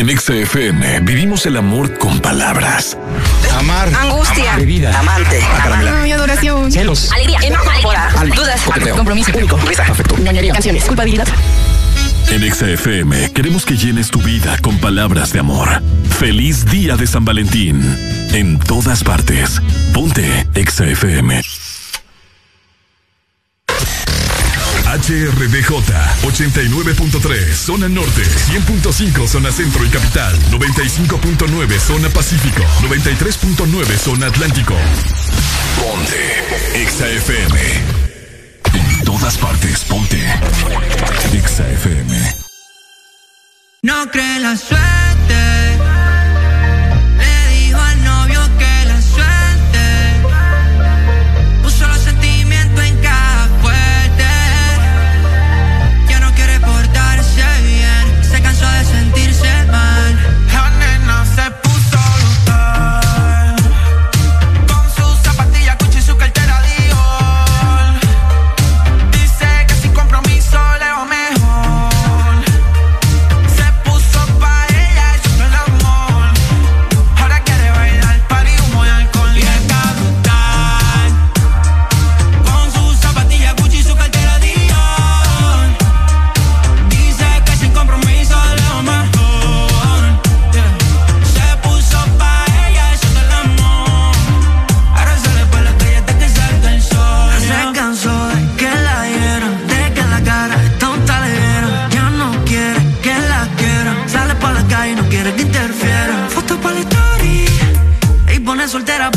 En XFM vivimos el amor con palabras. Amar. Angustia. Amar. Amante. Ah, Amar. adoración. Celos. Alegría. Dudas. Coqueteo. Compromiso. Público. Risa. Afecto. Canciones. Culpabilidad. En XFM queremos que llenes tu vida con palabras de amor. Feliz día de San Valentín. En todas partes. Ponte XFM. HRDJ 89.3 Zona Norte, 100.5 Zona Centro y Capital, 95.9 Zona Pacífico, 93.9 Zona Atlántico. Ponte XAFM. En todas partes, ponte XAFM. No cree la suerte. soltera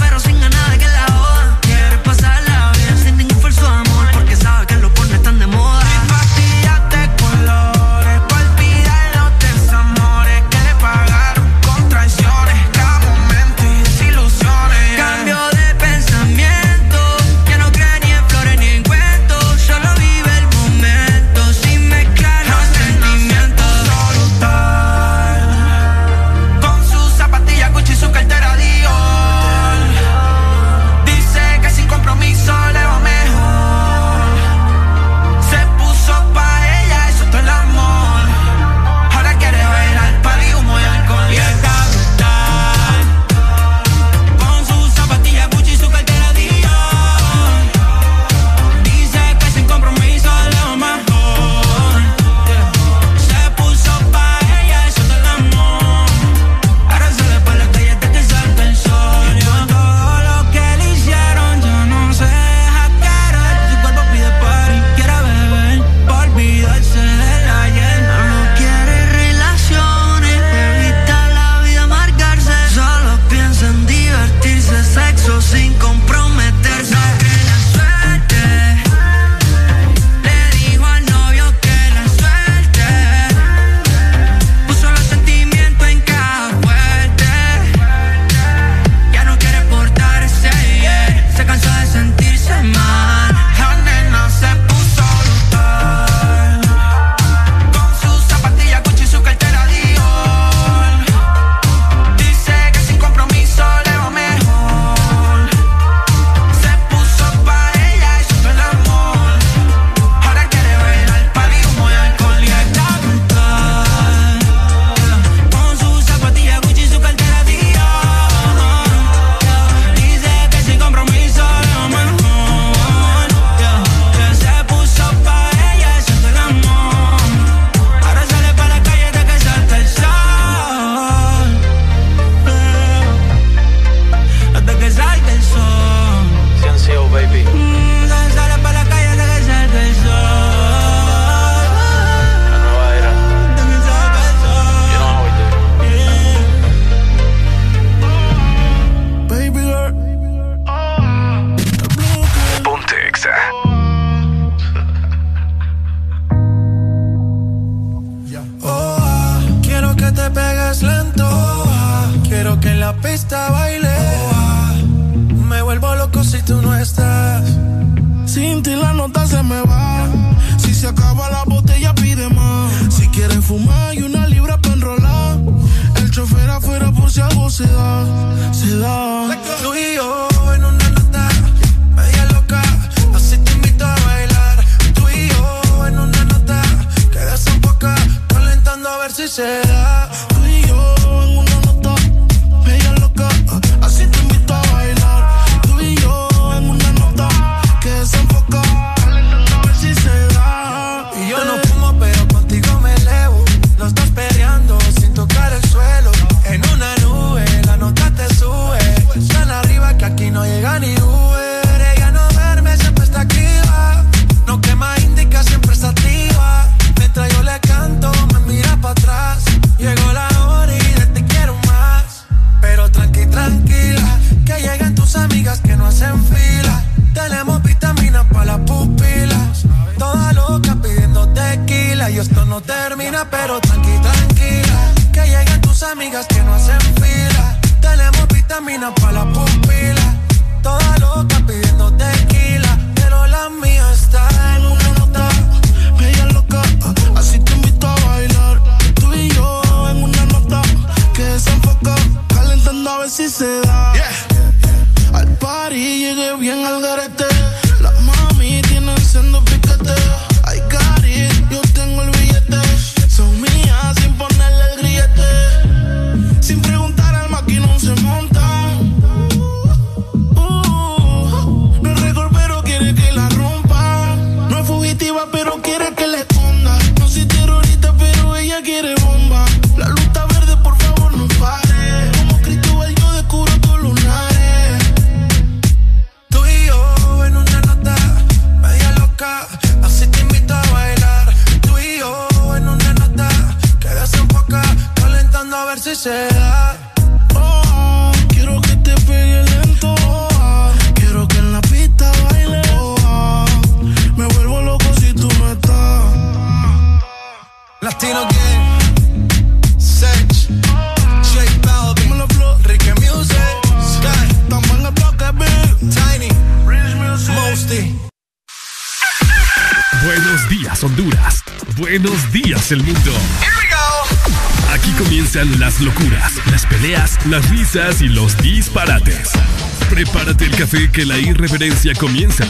parece que la irreverencia comienza.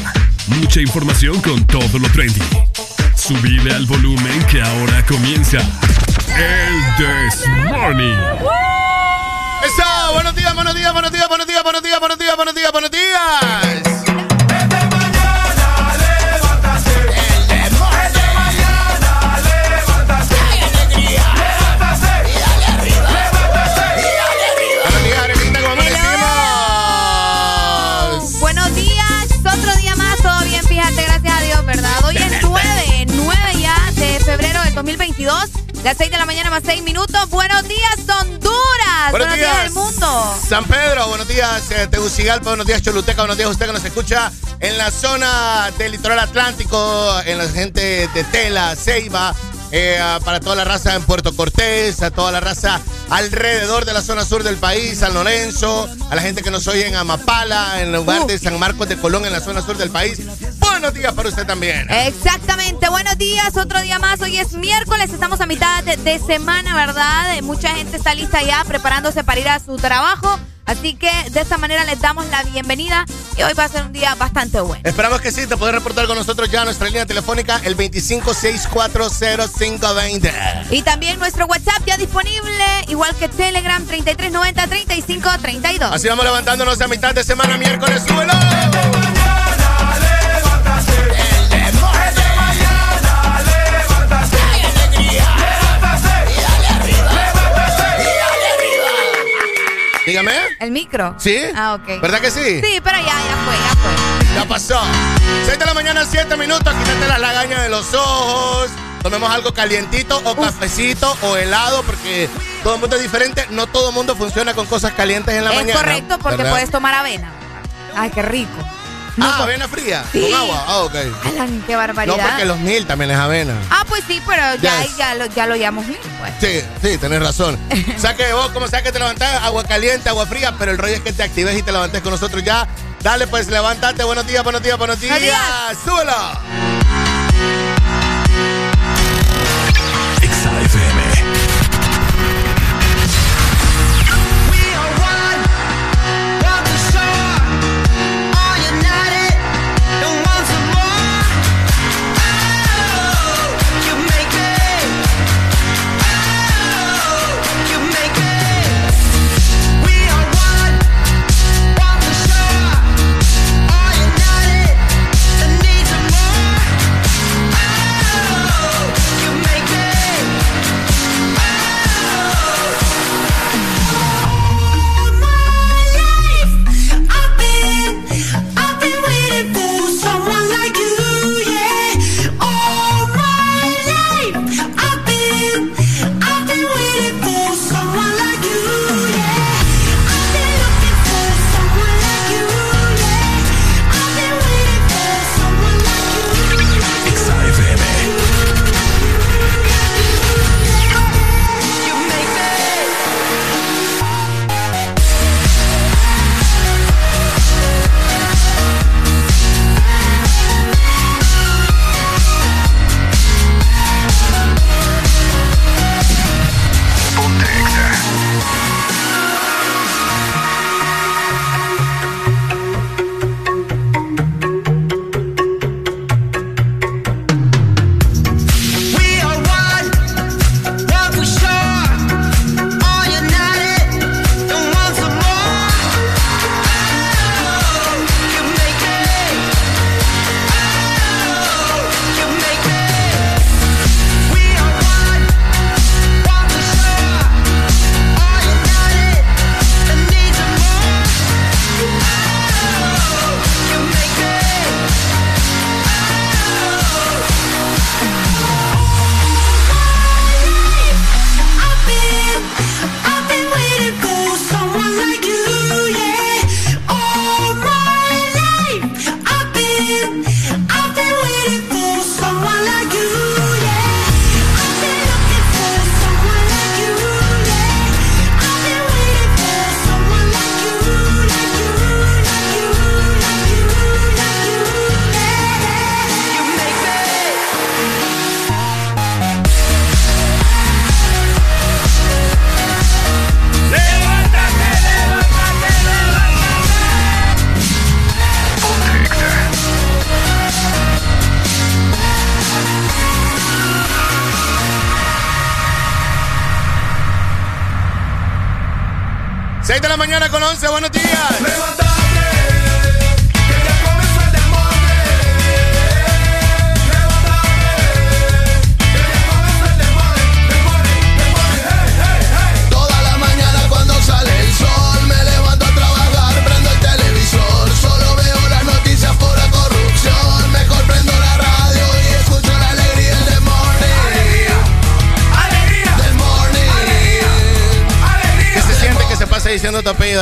Mucha información con todo lo trendy. Subile al volumen que ahora comienza. El This Morning. ¡Eso! ¡Buenos días, buenos días, buenos días, buenos días, buenos días, buenos días, buenos días, buenos días! Las 6 de la mañana más 6 minutos. Buenos días, Honduras. Buenos, días. el mundo. San Pedro, buenos días, eh, Tegucigalpa, buenos días, Choluteca, buenos días a usted que nos escucha en la zona del litoral atlántico, en la gente de Tela, Ceiba, eh, para toda la raza en Puerto Cortés, a toda la raza alrededor de la zona sur del país, San Lorenzo, a la gente que nos oye en Amapala, en el lugar de San Marcos de Colón, en la zona sur del país. Buenos días para usted también. Exactamente, buenos días, otro día más. Hoy es miércoles, estamos a mitad de, de semana, ¿verdad? Eh, Mucha gente está lista ya preparándose para ir a su trabajo. Así que de esta manera les damos la bienvenida y hoy va a ser un día bastante bueno. Esperamos que sí, te puedes reportar con nosotros ya a nuestra línea telefónica, el 25640520. Y también nuestro WhatsApp ya disponible, igual que Telegram 3390-3532. Así vamos levantándonos a mitad de semana, miércoles, súbelo. Micro? ¿Sí? Ah, ok. ¿Verdad que sí? Sí, pero ya, ya fue, ya fue. Ya pasó. 6 de la mañana, 7 minutos. Quítate las lagañas de los ojos. Tomemos algo calientito o cafecito o helado porque todo el mundo es diferente. No todo el mundo funciona con cosas calientes en la es mañana. correcto porque ¿verdad? puedes tomar avena. Ay, qué rico. No, ah, con- avena fría. Sí. Con agua. Ah, ok. Alan, qué No, barbaridad. porque los mil también es avena. Ah, pues sí, pero ya, Yes. ya, lo, ya lo llamamos mil, pues. Sí, sí, tenés razón. Saque vos, como sea que te levantás, agua caliente, agua fría, pero el rollo es que te actives y te levantes con nosotros ya. Dale, pues levántate. Buenos días, buenos días, buenos días. Buenos días. Súbelo.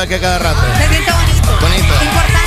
Aquí a cada rato. Se siente bonito. Bonito. Importante.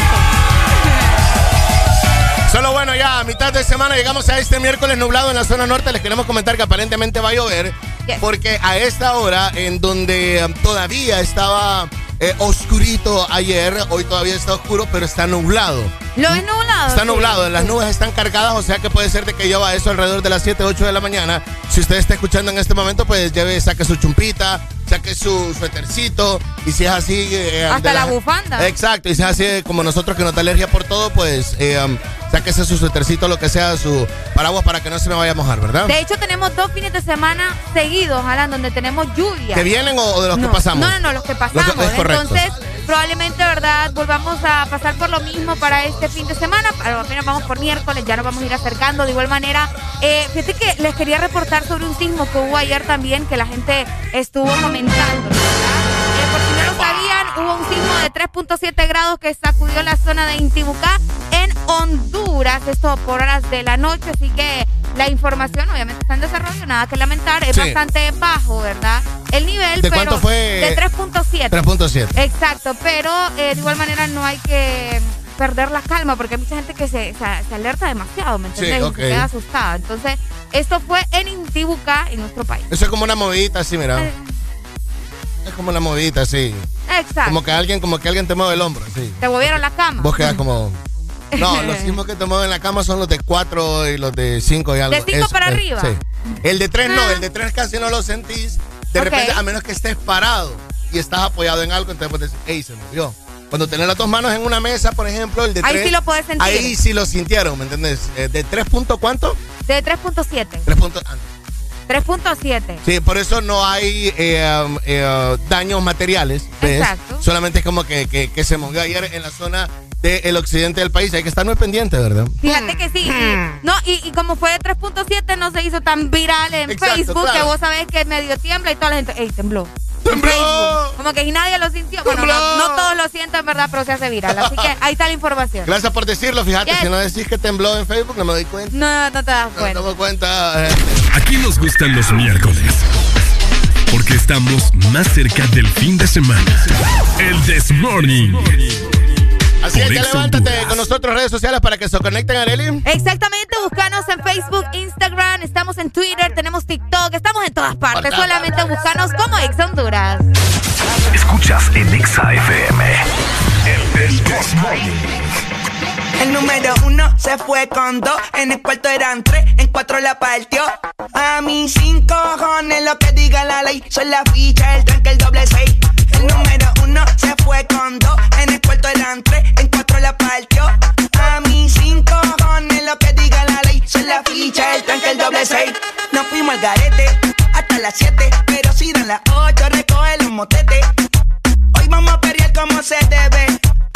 Solo bueno, ya a mitad de semana llegamos a este miércoles nublado en la zona norte. Les queremos comentar que aparentemente va a llover. Porque a esta hora, en donde um, todavía estaba eh, oscurito ayer, hoy todavía está oscuro, pero está nublado. ¿Lo es nublado? Está nublado, las nubes están cargadas, o sea que puede ser de que llueva eso alrededor de las 7, 8 de la mañana. Si usted está escuchando en este momento, pues lleve, saque su chumpita, saque su suétercito, y si es así... Eh, Hasta la, bufanda. Exacto, y si es así como nosotros que nos da alergia por todo, pues eh, um, sáquese su suétercito, lo que sea, su paraguas para que no se me vaya a mojar, ¿verdad? De hecho, tenemos dos fines de semana seguidos, Alan, donde tenemos lluvia. ¿Que vienen o, de los que pasamos? No, no, no, los que pasamos. Entonces probablemente, ¿verdad? Volvamos a pasar por lo mismo para este fin de semana. Apenas vamos por miércoles, ya nos vamos a ir acercando. De igual manera, eh, fíjate que les quería reportar sobre un sismo que hubo ayer también, que la gente estuvo comentando, de 3.7 grados que sacudió la zona de Intibucá en Honduras, esto por horas de la noche, así que la información obviamente está en desarrollo, nada que lamentar, es bastante bajo, ¿verdad? El nivel, ¿De cuánto fue? De 3.7. 3.7. Exacto, pero eh, de igual manera no hay que perder la calma porque hay mucha gente que se, se, alerta demasiado, ¿me entiendes? Y se queda asustada. Entonces, esto fue en Intibucá, en nuestro país. Eso es como una movidita así, mira. Eh. Es como una movidita así. Exacto. Como que alguien, como que alguien te mueve el hombro, sí. Te movieron la cama. Vos quedas como... No, los sismos que te mueven la cama son los de 4 y los de 5 y algo. ¿De 5 para arriba? Sí. El de 3 no, ah. el de 3 casi no lo sentís. De repente, a menos que estés parado y estás apoyado en algo, entonces puedes decir, hey, se movió. Cuando tenés las dos manos en una mesa, por ejemplo, el de 3. Ahí sí lo puedes sentir. Ahí sí lo sintieron, ¿me entendés? Eh, ¿De 3 punto cuánto? De 3.7. 3.7. Sí, por eso no hay eh, um, eh, daños materiales. ¿ves? Exacto. Solamente es como que, que, se movió ayer en la zona del occidente del país. Hay que estar muy pendiente, ¿verdad? Fíjate que sí. no, y, como fue de 3.7, no se hizo tan viral en Facebook que vos sabés que medio tiembla y toda la gente, ¡ey, tembló! ¡Tembló! Como que nadie lo sintió. Bueno, no, todos lo sienten, ¿verdad? Pero se hace viral. Así que ahí está la información. Gracias por decirlo. Fíjate, si no decís que tembló en Facebook, no me doy cuenta. No, no te das cuenta. No me cuenta. Eh. Aquí nos gustan los miércoles. Porque estamos más cerca del fin de semana. El This Morning. Así es que levántate con nosotros redes sociales para que se conecten, Arely. Exactamente, búscanos en Facebook, Instagram, estamos en Twitter, tenemos TikTok, estamos en todas partes. Solamente búscanos como Ex Honduras. Escuchas en Exa FM. El El número uno se fue con dos, en el cuarto eran tres, en cuatro la partió. A mis cinco cojones lo que diga la ley, son la ficha, el tanque, el doble seis. El número uno se fue con dos, en el cuarto eran tres, en cuatro la partió. A mis cinco cojones lo que diga la ley, son la ficha, el tanque, el doble seis. Nos fuimos al garete hasta las siete, pero si dan las ocho, recoge los motetes. Hoy vamos a perrear como se debe.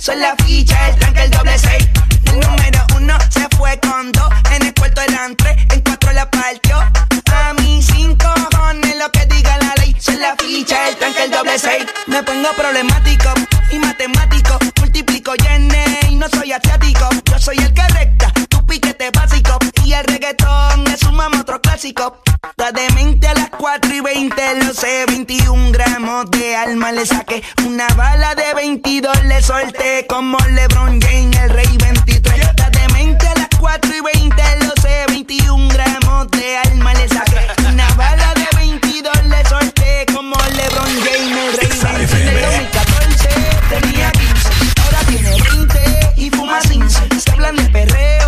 Son la ficha, el tanque, el doble seis. El número uno se fue con dos. En el cuarto eran tres, en cuatro la partió. A mis cinco cojones, lo que diga la ley. Son la ficha, el tanque, el doble seis. Me pongo problemático y matemático. Otro clásico. La demente a las 4 y 20, lo sé. 21 gramos de alma le saqué. Una bala de 22 le solté. Como LeBron James, el rey 23. La demente 4 y 20, lo sé, 21 gramos de alma le saqué. Una bala de 22 le solté como LeBron James, el rey En el 2014 tenía 15, ahora tiene 20 y fuma 15. Se hablan de perreo,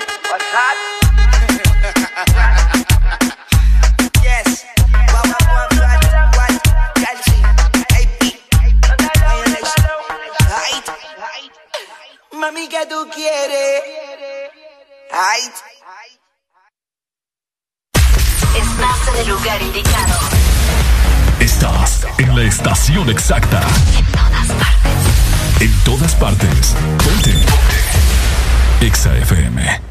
Mami, ¿qué tú quieres? Ay. Estás en el lugar indicado. Estás en la estación exacta. En todas partes. En todas partes. Ponte. Exa FM.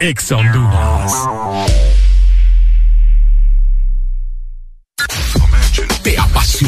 Ex.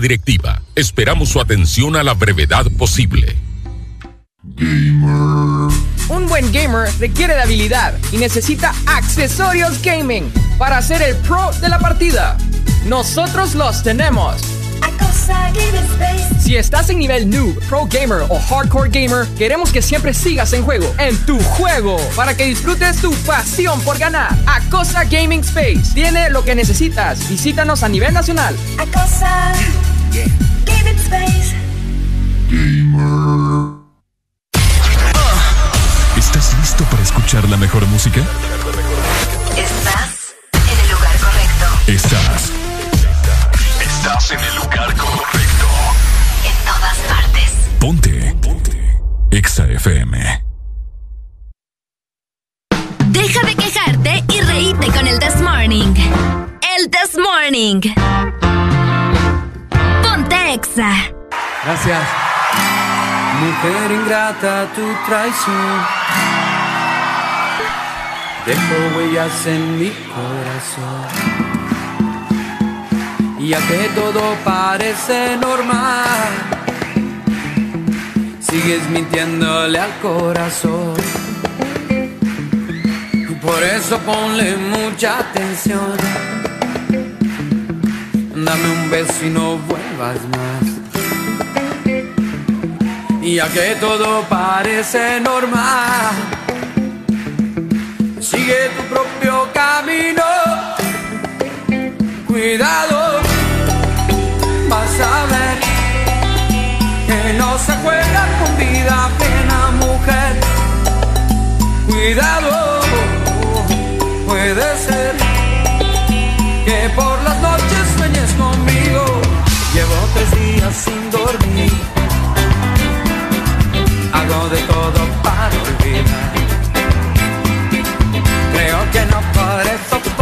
Directiva, esperamos su atención a la brevedad posible. Un buen gamer requiere de habilidad y necesita accesorios gaming para ser el pro de la partida. Nosotros los tenemos. Si estás en nivel noob, pro gamer o hardcore gamer, queremos que siempre sigas en juego, en tu juego, para que disfrutes tu pasión por ganar. Acosa Gaming Space tiene lo que necesitas. Visítanos a nivel nacional. Acosa Gaming Space. ¿Estás listo para escuchar la mejor música? Estás en el lugar correcto. Estás. Estás en el lugar correcto. En todas partes. Ponte. Ponte. Exa FM. Deja de quejarte y reíte con el This Morning. El This Morning. Ponte Exa. Gracias. Mujer ingrata, tu traición dejó huellas en mi corazón. Y ya que todo parece normal, sigues mintiéndole al corazón. Por eso ponle mucha atención. Dame un beso y no vuelvas más. Y ya que todo parece normal, sigue tu propio camino. Cuidado, ver que no se juega con vida ajena, mujer. Cuidado, puede ser que por las noches sueñes conmigo. Llevo tres días sin dormir hago de todo para olvidar. Creo que no podré soportar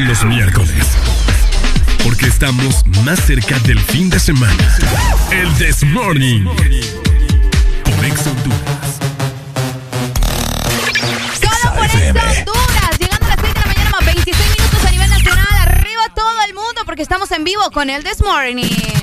los miércoles. Porque estamos más cerca del fin de semana. El This Morning. Por Ex Honduras. Solo por Ex Honduras. Llegando a las 6 de la mañana más 26 minutos a nivel nacional. Arriba todo el mundo porque estamos en vivo con el This Morning.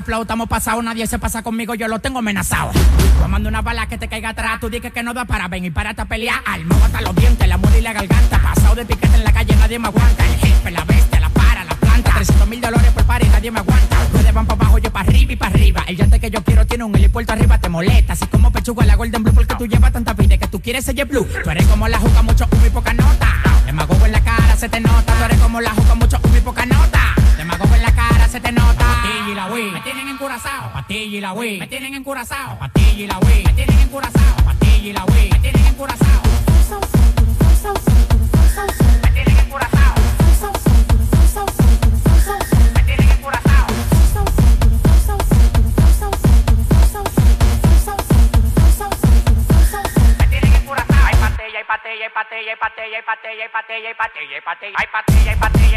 De flow, estamos pasados, nadie se pasa conmigo, yo lo tengo amenazado. Tomando una bala que te caiga atrás, tú dices que no da para ven y para a pelear. Almo hasta los dientes, la muerte y la garganta. Pasado de piquete en la calle, nadie me aguanta. El jefe, la bestia, la para, la planta. 300 mil dólares por par nadie me aguanta. Ustedes van para abajo, yo para arriba y para arriba. El llante que yo quiero tiene un helipuerto arriba, te molesta. Así como pechuga la Golden Blue, porque tú llevas tanta vida que tú quieres ser blue. Tú eres como la juca, mucho humo y poca nota. Demagogo en la cara, se te nota. Tú eres como la juca, mucho humo y poca nota. En la cara, se te nota. Patilla y la Wii, me tienen encurazao. Patilla y la Wii, me tienen encurazao. Patilla y la Wii, me tienen encurazao. Patilla y la Wii, me tienen encurazao. Me tienen encurazao. Me tienen encurazao. Patella, hay patella, hay patella, hay patella, hay patella,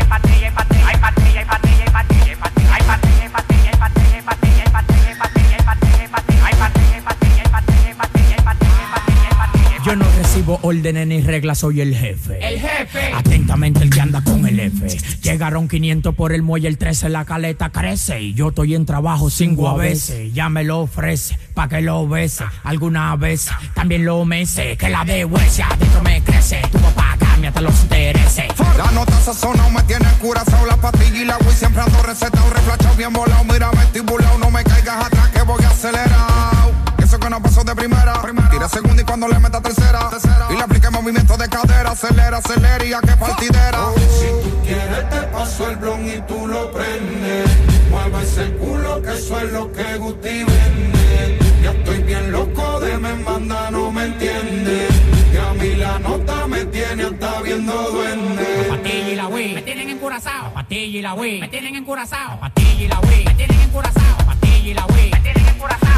órdenes ni reglas, soy el jefe. El jefe. Atentamente el que anda con el F. Llegaron 500 por el muelle, el 13 la caleta crece. Y yo estoy en trabajo cinco a veces. Ya me lo ofrece, pa' que lo bese. Alguna vez también lo mece. Que la de huesia adentro me crece. Tu papá cambia hasta los intereses. La nota sazonado me tiene curazao La pastilla y la Wii siempre ando recetado Reflachado bien volado, mira vestibulado No me caigas atrás que voy acelerado Eso que no pasó de primera, Tira segunda y cuando le meta tercera, Y le aplique movimiento de cadera Acelera, acelera y a que partidera Si tú quieres te paso el blon y tú lo prendes. Mueve ese culo que eso es lo que Guti vende. Ya estoy bien loco de me manda, no me entiende. Y a mí la nota me tiene hasta viendo duende. Patilla y la Wii, me tienen encurazao. Patilla y la Wii, me tienen encurazao. Patilla y la Wii, me tienen encurazao. Patilla y la Wii, me tienen encurazao.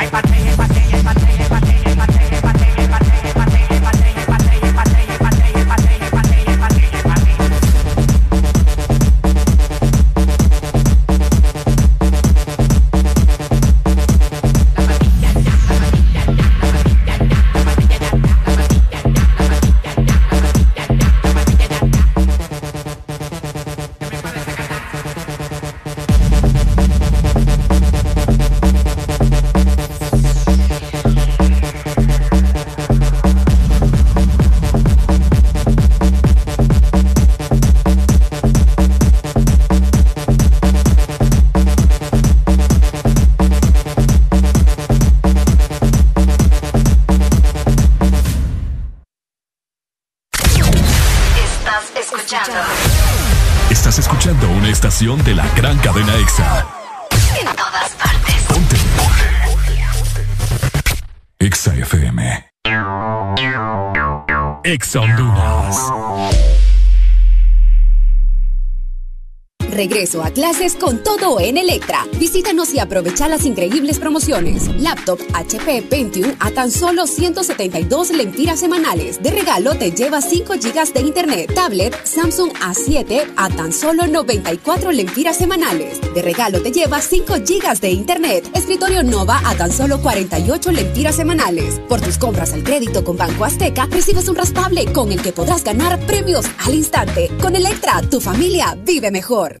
I Regreso a clases con todo en Electra. Visítanos y aprovecha las increíbles promociones. Laptop HP Pentium a tan solo 172 lempiras semanales. De regalo te lleva 5 GB de internet. Tablet Samsung A7 a tan solo 94 lempiras semanales. De regalo te lleva 5 GB de internet. Escritorio Nova a tan solo 48 lempiras semanales. Por tus compras al crédito con Banco Azteca, recibes un raspable con el que podrás ganar premios al instante. Con Electra, tu familia vive mejor.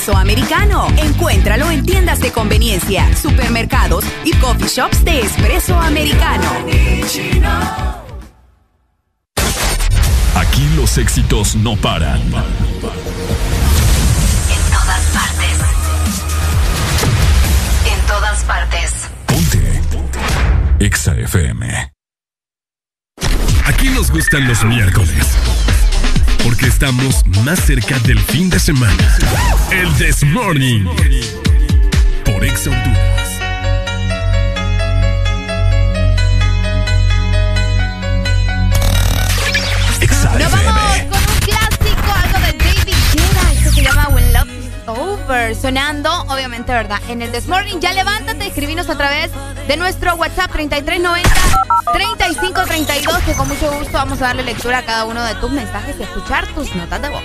Granitino de espresso tiendas de conveniencia, supermercados y coffee shops de espresso americano. Aquí los éxitos no paran. En todas partes. En todas partes. Exa FM. Aquí nos gustan los miércoles. Porque estamos más cerca del fin de semana. El This Morning. Por Over. Sonando, obviamente, ¿verdad? En el This. Ya levántate, escribinos a través de nuestro WhatsApp 3390-3532. Que con mucho gusto vamos a darle lectura a cada uno de tus mensajes y escuchar tus notas de voz.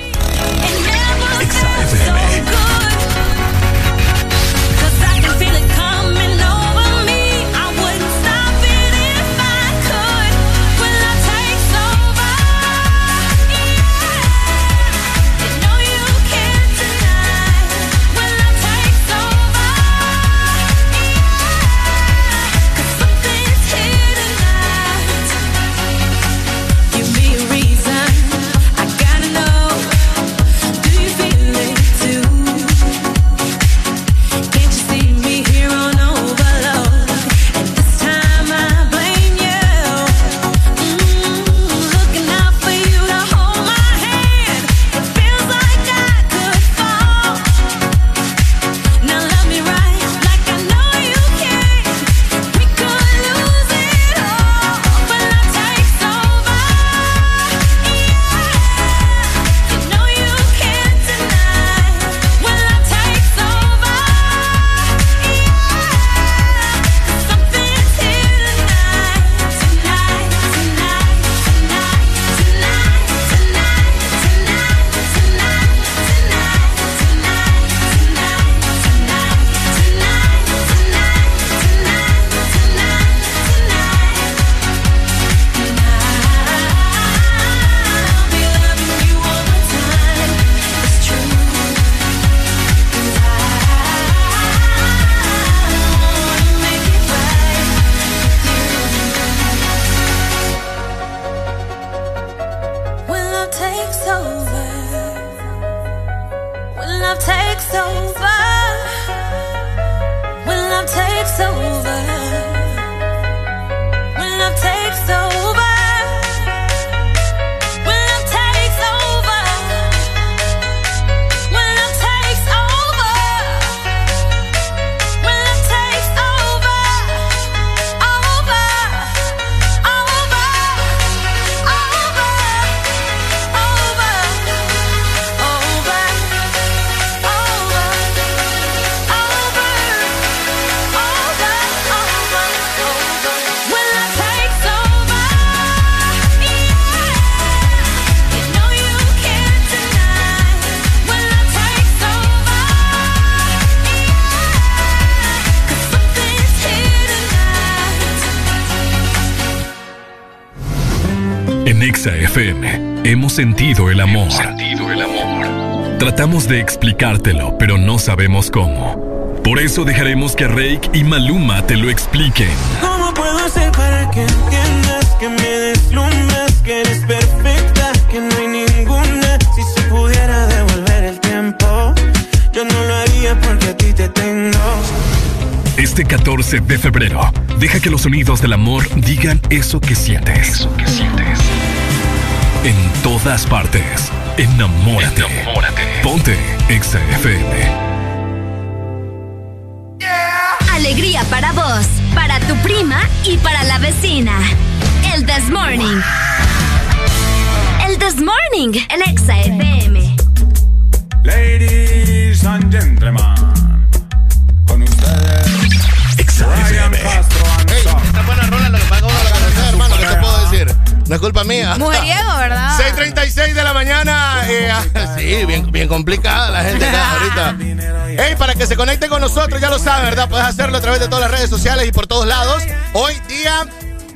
FM hemos sentido el amor. Tratamos de explicártelo, pero no sabemos cómo. Por eso dejaremos que Rake y Maluma te lo expliquen. ¿Cómo puedo hacer para que entiendas que me deslumbras, que eres perfecta, que no hay ninguna? Si se pudiera devolver el tiempo, yo no lo haría porque a ti te tengo. Este 14 de febrero, deja que los sonidos del amor digan eso que sientes. Eso que sientes. En todas partes, enamórate. Ponte Exa FM. Alegría para vos, para tu prima y para la vecina. El This Morning. El This Morning, el Exa FM. Ladies and gentlemen, con ustedes. And Son. Esta buena rola lo que uno la conoce, hermano. ¿Qué te puedo decir? No es culpa mía. Mujeriego, ¿verdad? 6:36 de la mañana. eh, sí, bien, bien complicada la gente acá ahorita. Hey, para que se conecte con nosotros, ya lo saben, ¿verdad? Puedes hacerlo a través de todas las redes sociales y por todos lados. Hoy, Día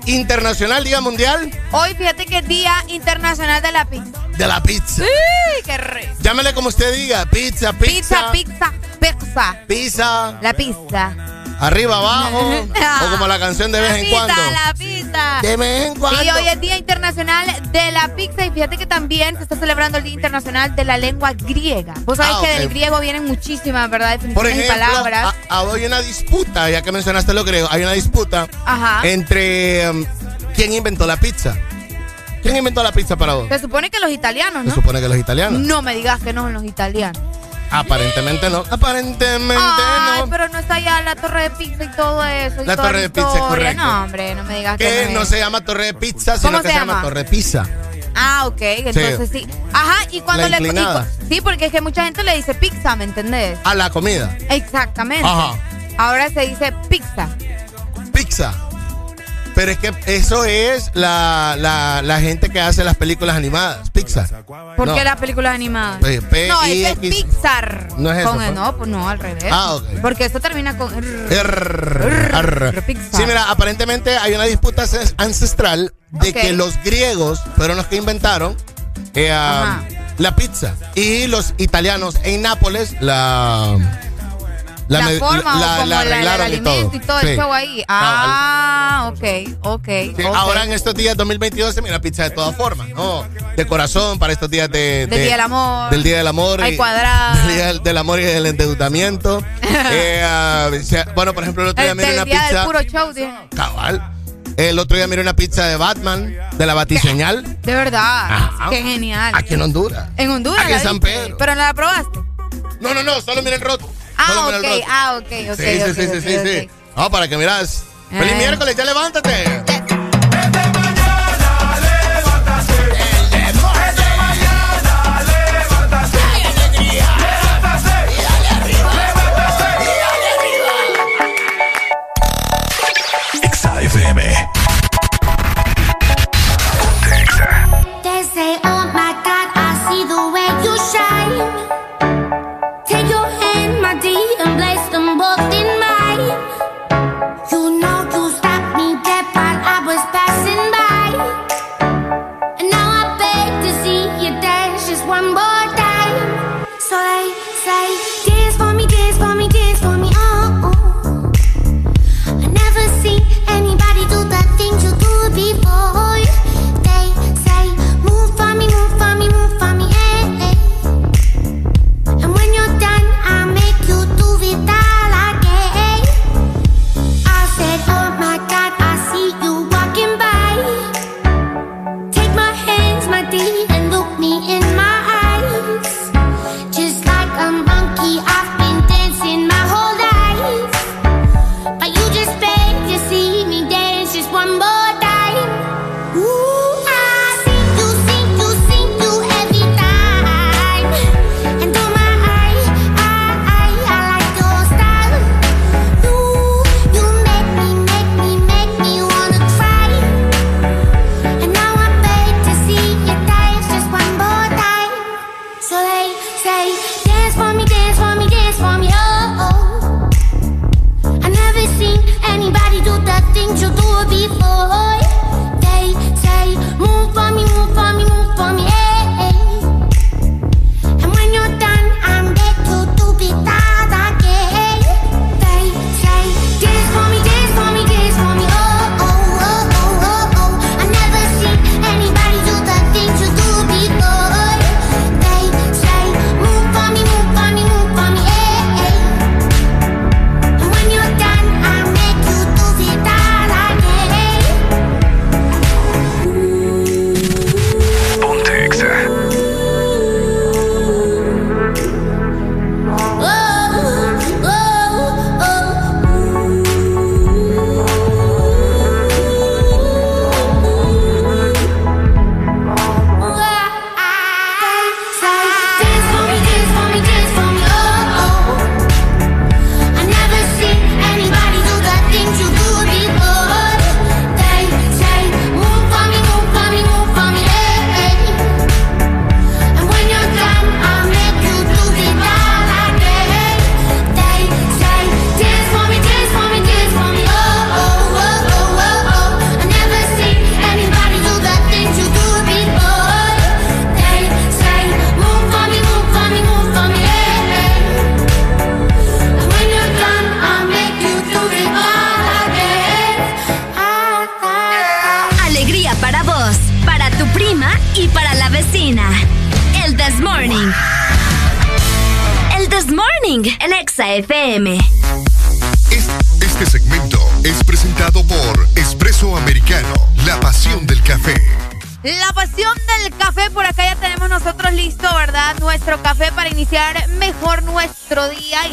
Internacional, Día Mundial Hoy fíjate que es Día Internacional de la Pizza. de la pizza. ¡Sí! ¡Qué rico! Llámele como usted diga, pizza, Pizza, pizza, pizza, pizza. pizza, La pizza. Arriba, abajo, o como la canción de vez la en pizza, cuando. La pizza. De vez en cuando. Y hoy es Día Internacional de la Pizza y fíjate que también se está celebrando el Día Internacional de la Lengua Griega. Vos sabés Ah, que del griego vienen muchísimas, ¿verdad? Por Definiciones y ejemplo, palabras. a- a- hay una disputa, ya que mencionaste lo griego, hay una disputa Ajá. entre um, quién inventó la pizza. ¿Quién inventó la pizza para vos? Se supone que los italianos, Se ¿no? supone que los italianos. No me digas que no son los italianos. Aparentemente no. Aparentemente Ay, no. pero no está ya la torre de pizza y todo eso. y La torre de pizza, correcto. No, hombre, no me digas que, Que no, se llama torre de pizza, sino ¿Cómo que se se llama llama? torre pizza. Ah, ok, entonces sí. Ajá, y cuando La le. y sí, porque es que mucha gente le dice pizza, ¿me entendés? A la comida. Exactamente. Ajá. Ahora se dice pizza. Pizza. Pero es que eso es la, la, la gente que hace las películas animadas. Pizza. ¿Por No. qué las películas animadas? P- P- no, eso es. Pixar. No es eso, Con el- no, pues no, al revés. Ah, ok. Porque esto termina con. Arr, arr. Sí, mira, aparentemente hay una disputa ances- ancestral de que los griegos fueron los que inventaron eh, ah, la pizza y los italianos en Nápoles la La, forma la- o la como la- el arreglaron alimento y todo, el Sí. show ahí. Ah, ok, ok. Sí. Ahora en estos días 2022 se mira pizza de todas formas, ¿no? De corazón para estos días de, Del Día del Amor. Del Día del Amor. Hay y- cuadrada. Del Día del, del Amor y del endeudamiento. Eh, ah, bueno, por ejemplo, el otro día El miré una día pizza. del puro show, dije. Cabal. El otro día miré una pizza de Batman, de la Batiseñal, De verdad. Ajá. Qué genial. aquí en Honduras. En Honduras. Aquí la en San? Pedro. Pero no la probaste. No, no, no, solo miré el rótulo. Ah, ok, ah, ok, ok. sí, sí, sí, sí, sí. No, para que miras. Feliz Eh. miércoles, ya levántate.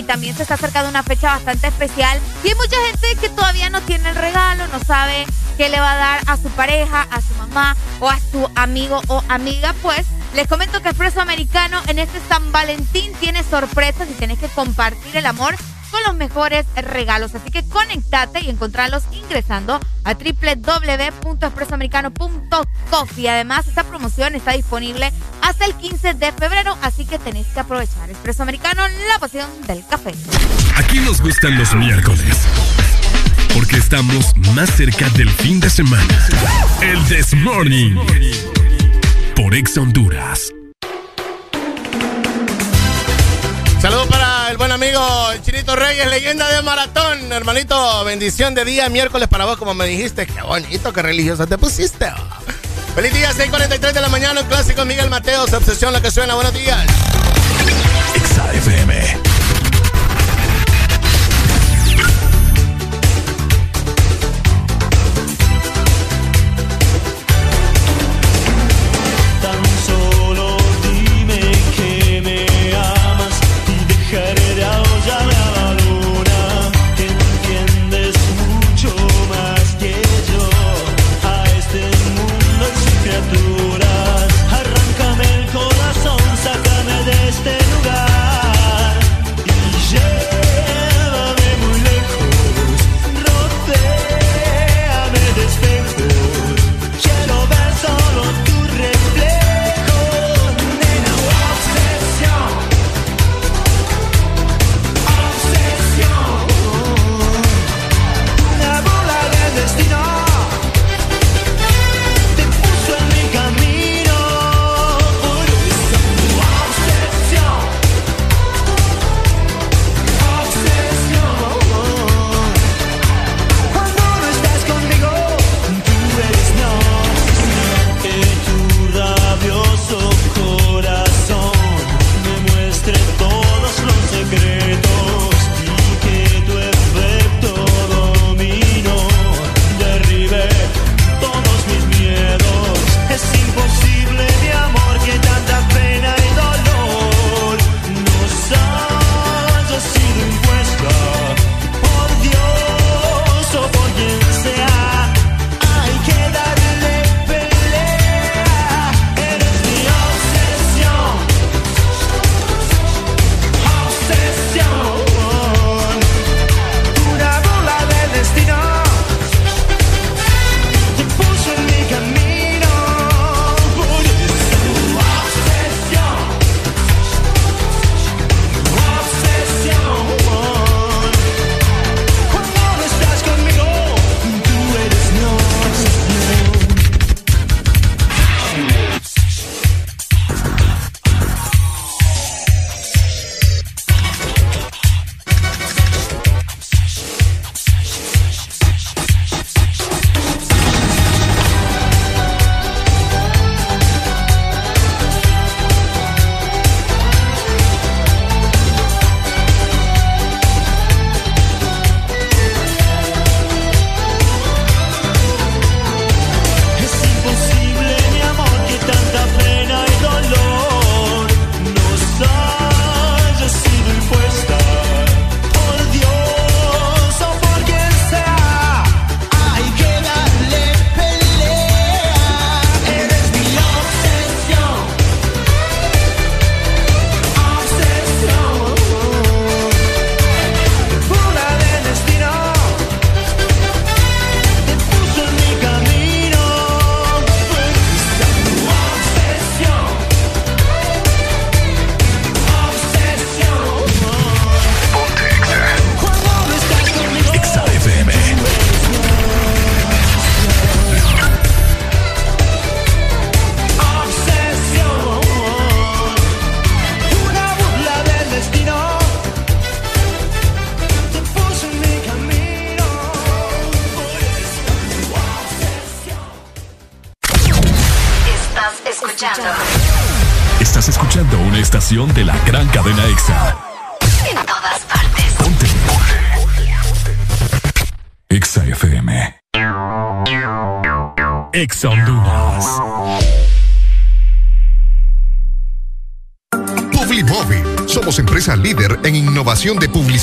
También se está acercando una fecha bastante especial. Y hay mucha gente que todavía no tiene el regalo, no sabe qué le va a dar a su pareja, a su mamá o a su amigo o amiga. Pues les comento que Expreso Americano en este San Valentín tiene sorpresas y tienes que compartir el amor con los mejores regalos. Así que conectate y encontrarlos ingresando a www.expresoamericano.coffee. Además, esta promoción está disponible hasta el 15 de febrero, así que tenéis que aprovechar. Expreso Americano, la pasión del café. Aquí nos gustan los miércoles. Porque estamos más cerca del fin de semana. El This Morning. Por Ex Honduras. Saludos para el buen amigo Chinito Reyes, leyenda de maratón. Hermanito, bendición de día, miércoles para vos, como me dijiste. Qué bonito, qué religioso te pusiste. Feliz día, 6:43 de la mañana, un clásico Miguel Mateo, su obsesión, lo que suena. Buenos días. XAFM.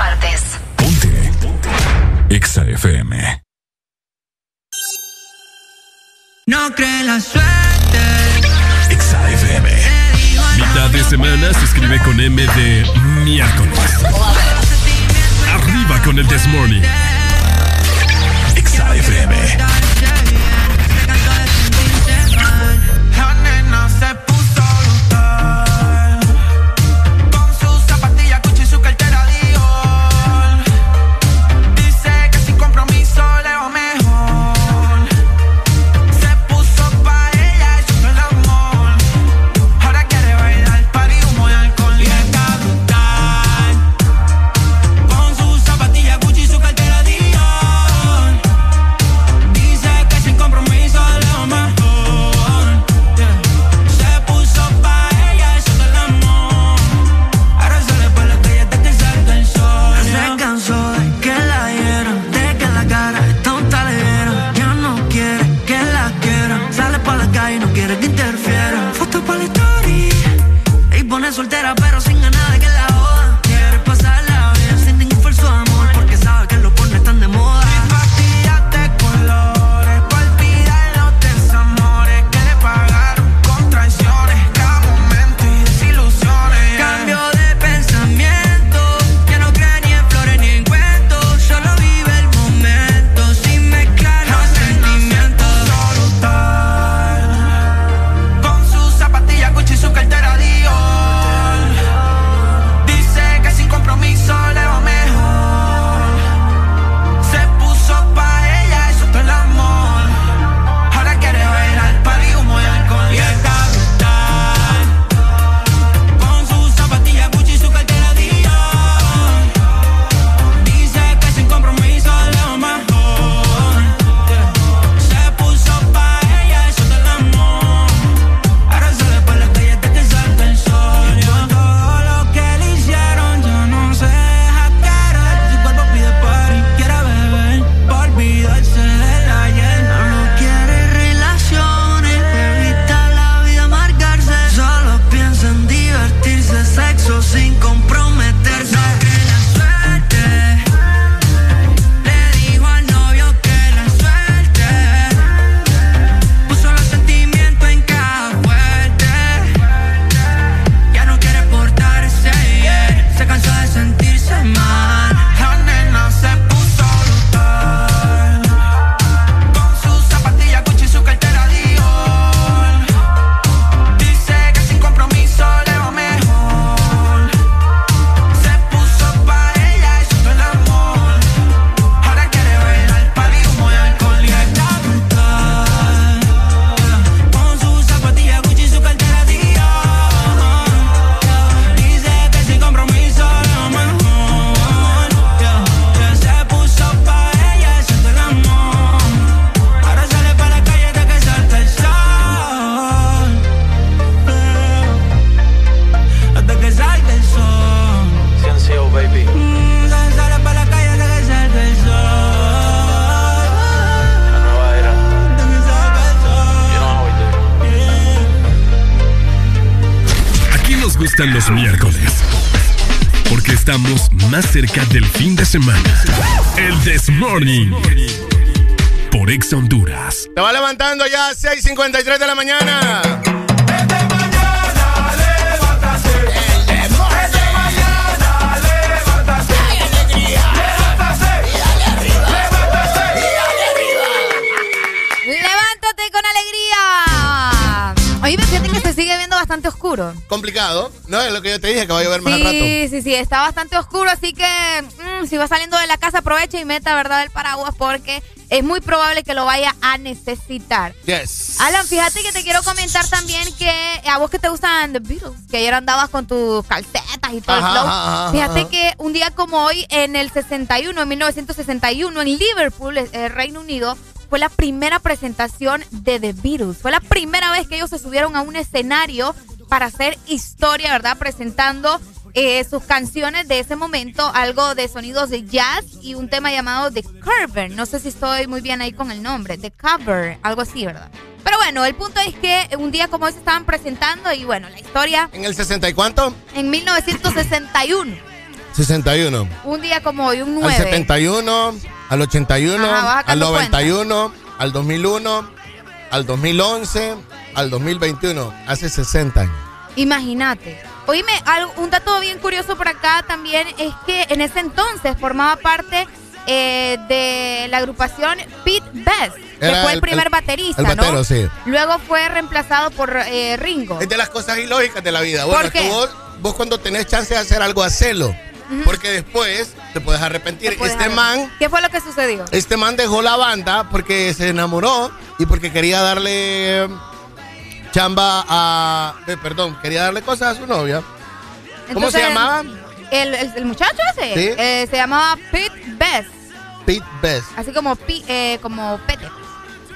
Todas partes. Exa FM. No cree la suerte. Exa FM. Mitad de semana se escribe con M de miércoles. Arriba con el This Morning. Estamos más cerca del fin de semana. El This Morning. Por Ex Honduras. Te va levantando ya a 6.53 de la mañana. Levántate con alegría. Oye, fíjate que se sigue viendo bastante oscuro. Complicado. No, es lo que yo te dije, que va a llover más rato. Sí, sí, sí, está bastante oscuro, así que mm, si va saliendo de la casa, aprovecha y meta, ¿verdad?, el paraguas porque es muy probable que lo vaya a necesitar. Yes. Alan, fíjate que te quiero comentar también que a vos que te gustan The Beatles, que ayer andabas con tus calcetas y todo Ajá, el flow. ajá, ajá, fíjate ajá. que un día como hoy, en el 61, en 1961, en Liverpool, eh, Reino Unido, fue la primera presentación de The Beatles. Fue la primera vez que ellos se subieron a un escenario para hacer historia, ¿verdad? Presentando eh, sus canciones de ese momento, algo de sonidos de jazz y un tema llamado The Cover. No sé si estoy muy bien ahí con el nombre, The Cover, algo así, ¿verdad? Pero bueno, el punto es que un día como hoy se estaban presentando y bueno, la historia ¿En el 60 y cuánto? en 1961, 61. un día como hoy, un 9. Al 71, al 81, Ajá, al sacando 91, al 2001, al 2011, al 2021. Hace 60 años. Imagínate. Oíme, algo- un dato bien curioso por acá también es que en ese entonces formaba parte eh, de la agrupación Pete Best, que fue el, el- primer baterista, el batero, ¿no? sí. Luego fue reemplazado por eh, Ringo. Es de las cosas ilógicas de la vida. Bueno, ¿Por es que qué? vos, vos cuando tenés chance de hacer algo, hacelo. Porque después te puedes arrepentir. Te puedes Este arrepentir. man, ¿Qué fue lo que sucedió? este man dejó la banda porque se enamoró y porque quería darle chamba a. eh, perdón, quería darle cosas a su novia. ¿Cómo se llamaba? El, el- el muchacho ese Sí. eh, se llamaba Pete Best, Pete Best. así como, pi- eh, como Pete.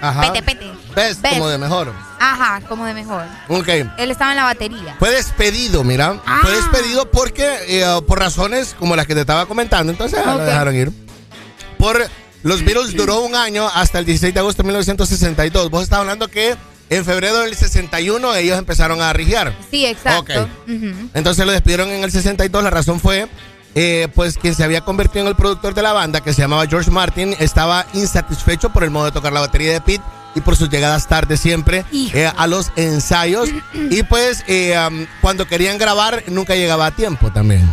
Ajá. Pete, pete. Best, Best. como de mejor. Ajá, como de mejor. Ok. Él estaba en la batería. Fue despedido, mira. Ah. Fue despedido porque, eh, por razones como las que te estaba comentando, entonces ah, lo dejaron ir. Por los Beatles duró un año hasta el 16 de agosto de 1962. Vos estabas hablando que en febrero del 61 ellos empezaron a rigiar. Sí, exacto. Ok. Ujú. Entonces lo despidieron en el 62. La razón fue, eh, pues, quien se había convertido en el productor de la banda, que se llamaba George Martin, estaba insatisfecho por el modo de tocar la batería de Pete y por sus llegadas tarde siempre eh, a los ensayos. y pues, eh, cuando querían grabar, nunca llegaba a tiempo también.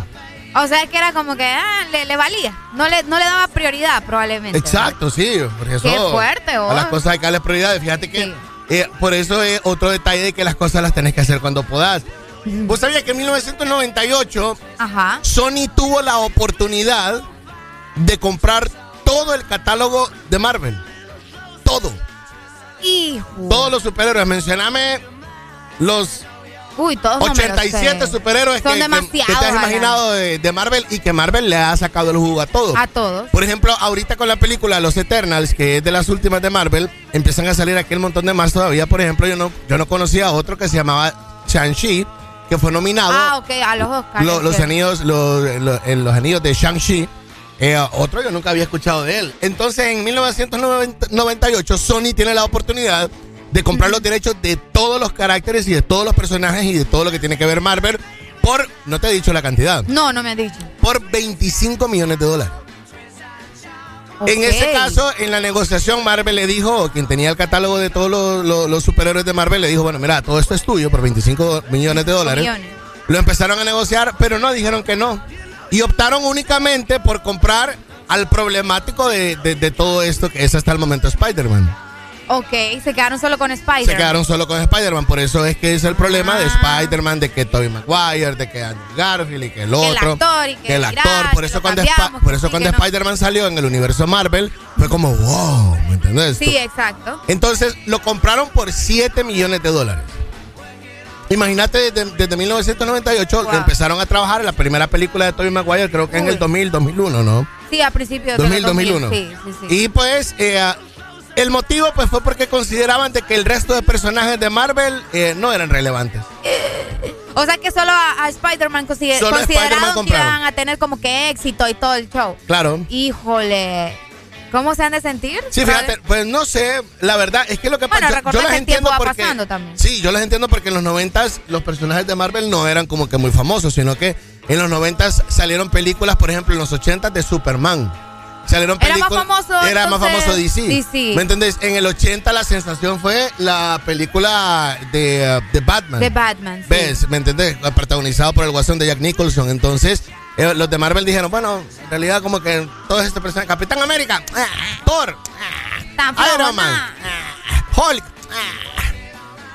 O sea que era como que ah, le, le valía. No le, no le daba prioridad probablemente. Exacto, sí. Porque Qué eso, fuerte, A vos. las cosas hay que darle prioridad. Fíjate que eh, por eso es otro detalle de que las cosas las tenés que hacer cuando podás. ¿Vos sabías que en 1998 Ajá. Sony tuvo la oportunidad de comprar todo el catálogo de Marvel? Todo. Hijo. Todos los superhéroes. Mencioname los Uy, todos no me los 87 sé. superhéroes Son que, demasiados. que te has imaginado de, de Marvel y que Marvel le ha sacado el jugo a todos. A todos. Por ejemplo, ahorita con la película Los Eternals, que es de las últimas de Marvel, empiezan a salir aquel montón de más todavía. Por ejemplo, yo no, yo no conocía a otro que se llamaba Shang-Chi, que fue nominado. Ah, ok, a los Oscars. Lo- los, anillos, los, los- en los anillos de Shang-Chi. Eh, otro yo nunca había escuchado de él. Entonces, en 1998, Sony tiene la oportunidad de comprar los derechos de todos los caracteres y de todos los personajes y de todo lo que tiene que ver Marvel por, no te he dicho la cantidad, No, no me has dicho. por 25 millones de dólares. En ese caso, en la negociación, Marvel le dijo, quien tenía el catálogo de todos los, los- los superhéroes de Marvel, le dijo, bueno, mira, todo esto es tuyo por 25 millones de dólares. Millones. Lo empezaron a negociar, pero no, dijeron que no. Y optaron únicamente por comprar al problemático de, de- de todo esto, que es hasta el momento Spider-Man. Ok, se quedaron solo con Spider. Se quedaron solo con Spider-Man, por eso es que es el problema de Ah. Spider-Man, de que Tobey Maguire, de que Andrew Garfield y que el Que el otro. actor y que el mira, actor. Por que eso cuando, por que eso sí, cuando que no. Spider-Man salió en el universo Marvel, fue como, wow, ¿me entiendes? Sí, exacto. Entonces lo compraron por 7 millones de dólares. Imagínate, desde, desde 1998 Wow. empezaron a trabajar en la primera película de Tobey Maguire, creo que en el 2000, 2001, ¿no? Sí, a principios de 2000, los 2001. Sí, sí, sí. Y pues eh, el motivo pues fue porque consideraban de que el resto de personajes de Marvel eh, no eran relevantes. O sea que solo a, a Spider-Man consider- consideraron que iban a tener como que éxito y todo el show. Claro. Híjole. ¿Cómo se han de sentir? Sí, fíjate, pues no sé, la verdad es que lo que Bueno, pasa, recordar yo las entiendo porque pasando también. Sí, yo las entiendo porque en los noventas los personajes de Marvel no eran como que muy famosos, sino que en los noventas salieron películas, por ejemplo, en los ochentas de Superman. Salieron Era más famoso, Era más entonces, famoso DC. DC. ¿Me entendés? En el 80 la sensación fue la película de, uh, de Batman. De Batman. sí. ¿Ves? ¿Me entendés? Protagonizado por el guasón de Jack Nicholson. Entonces, eh, los de Marvel dijeron, bueno, en realidad como que todos estos personajes, Capitán América, ah, Thor, Tan Iron. Man, ah, Hulk.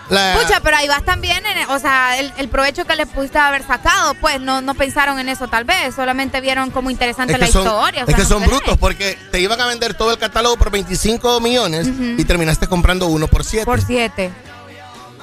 La- Pucha, pero ahí vas también, en, o sea, el, el provecho que le pudiste haber sacado, pues no, no pensaron en eso tal vez, solamente vieron como interesante es la son, historia. o es sea, que no son brutos porque te iban a vender todo el catálogo por 25 millones y terminaste comprando uno por 7. Por siete.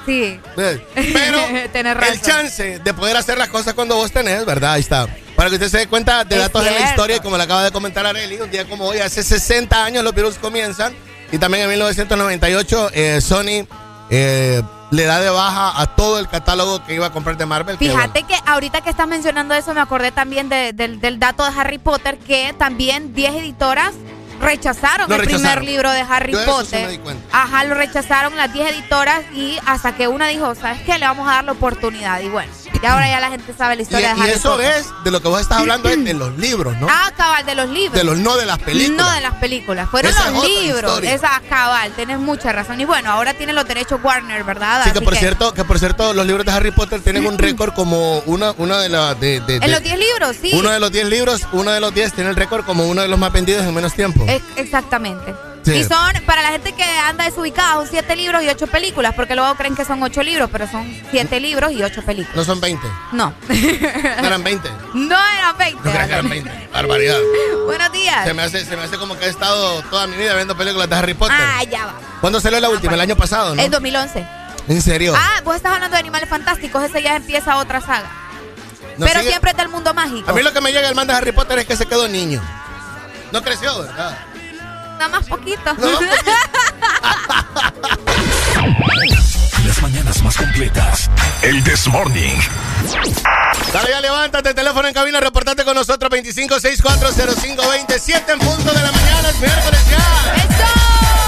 Sí. ¿Ves? Pero Tenés razón. el chance de poder hacer las cosas cuando vos tenés, ¿verdad? Ahí está. Para que usted se dé cuenta de Es datos en la cierto. historia, y como le acaba de comentar Areli, un día como hoy, hace 60 años los virus comienzan. Y también en 1998 eh, Sony eh, le da de baja a todo el catálogo que iba a comprar de Marvel. que, Fíjate que ahorita que estás mencionando eso, me acordé también de- del, del dato de Harry Potter, que también 10 editoras rechazaron Lo el primer libro de Harry Yo sí Potter. me di cuenta. Ajá, lo rechazaron las 10 editoras y hasta que una dijo, ¿sabes qué? Le vamos a dar la oportunidad. Y bueno, y ahora ya la gente sabe la Y, historia de y Harry eso Potter. es de lo que vos estás hablando es de los libros, ¿no? Ah, cabal, de los libros. De los no de las películas. No de las películas, fueron Esa es los libros. historia. Esa cabal, tenés mucha razón. Y bueno, ahora tiene los derechos Warner, ¿verdad? Sí, que por cierto, que por cierto, los libros de Harry Potter tienen un récord como una, una de las de, de- En de- los 10 libros, sí. Uno de los 10 libros, uno de los 10 tiene el récord como uno de los más vendidos en menos tiempo. Ex- Exactamente. Sí. Y son, para la gente que anda desubicada, son 7 libros y 8 películas, porque luego creen que son 8 libros, pero son 7 libros y 8 películas. No son 20, No. no eran 20. no eran 20. No que eran 20. Barbaridad. Buenos días. Se me, hace, se me hace como que he estado toda mi vida viendo películas de Harry Potter. Ah, ya va. ¿Cuándo salió la última? El año pasado, ¿no? En 2011. ¿En serio? Ah, vos estás hablando de animales fantásticos, ese ya empieza otra saga. No pero sigue- siempre es del mundo mágico. A mí lo que me llega el man de Harry Potter es que se quedó niño. No creció, ¿verdad? Nada más poquito. Las mañanas más completas. El This Morning. Dale, ya levántate, teléfono en cabina, reportate con nosotros 25640527 en punto de la mañana, es miércoles ya. ¡Eso!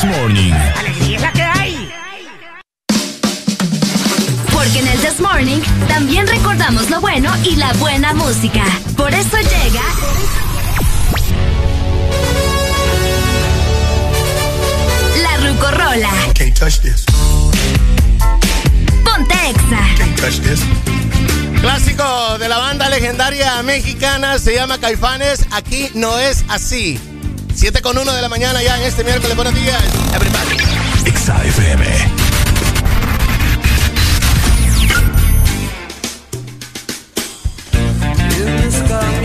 This Morning. Alegría es la que hay. Porque en el This Morning también recordamos lo bueno y la buena música. Por eso llega. La Rucorola. Can't touch this. Ponte Exa. Can't touch this. Clásico de la banda legendaria mexicana, se llama Caifanes, aquí no es así. 7 con 1 de la mañana ya en este miércoles, buenos días, everybody. Exa FM. Vienes caminando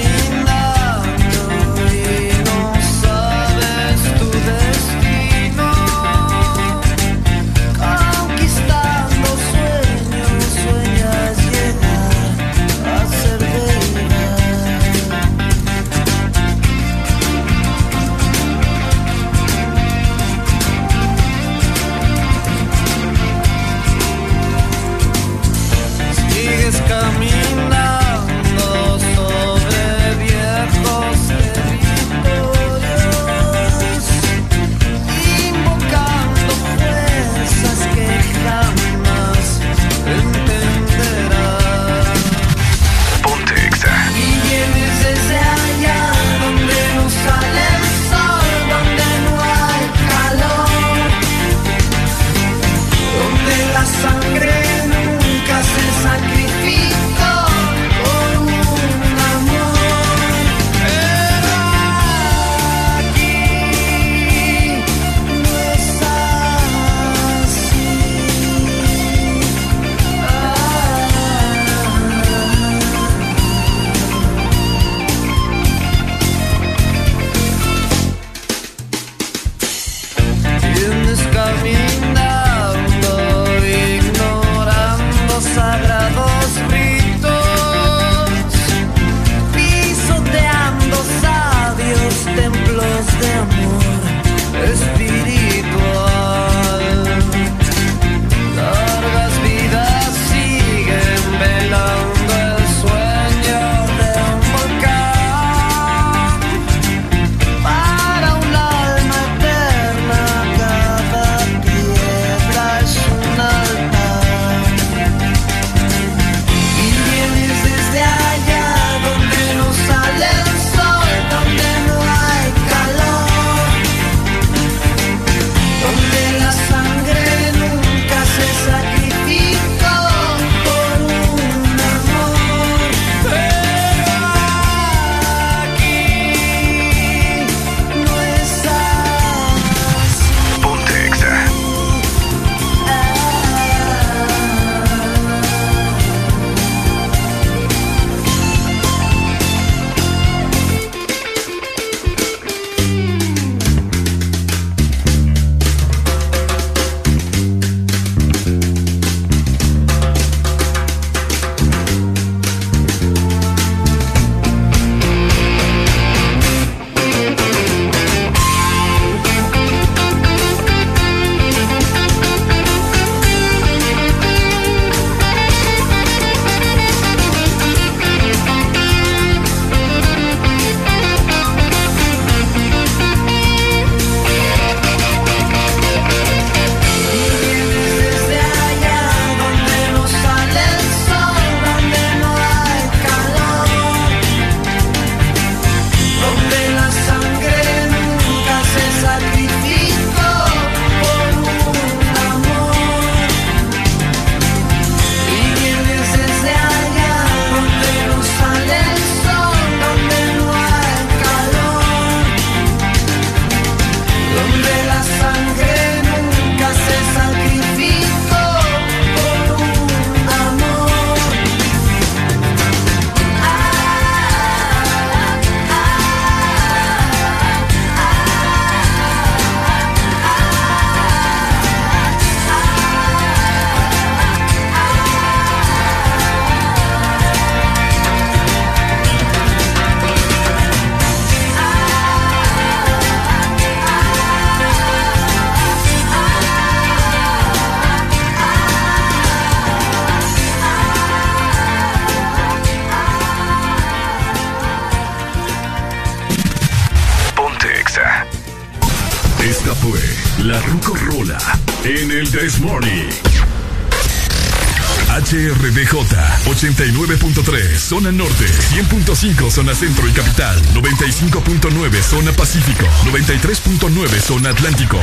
Zona Norte, 100.5 Zona Centro y Capital, 95.9 Zona Pacífico, 93.9 Zona Atlántico.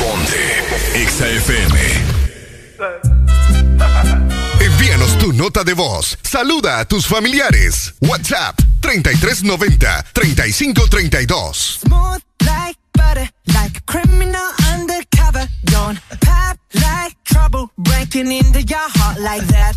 Ponte XAFM. Envíanos tu nota de voz. Saluda a tus familiares. WhatsApp 3390 3532. Smooth like butter, like a criminal undercover. Don't pop like trouble, breaking into your heart like that.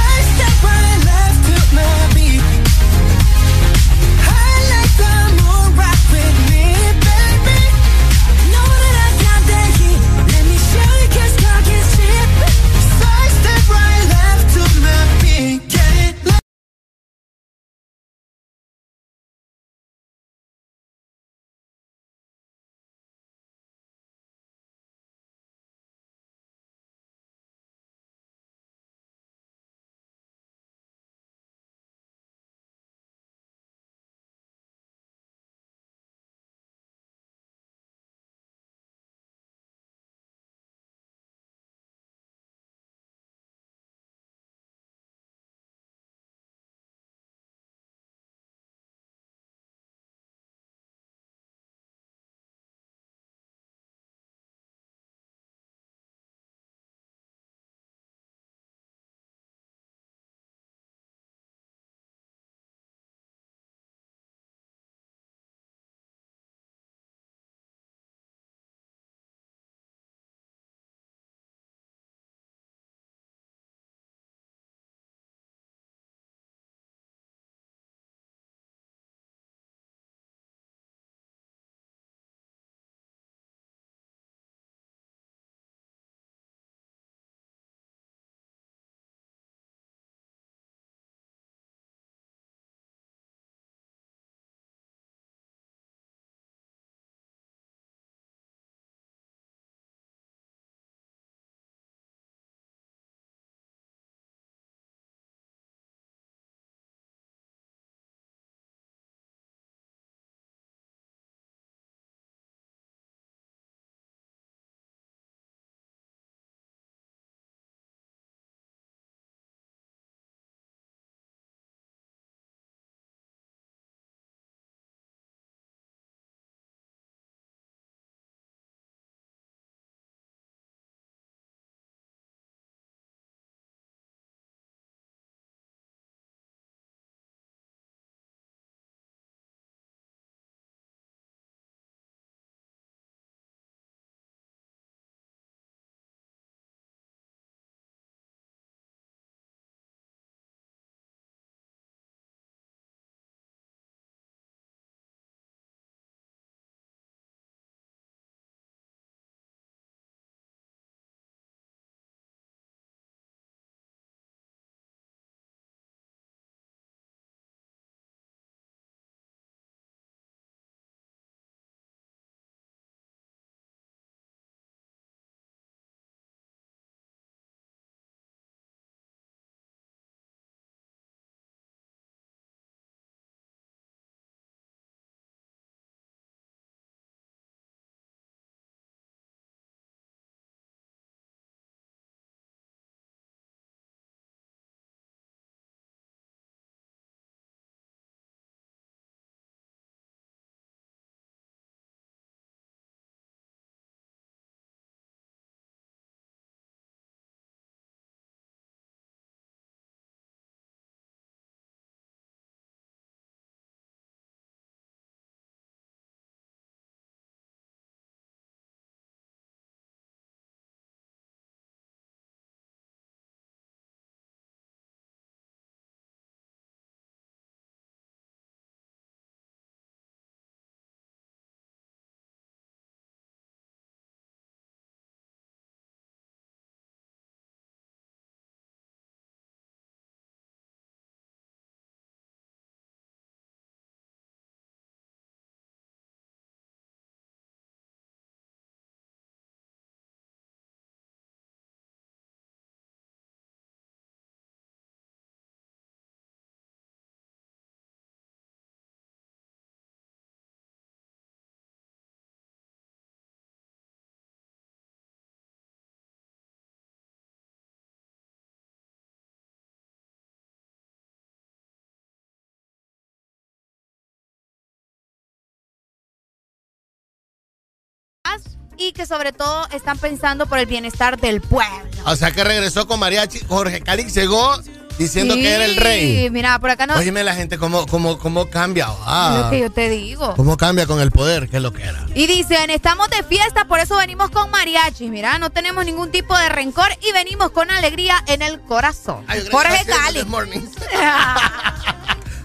Y que sobre todo están pensando por el bienestar del pueblo. O sea que regresó con mariachi. Jorge Calix llegó diciendo Sí, que era el rey. Mira, por acá no. Óyeme la gente cómo, cómo, cómo cambia. Ah, lo que yo te digo. cómo cambia con el poder, que es lo que era. Y dicen, estamos de fiesta, por eso venimos con mariachi. Mira, no tenemos ningún tipo de rencor y venimos con alegría en el corazón. Jorge Cali.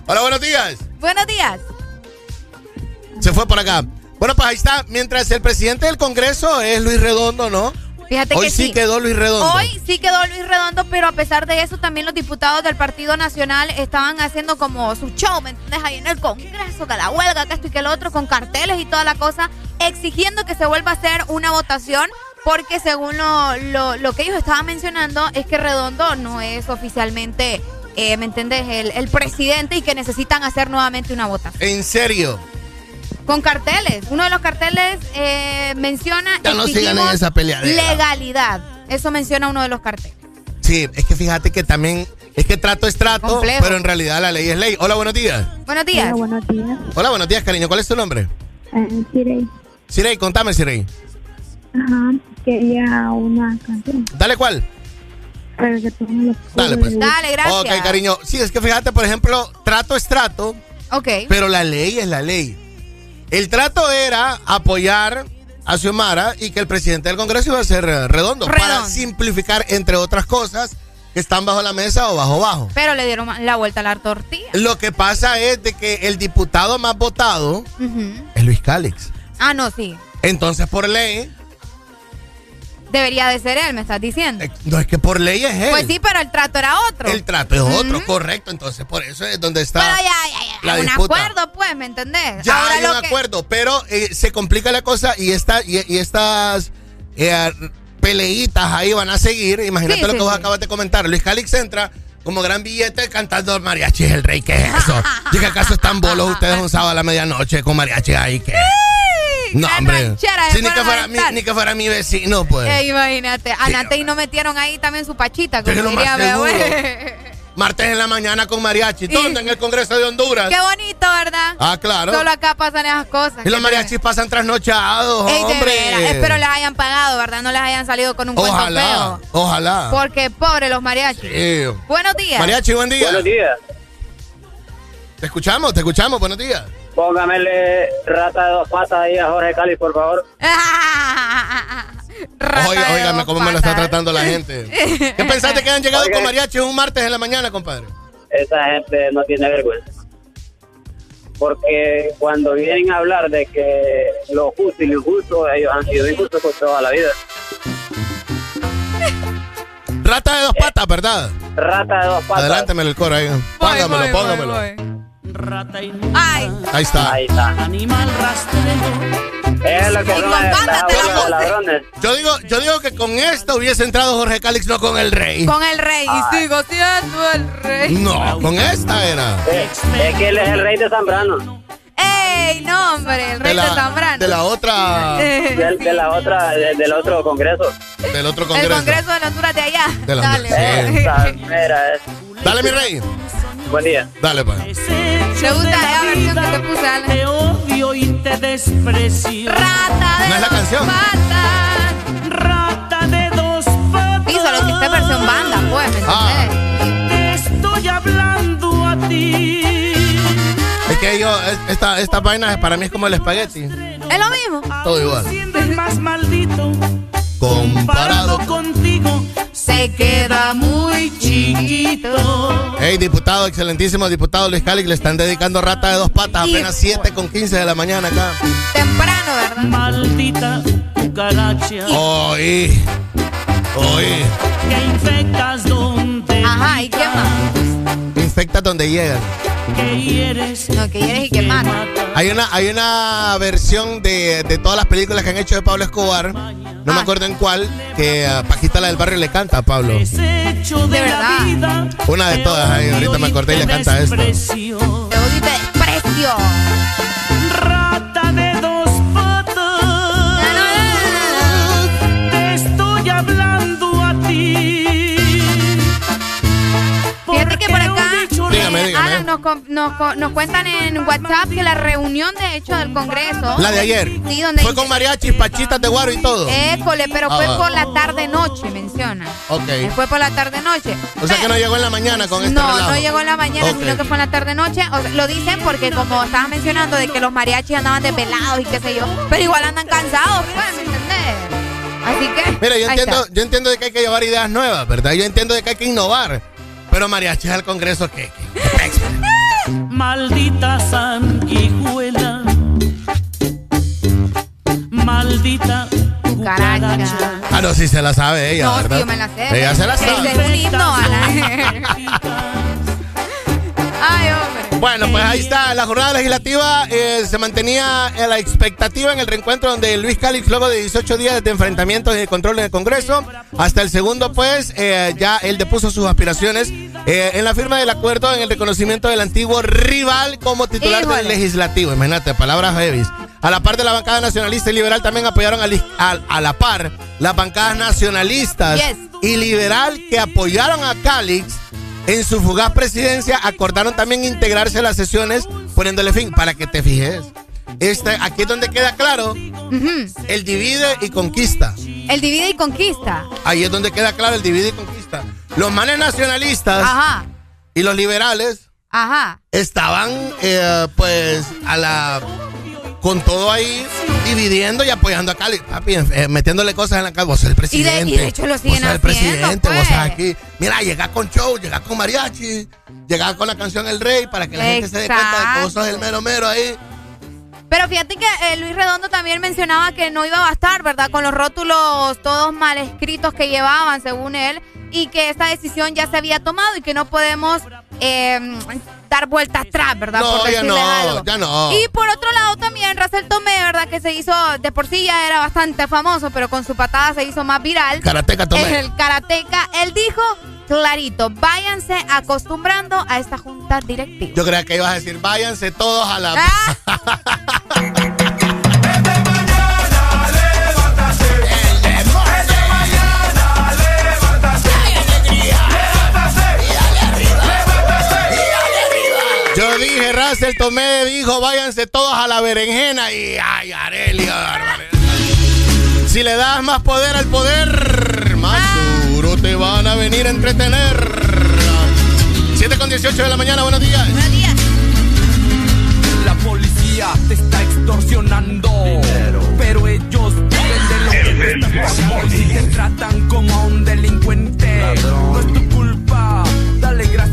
Hola, buenos días. Buenos días. Se fue por acá. Bueno, pues ahí está. Mientras el presidente del Congreso es Luis Redondo, ¿no? Fíjate Hoy que sí, quedó Luis Redondo. Hoy sí quedó Luis Redondo, pero a pesar de eso, también los diputados del Partido Nacional estaban haciendo como su show, ¿me entiendes? Ahí en el Congreso, que la huelga, que esto y que lo otro, con carteles y toda la cosa, exigiendo que se vuelva a hacer una votación, porque según lo, lo, lo que ellos estaban mencionando, es que Redondo no es oficialmente, eh, ¿me entiendes?, el, el presidente y que necesitan hacer nuevamente una votación. En serio. Con carteles. Uno de los carteles eh, menciona. Ya no sigan en esa peleadera. Legalidad. Eso menciona uno de los carteles. Sí, es que fíjate que también, es que trato es trato, Complejo. pero en realidad la ley es ley. Hola, buenos días. Buenos días. Hola, buenos días. Hola, buenos días, cariño. ¿Cuál es tu nombre? Eh, Sirey. Sirey, contame, Sirey. Ajá, quería una canción. Dale, ¿cuál? Lo Dale, pues. Dale, gracias. Ok, cariño. Sí, es que fíjate, por ejemplo, trato es trato, Ok. pero la ley es la ley. El trato era apoyar a Xiomara y que el presidente del Congreso iba a ser eh, redondo, para simplificar, entre otras cosas, que están bajo la mesa o bajo bajo. Pero le dieron la vuelta a la tortilla. Lo que pasa es de que el diputado más votado es Luis Cálix. Ah, no, sí. Entonces, por ley, Debería de ser él, me estás diciendo. no es que por ley es él. Pues sí, pero el trato era otro. El trato es otro, correcto. Entonces, por eso es donde está Pero ya, ya, ya. la un acuerdo, pues, ¿me entendés? Ya Ahora hay lo un que- acuerdo, pero eh, se complica la cosa y, esta, y, y estas eh, peleitas ahí van a seguir. Imagínate Sí, lo sí, que vos sí. acabas de comentar. Luis Calix entra como gran billete cantando mariachi es el rey. ¿Qué es eso? ¿Y que acaso están bolos ustedes un sábado a la medianoche con mariachi ahí? ¿Qué? No, hombre. ranchera, Sí, ni, que a fuera mi, aventar. ni que fuera mi vecino, pues. Eh, imagínate. Antes y no metieron ahí también su pachita, Sí, como diría. Martes en la mañana con mariachi. ¿Dónde? En el Congreso de Honduras. Qué bonito, ¿verdad? Ah, claro. Solo acá pasan esas cosas. Y los mariachis pasan trasnochados, Ey, de hombre. Espero les hayan pagado, ¿verdad? No les hayan salido con un cuento Ojalá, feo. ojalá. Porque pobre los mariachis. Sí. Buenos días. Mariachi, buen día. Buenos días. Te escuchamos, te escuchamos, buenos días. Póngamele rata de dos patas ahí a Jorge Cali, por favor. Oiga, óigame cómo me lo está tratando la gente. ¿Qué pensaste que han llegado Oiga. con mariachi un martes en la mañana, compadre? Esa gente no tiene vergüenza. Porque cuando vienen a hablar de que lo justo y lo injusto, ellos han sido injustos por toda la vida. Rata de dos patas, ¿verdad? Rata de dos patas. Adelántemelo el coro ahí. Póngamelo, voy, póngamelo. Ay. Ahí está. Ahí está. Animal rastrero. Es que de ladrones. Yo digo, yo digo que con esto hubiese entrado Jorge Calix, no con el rey. Con el rey. Y sigo siendo el rey. No, con esta era. Es, es que él es el rey de Zambrano. ¡Ey! No, hombre, el De rey de, la, Zambrano. de la otra. Del, de la otra, de- del otro congreso. Del otro El congreso. Congreso de Honduras de allá. De la Dale. Sí. Esa mera es. Dale, mi rey. Buen día. Dale, pues. ¿Te gusta esa versión que te puse, Ale? Te odio y te desprecio. Rata de ¿No es la dos canción? patas. Rata de dos patas. Solo hiciste versión banda, pues, ¿me Ah. Te estoy hablando a ti. Es que yo, es- esta, esta vaina para mí es como el espagueti. Es lo mismo. Todo igual. Siendo el más maldito. Comparado. contigo. Se queda muy chiquito. Hey, diputado, excelentísimo diputado Luis Calix, le están dedicando rata de dos patas, apenas 7 con 15 de la mañana acá. Temprano, ¿verdad? Maldita cucaracha. Oí, oí, Que infectas donde. Ajá, ¿y qué más? infecta donde llegan. Que hieres. No, que quieres y que mata. Hay una, hay una versión de, de todas las películas que han hecho de Pablo Escobar, no me acuerdo en cuál, que a Paquita la del barrio le canta a Pablo. De, verdad. Una de todas, ahí, ahorita me acordé y le canta esto. Te odio y te desprecio. Nos cuentan en WhatsApp que la reunión, de hecho, del Congreso. La de ayer. Sí, donde. Fue con mariachis, pachitas de guaro y todo. École, pero Ah, fue va. por la tarde-noche, menciona. Ok. Fue por la tarde-noche. O sea que no llegó en la mañana con este No, relajo. no llegó en la mañana, sino que fue en la tarde-noche. O sea, lo dicen porque, como estabas mencionando, de que los mariachis andaban desvelados y qué sé yo. Pero igual andan cansados, pues, ¿me entendés? Así que. Mira, yo entiendo, yo entiendo de que hay que llevar ideas nuevas, ¿verdad? Yo entiendo de que hay que innovar. Pero mariachis al Congreso, ¿qué? ¿Qué? Maldita sanguijuela. Maldita cucaracha. Ah, no, sí se la sabe ella, No, sí, ¿verdad? yo me la sé. Ella se la sabe. es un himno. Bueno, pues ahí está. La jornada legislativa eh, se mantenía en la expectativa en el reencuentro donde Luis Calix, luego de 18 días de enfrentamientos y de control en el Congreso, hasta el segundo, pues, eh, ya él depuso sus aspiraciones eh, en la firma del acuerdo en el reconocimiento del antiguo rival como titular Híjole. del legislativo. Imagínate, palabras heavies. A la par de la bancada nacionalista y liberal también apoyaron a, li- a- a la par las bancadas nacionalistas Yes. y liberal que apoyaron a Calix en su fugaz presidencia acordaron también integrarse a las sesiones poniéndole fin para que te fijes. Este, aquí es donde queda claro el divide y conquista. El divide y conquista. Ahí es donde queda claro el divide y conquista. Los manes nacionalistas Ajá, y los liberales ajá. estaban eh, pues a la con todo ahí dividiendo y apoyando a Cali, papi, eh, metiéndole cosas en la cara. Vos sos el presidente. y de hecho lo siguen vos sos el presidente, vos pues. sos aquí. Mira, llega con show, llega con mariachi, llega con la canción El Rey para que la gente se dé cuenta de que vos sos el mero mero ahí. Pero fíjate que eh, Luis Redondo también mencionaba que no iba a bastar, ¿verdad? Con los rótulos todos mal escritos que llevaban, según él, y que esta decisión ya se había tomado y que no podemos eh, dar vuelta atrás, ¿verdad? No, Por ya no, algo. ya no. Y por otro lado también Russell Tomé, ¿verdad? Que se hizo, de por sí ya era bastante famoso, pero con su patada se hizo más viral. Karateca Tomé. El karateca, él dijo clarito, váyanse acostumbrando a esta junta directiva. Yo creía que ibas a decir, váyanse todos a la. Dije, Russell Tomé dijo, váyanse todos a la berenjena y ay, barbaridad. Si le das más poder al poder, más duro te van a venir a entretener. 7 con 18 de la mañana, buenos días. Buenos días. La policía te está extorsionando. Pero ellos viven de lo que te estás pagando y te tratan como a un delincuente. No es tu culpa.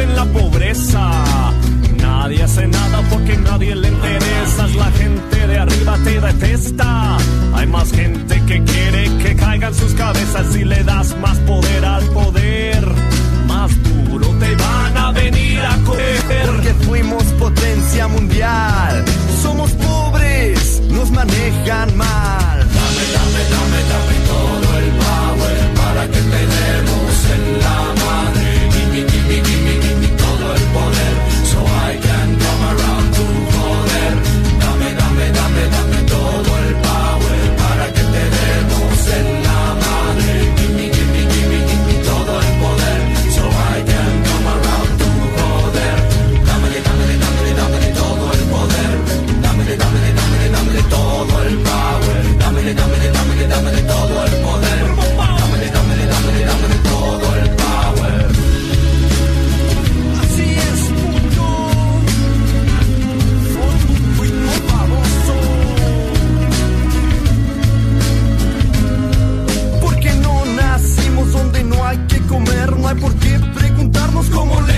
Vive en la pobreza. Nadie hace nada porque nadie le interesas. La gente de arriba te detesta. Hay más gente que quiere que caigan sus cabezas y le das más poder al poder. Más duro te van a venir a coger. Porque fuimos potencia mundial. Somos pobres, nos manejan mal. Dame, dame, dame, dame todo el power para que te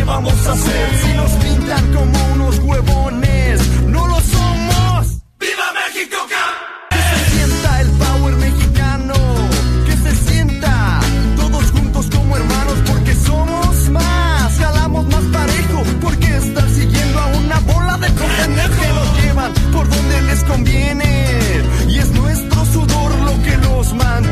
vamos a hacer? Si nos pintan como unos huevones, no lo somos. ¡Viva México, Que se sienta el power mexicano, que se sienta todos juntos como hermanos, porque somos más, jalamos más parejo, porque estar siguiendo a una bola de contenedores que nos llevan por donde les conviene, y es nuestro sudor lo que los manda.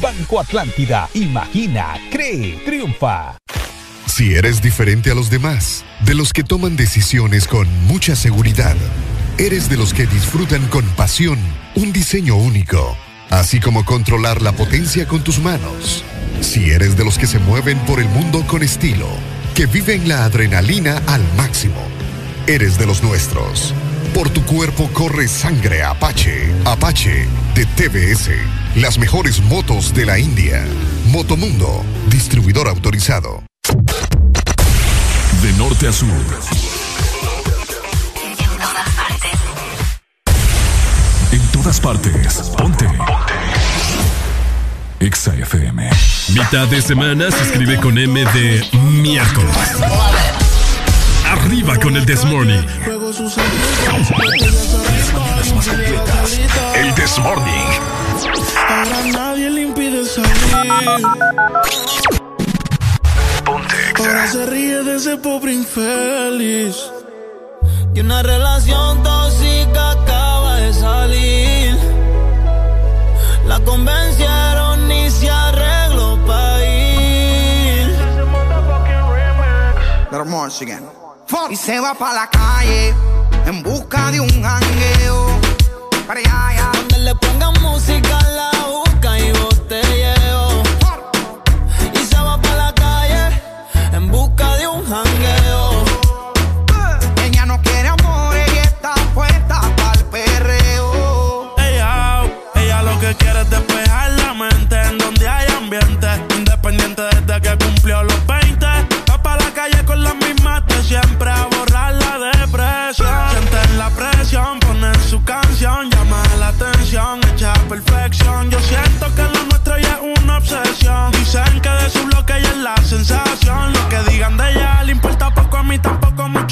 Banco Atlántida, imagina, cree, triunfa. Si eres diferente a los demás, de los que toman decisiones con mucha seguridad, eres de los que disfrutan con pasión un diseño único, así como controlar la potencia con tus manos. Si eres de los que se mueven por el mundo con estilo, que viven la adrenalina al máximo, eres de los nuestros. Por tu cuerpo corre sangre Apache. Apache de TBS. Las mejores motos de la India. Motomundo. Distribuidor autorizado. De norte a sur. En todas partes. Ponte. Exa FM. Mitad de semana se escribe con M de miércoles. Arriba con el This Morning. El This Morning. Ahora nadie le impide salir. Ahora se ríe de ese pobre infeliz. Y una relación tóxica acaba de salir. La convencieron y se arregló para ir. Y se va para la calle en busca de un jangueo. Para allá, allá. Donde le pongan música la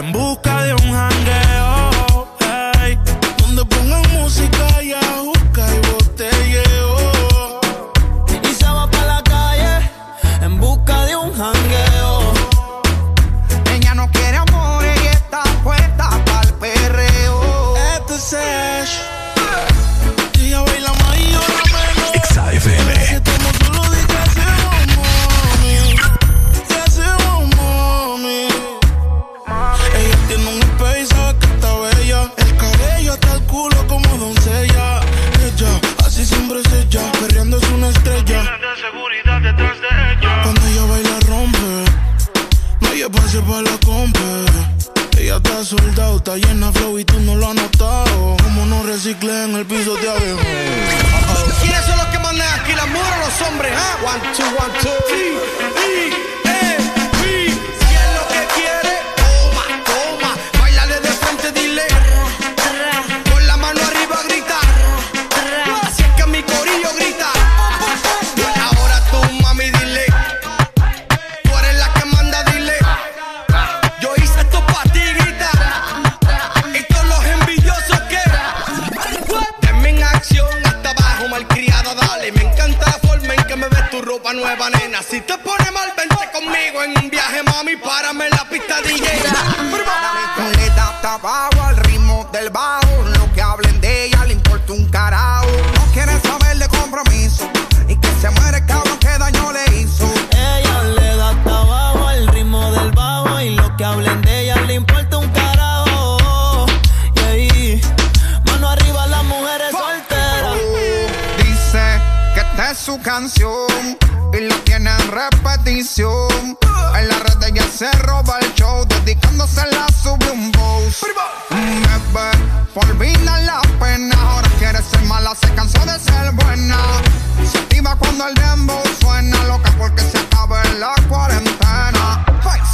en busca de un jangueo. donde pongan música y busca la compa. Ella está soldado, está llena flow y tú no lo has notado. Como no reciclé en el piso de abajo. ¿Quiénes son los que mandan aquí, las mujeres o los hombres? ah? One, two, one, two. Sí, sí. En un viaje, mami. Párame en la pista DJ. Le da tabaco al ritmo del bajo. Lo que hablen de ella le importa un carajo. No quiere saber de compromiso. Y que se muere el cabrón que daño le hizo. Ella le da trabajo al ritmo del bajo y lo que hablen de ella le importa un carajo. Y ahí, mano arriba las mujeres solteras. Dice que esta es su canción y lo tiene en repetición. Se roba el show, dedicándose la sube un boss. Bebé, por olvida la pena, ahora quiere ser mala, se cansó de ser buena. Se activa cuando el dembow suena, loca porque se acaba en la cuarentena.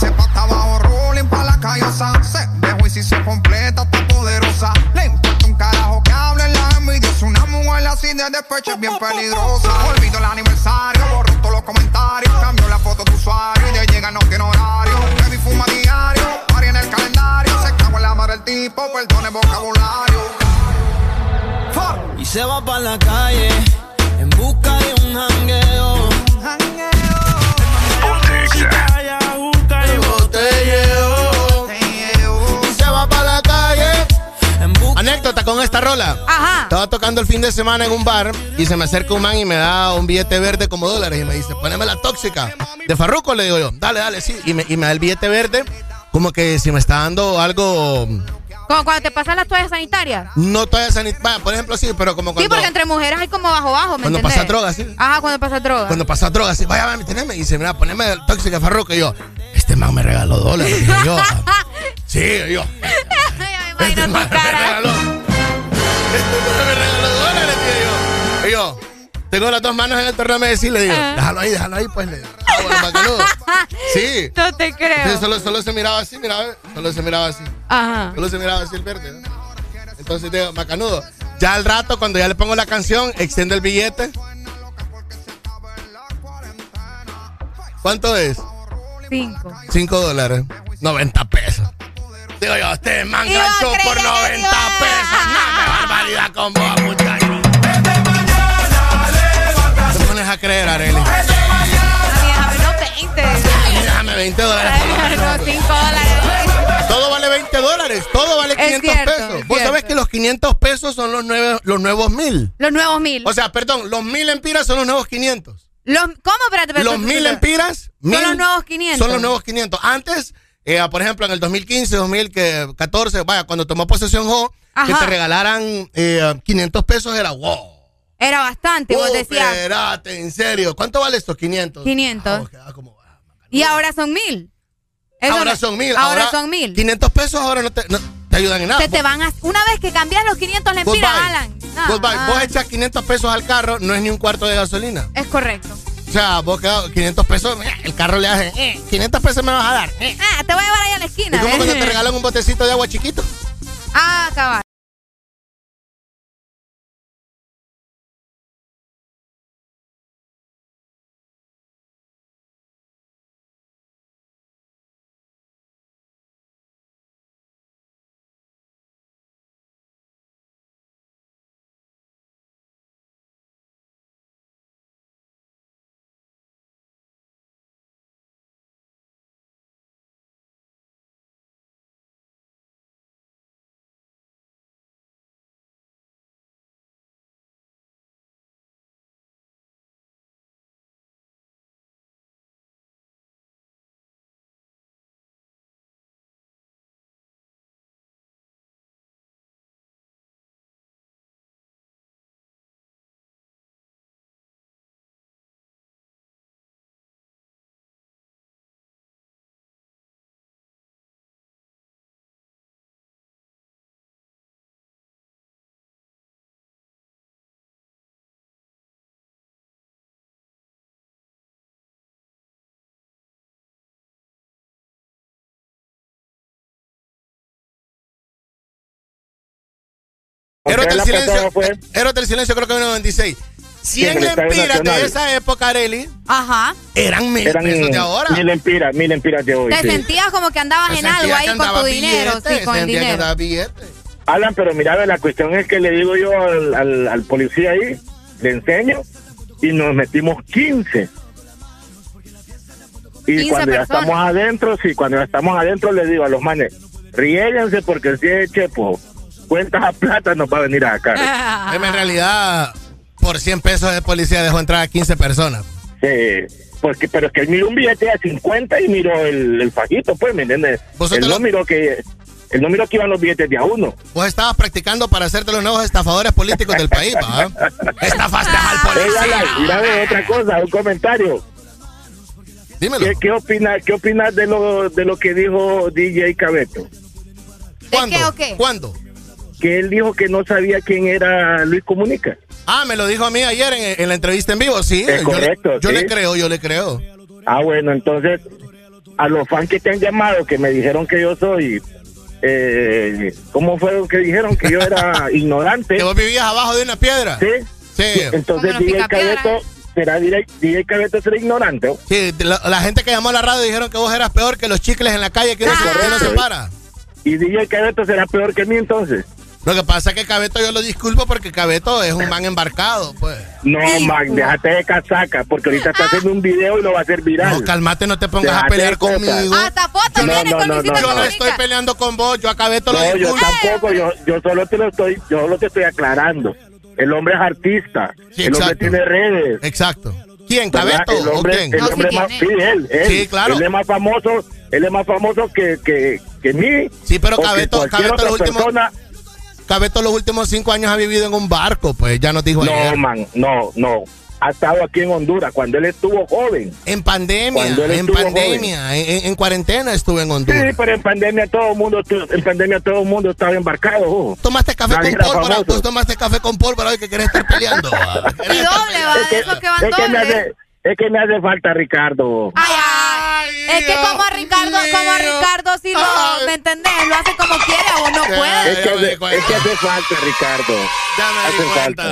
Se pata abajo, rolling pa' la callosa. Se dejó y si se completa, está poderosa. Le importa un carajo que hable la envidiosa. Una mujer así de despecho es bien peligrosa. Olvido el aniversario, borro todos los comentarios. Cambio la foto de usuario y ya llega no tiene horario. Se va para la calle en busca de un jangueo. Y se va para la calle. Anécdota con esta rola. Ajá. Estaba tocando el fin de semana en un bar y se me acerca un man y me da un billete verde como dólares y me dice, poneme la tóxica. De Farruco le digo yo, dale, dale, sí. Y me, y me da el billete verde como que si me está dando algo, Como cuando te pasan las toallas sanitarias. no todavía sanitario, por ejemplo sí, pero como Sí, cuando, porque entre mujeres hay como bajo bajo, ¿me cuando entendés? pasa droga, sí. Ajá, cuando pasa droga. Cuando pasa droga, así, vaya, vaya, teneme. Y dice, mira, poneme el tóxica Farruko. Y yo, este man me regaló dólares. Dije yo, sí, yo. Este man me regaló. Este man me regaló dólares, dije yo. Y yo, tengo las dos manos en el torneo de Messi, le digo, déjalo ahí, déjalo ahí, pues le digo. Ah, bueno, macanudo. Sí. No te creo. Entonces solo, solo se miraba así, mira, ve, solo se miraba así. Ajá. Solo se miraba así el verde. ¿no? Entonces digo, macanudo. Ya al rato, cuando ya le pongo la canción, extiende el billete. ¿Cuánto es? Cinco. 5 dólares. 90 pesos. Digo yo, a ganchó creer por que 90 iba. pesos. No, qué barbaridad con vos, muchacho. Pones a creer, Arely. No, 20. Déjame 20 dólares. No, 5 dólares. Todo vale 20 dólares. Todo vale Es 500 cierto, pesos. es Vos sabés que los 500 pesos son los, nueve- los nuevos mil. Los nuevos mil. O sea, perdón, los mil empiras son los nuevos 500. Los, ¿Cómo? Espérate, espérate. Los mil empiras Son mil los nuevos 500. Son los nuevos 500. Antes, eh, por ejemplo, en el 2015, 2014, vaya, cuando tomó posesión Jo, que te regalaran eh, 500 pesos era wow. Era bastante, vos decías. Espérate, en serio. ¿Cuánto vale estos 500? 500. Ah, y ahora son mil. Eso ahora no- son mil. Ahora, son mil. 500 pesos ahora no te, no te ayudan en nada. Se te van a, una vez que cambias los 500 Vos lempiras. Alan. Vos, ah, vos echas 500 pesos al carro, no es ni un cuarto de gasolina. Es correcto. O sea, vos quedas 500 pesos, eh, el carro le hace, eh, 500 pesos me vas a dar. eh. Ah, te voy a llevar ahí a la Es esquina. como ¿eh? cuando te regalan un botecito de agua chiquito. Ah, cabal. Héroes del la silencio. persona fue- Héroes del silencio creo que en 96. 100 en el Estadio lempiras de esa época, Areli, Ajá. eran mil Eran pesos de ahora. mil empiras, mil empiras de hoy. Te sí. sentías como que andabas en algo ahí con tu dinero. Sí, con el dinero. andaba billete. Alan, pero mira, la cuestión es que le digo yo al, al, al policía ahí, le enseño, y nos metimos 15. Y 15 cuando ya estamos adentro, sí, cuando ya estamos adentro, les digo a los manes, riéguense porque si es chepo, cuentas a plata nos va a venir a sacar. En realidad, por 100 pesos de policía dejó entrar a 15 personas. Sí, porque, pero es que él miró un billete a 50 y miró el, el fajito, pues, ¿me entiendes? Vosotros Él no lo- miró que... Él no miró que iban los billetes de a uno. Vos estabas practicando para de los nuevos estafadores políticos del país, ¿va? Estafaste al policía. mira, ve, otra cosa, un comentario. Dímelo. ¿Qué, qué opinas qué opinas de lo, de lo que dijo DJ Cabeto? ¿Cuándo? qué o qué? ¿Cuándo? Que él dijo que no sabía quién era Luis Comunica. Ah, me lo dijo a mí ayer en, en la entrevista en vivo, sí. Es yo, correcto, le, yo sí. le creo, yo le creo. Ah, bueno, entonces, a los fans que te han llamado, que me dijeron que yo soy... Eh, ¿Cómo fue lo que dijeron? Que yo era ignorante. ¿Que vos vivías abajo de una piedra? Sí. Sí. Entonces DJ picapiedras. Cabeto, será DJ, Cabeto será ignorante. Sí, la, la gente que llamó a la radio dijeron que vos eras peor que los chicles en la calle que uno, se, que uno se para. Y DJ Cabeto será peor que mí entonces. Lo que pasa es que Cabeto yo lo disculpo porque Cabeto es un man embarcado, pues. No, man, déjate de casaca, porque ahorita está haciendo un video y lo va a hacer viral. No, calmate, no te pongas a pelear conmigo. Hasta fotos No, viene no, con no, Yo no estoy peleando con vos, yo a Cabeto lo No, yo disculpo. tampoco, yo, yo solo te lo estoy, yo solo te estoy aclarando. El hombre es artista, Sí, el hombre tiene redes. Exacto. ¿Quién? ¿Cabeto el o hombre, quién? el No, sí hombre más, sí, él, él. Sí, claro. Él es más famoso, él es más famoso que, que, que mí. Sí, pero o Cabeto, cualquier Cabeto otra los últimos, persona. Cabeto los últimos cinco años ha vivido en un barco, pues ya nos dijo No, ayer. man, no, no. Ha estado aquí en Honduras cuando él estuvo joven. En pandemia, Cuando él en estuvo pandemia, en, en- en cuarentena estuve en Sí, Honduras. pero en pandemia todo el mundo, en pandemia todo el mundo estaba embarcado. oh. Tomaste café Nadie con pólvora, tú tomaste café con pólvora hoy que querés estar peleando. Y doble, va, Es que, que van es que me doble. hace, es que me hace falta Ricardo. Ay, ay. Es que como a Ricardo, como a Ricardo sí lo, ¿me entendés? Lo hace como quiere, vos no Ya, puedes. Es que, hace, es que hace falta, Ricardo. Ya me di Hace cuenta.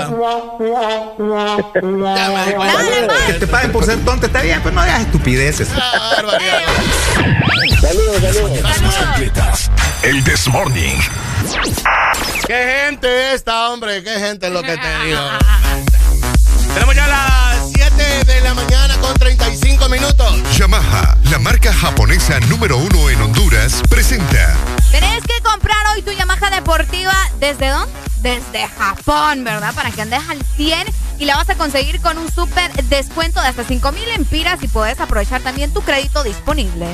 Ya me di cuenta. Dale, Que te paguen por ser tonto está bien, pero no digas estupideces. Ah. Saludos, saludos. Más completas. El This Morning. Qué gente esta, hombre, qué gente es lo que te digo. Tenemos ya las 7 de la mañana con 35 minutos. Yamaha, la marca japonesa número uno en Honduras, presenta Tenés que comprar hoy tu Yamaha deportiva. ¿Desde dónde? Desde Japón, ¿verdad? Para que andes al 100 y la vas a conseguir con un súper descuento de hasta 5 mil empiras y puedes aprovechar también tu crédito disponible.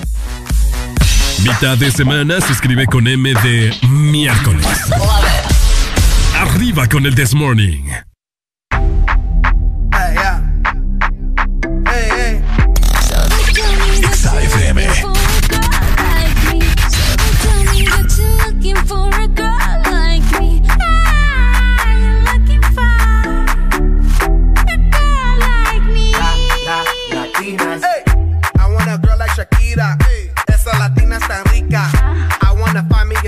Mitad de semana se escribe con M de miércoles. Arriba con el This Morning.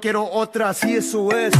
quiero otra, así eso es.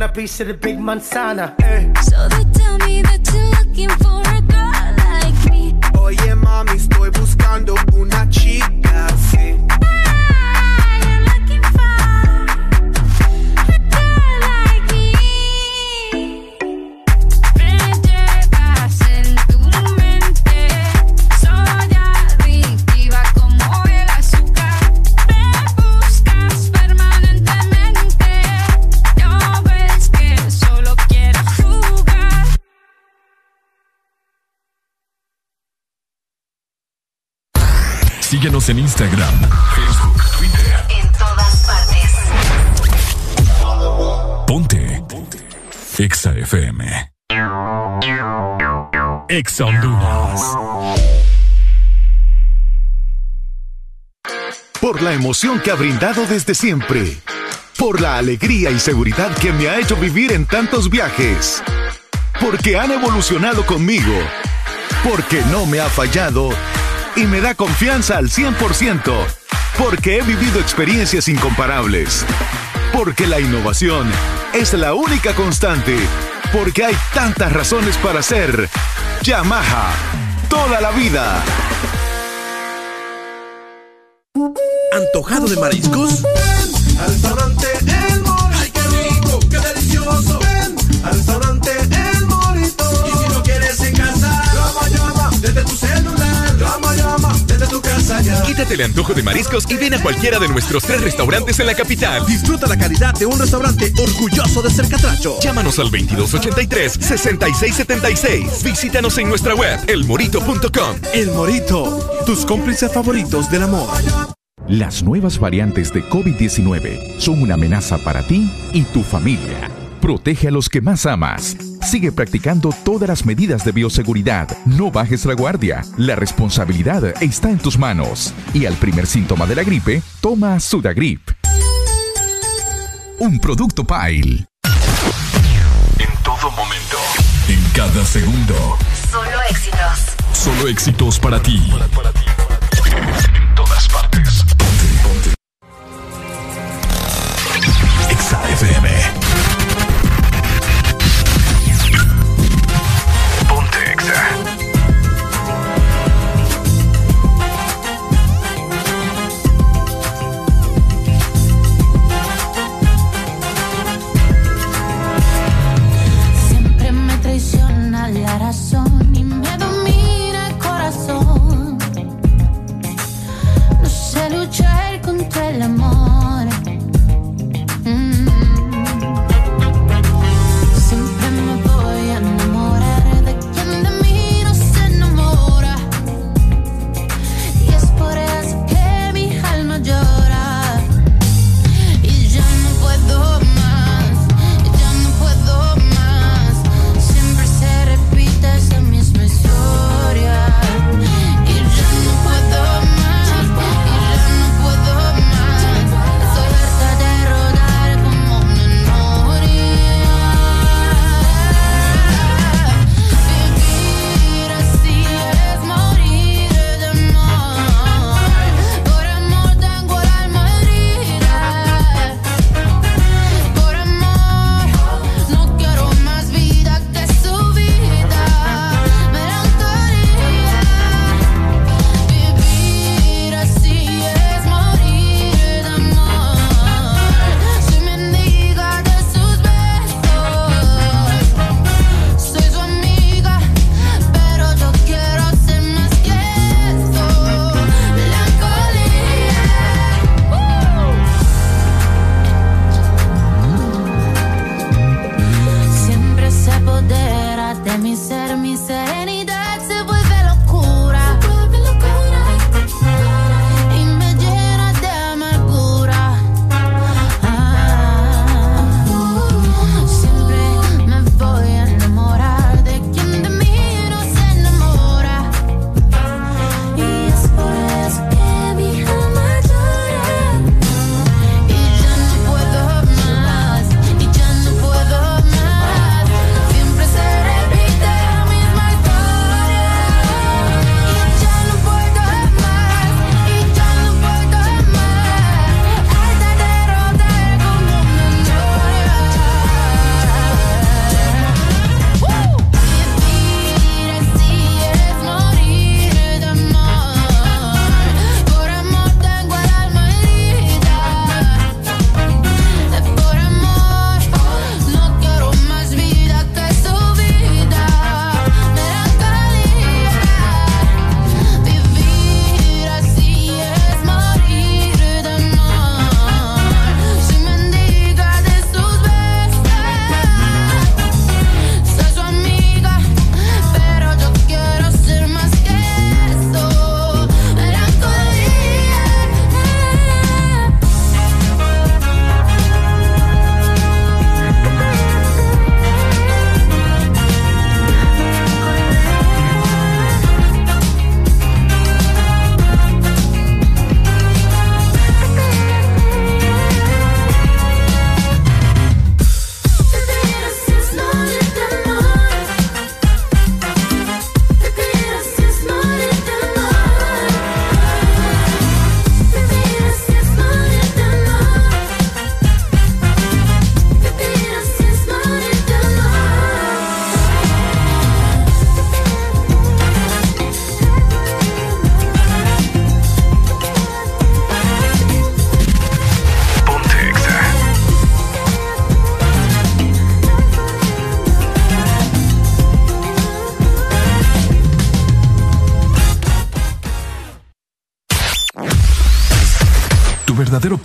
Want a piece of the big manzana. Eh. So they tell me that you're looking for a girl like me. Oye mami, estoy buscando una Síguenos en Instagram, Facebook, Twitter. En todas partes. Ponte. Exa FM. Exa Honduras. Por la emoción que ha brindado desde siempre. Por la alegría y seguridad que me ha hecho vivir en tantos viajes. Porque han evolucionado conmigo. Porque no me ha fallado y me da confianza al 100%. Porque he vivido experiencias incomparables. Porque la innovación es la única constante. Porque hay tantas razones para ser Yamaha. Toda la vida. ¿Antojado de mariscos? Al restaurante El Morito. ¡Ay, qué rico! ¡Qué delicioso! Quítate el antojo de mariscos y ven a cualquiera de nuestros tres restaurantes en la capital. Disfruta la calidad de un restaurante orgulloso de ser catracho. Llámanos al 2283-6676. Visítanos en nuestra web, elmorito.com. El Morito, tus cómplices favoritos del amor. Las nuevas variantes de COVID-19 son una amenaza para ti y tu familia. Protege a los que más amas. Sigue practicando todas las medidas de bioseguridad. No bajes la guardia. La responsabilidad está en tus manos. Y al primer síntoma de la gripe, toma Sudagrip. Un producto Pile. En todo momento. En cada segundo. Solo éxitos. Solo éxitos para ti. Todas partes.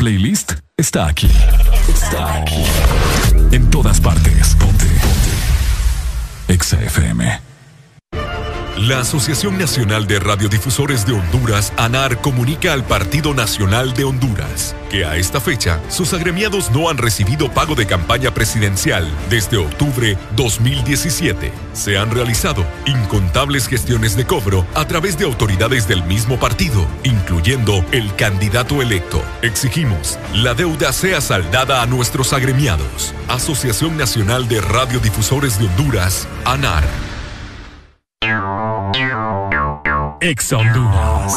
playlist está aquí. Está aquí. En todas partes. Ponte. Ponte. La Asociación Nacional de Radiodifusores de Honduras, ANAR, comunica al Partido Nacional de Honduras que a esta fecha sus agremiados no han recibido pago de campaña presidencial desde octubre 2017. Se han realizado incontables gestiones de cobro a través de autoridades del mismo partido, incluyendo el candidato electo Exigimos la deuda sea saldada a nuestros agremiados. Asociación Nacional de Radiodifusores de Honduras, ANAR. Ex Honduras.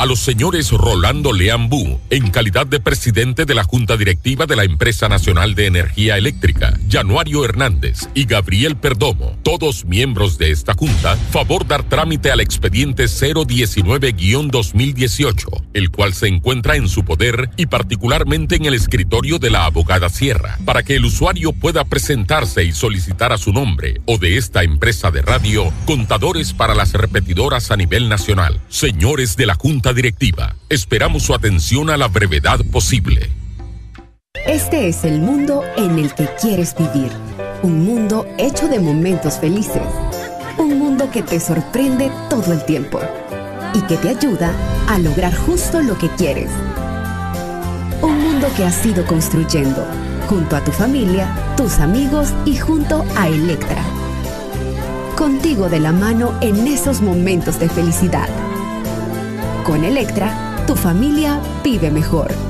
a los señores Rolando Leambú, en calidad de presidente de la Junta Directiva de la Empresa Nacional de Energía Eléctrica, Januario Hernández y Gabriel Perdomo, todos miembros de esta junta, favor dar trámite al expediente 019-2018, el cual se encuentra en su poder y particularmente en el escritorio de la abogada Sierra, para que el usuario pueda presentarse y solicitar a su nombre o de esta empresa de radio contadores para las repetidoras a nivel nacional. Señores de la junta directiva, esperamos su atención a la brevedad posible. Este es el mundo en el que quieres vivir. Un mundo hecho de momentos felices. Un mundo que te sorprende todo el tiempo y que te ayuda a lograr justo lo que quieres. Un mundo que has ido construyendo junto a tu familia, tus amigos y junto a Electra. Contigo de la mano en esos momentos de felicidad. Con Electra, tu familia vive mejor.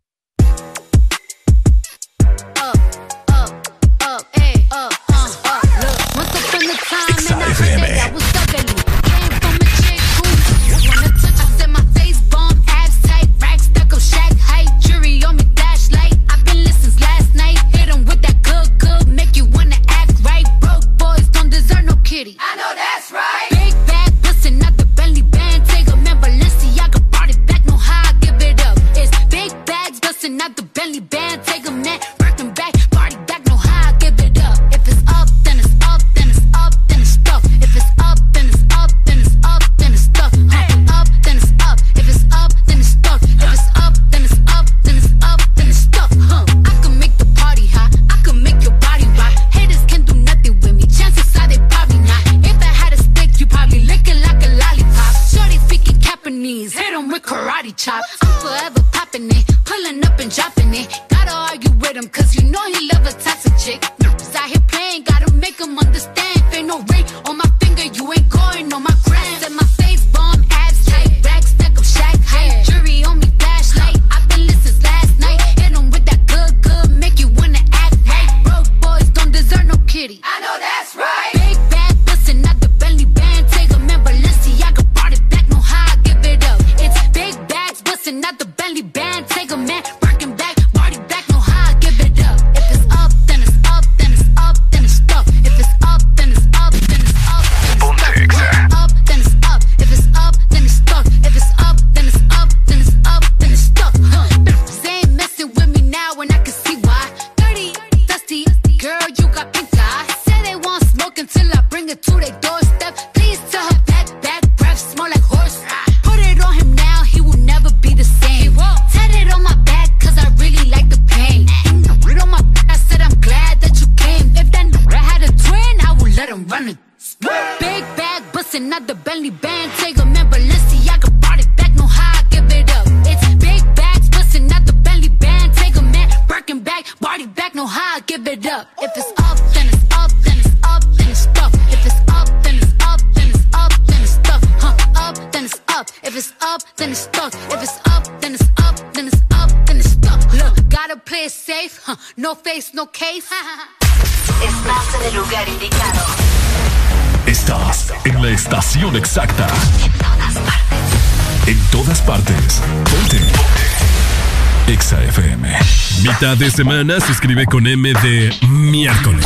de semana se escribe con M de miércoles.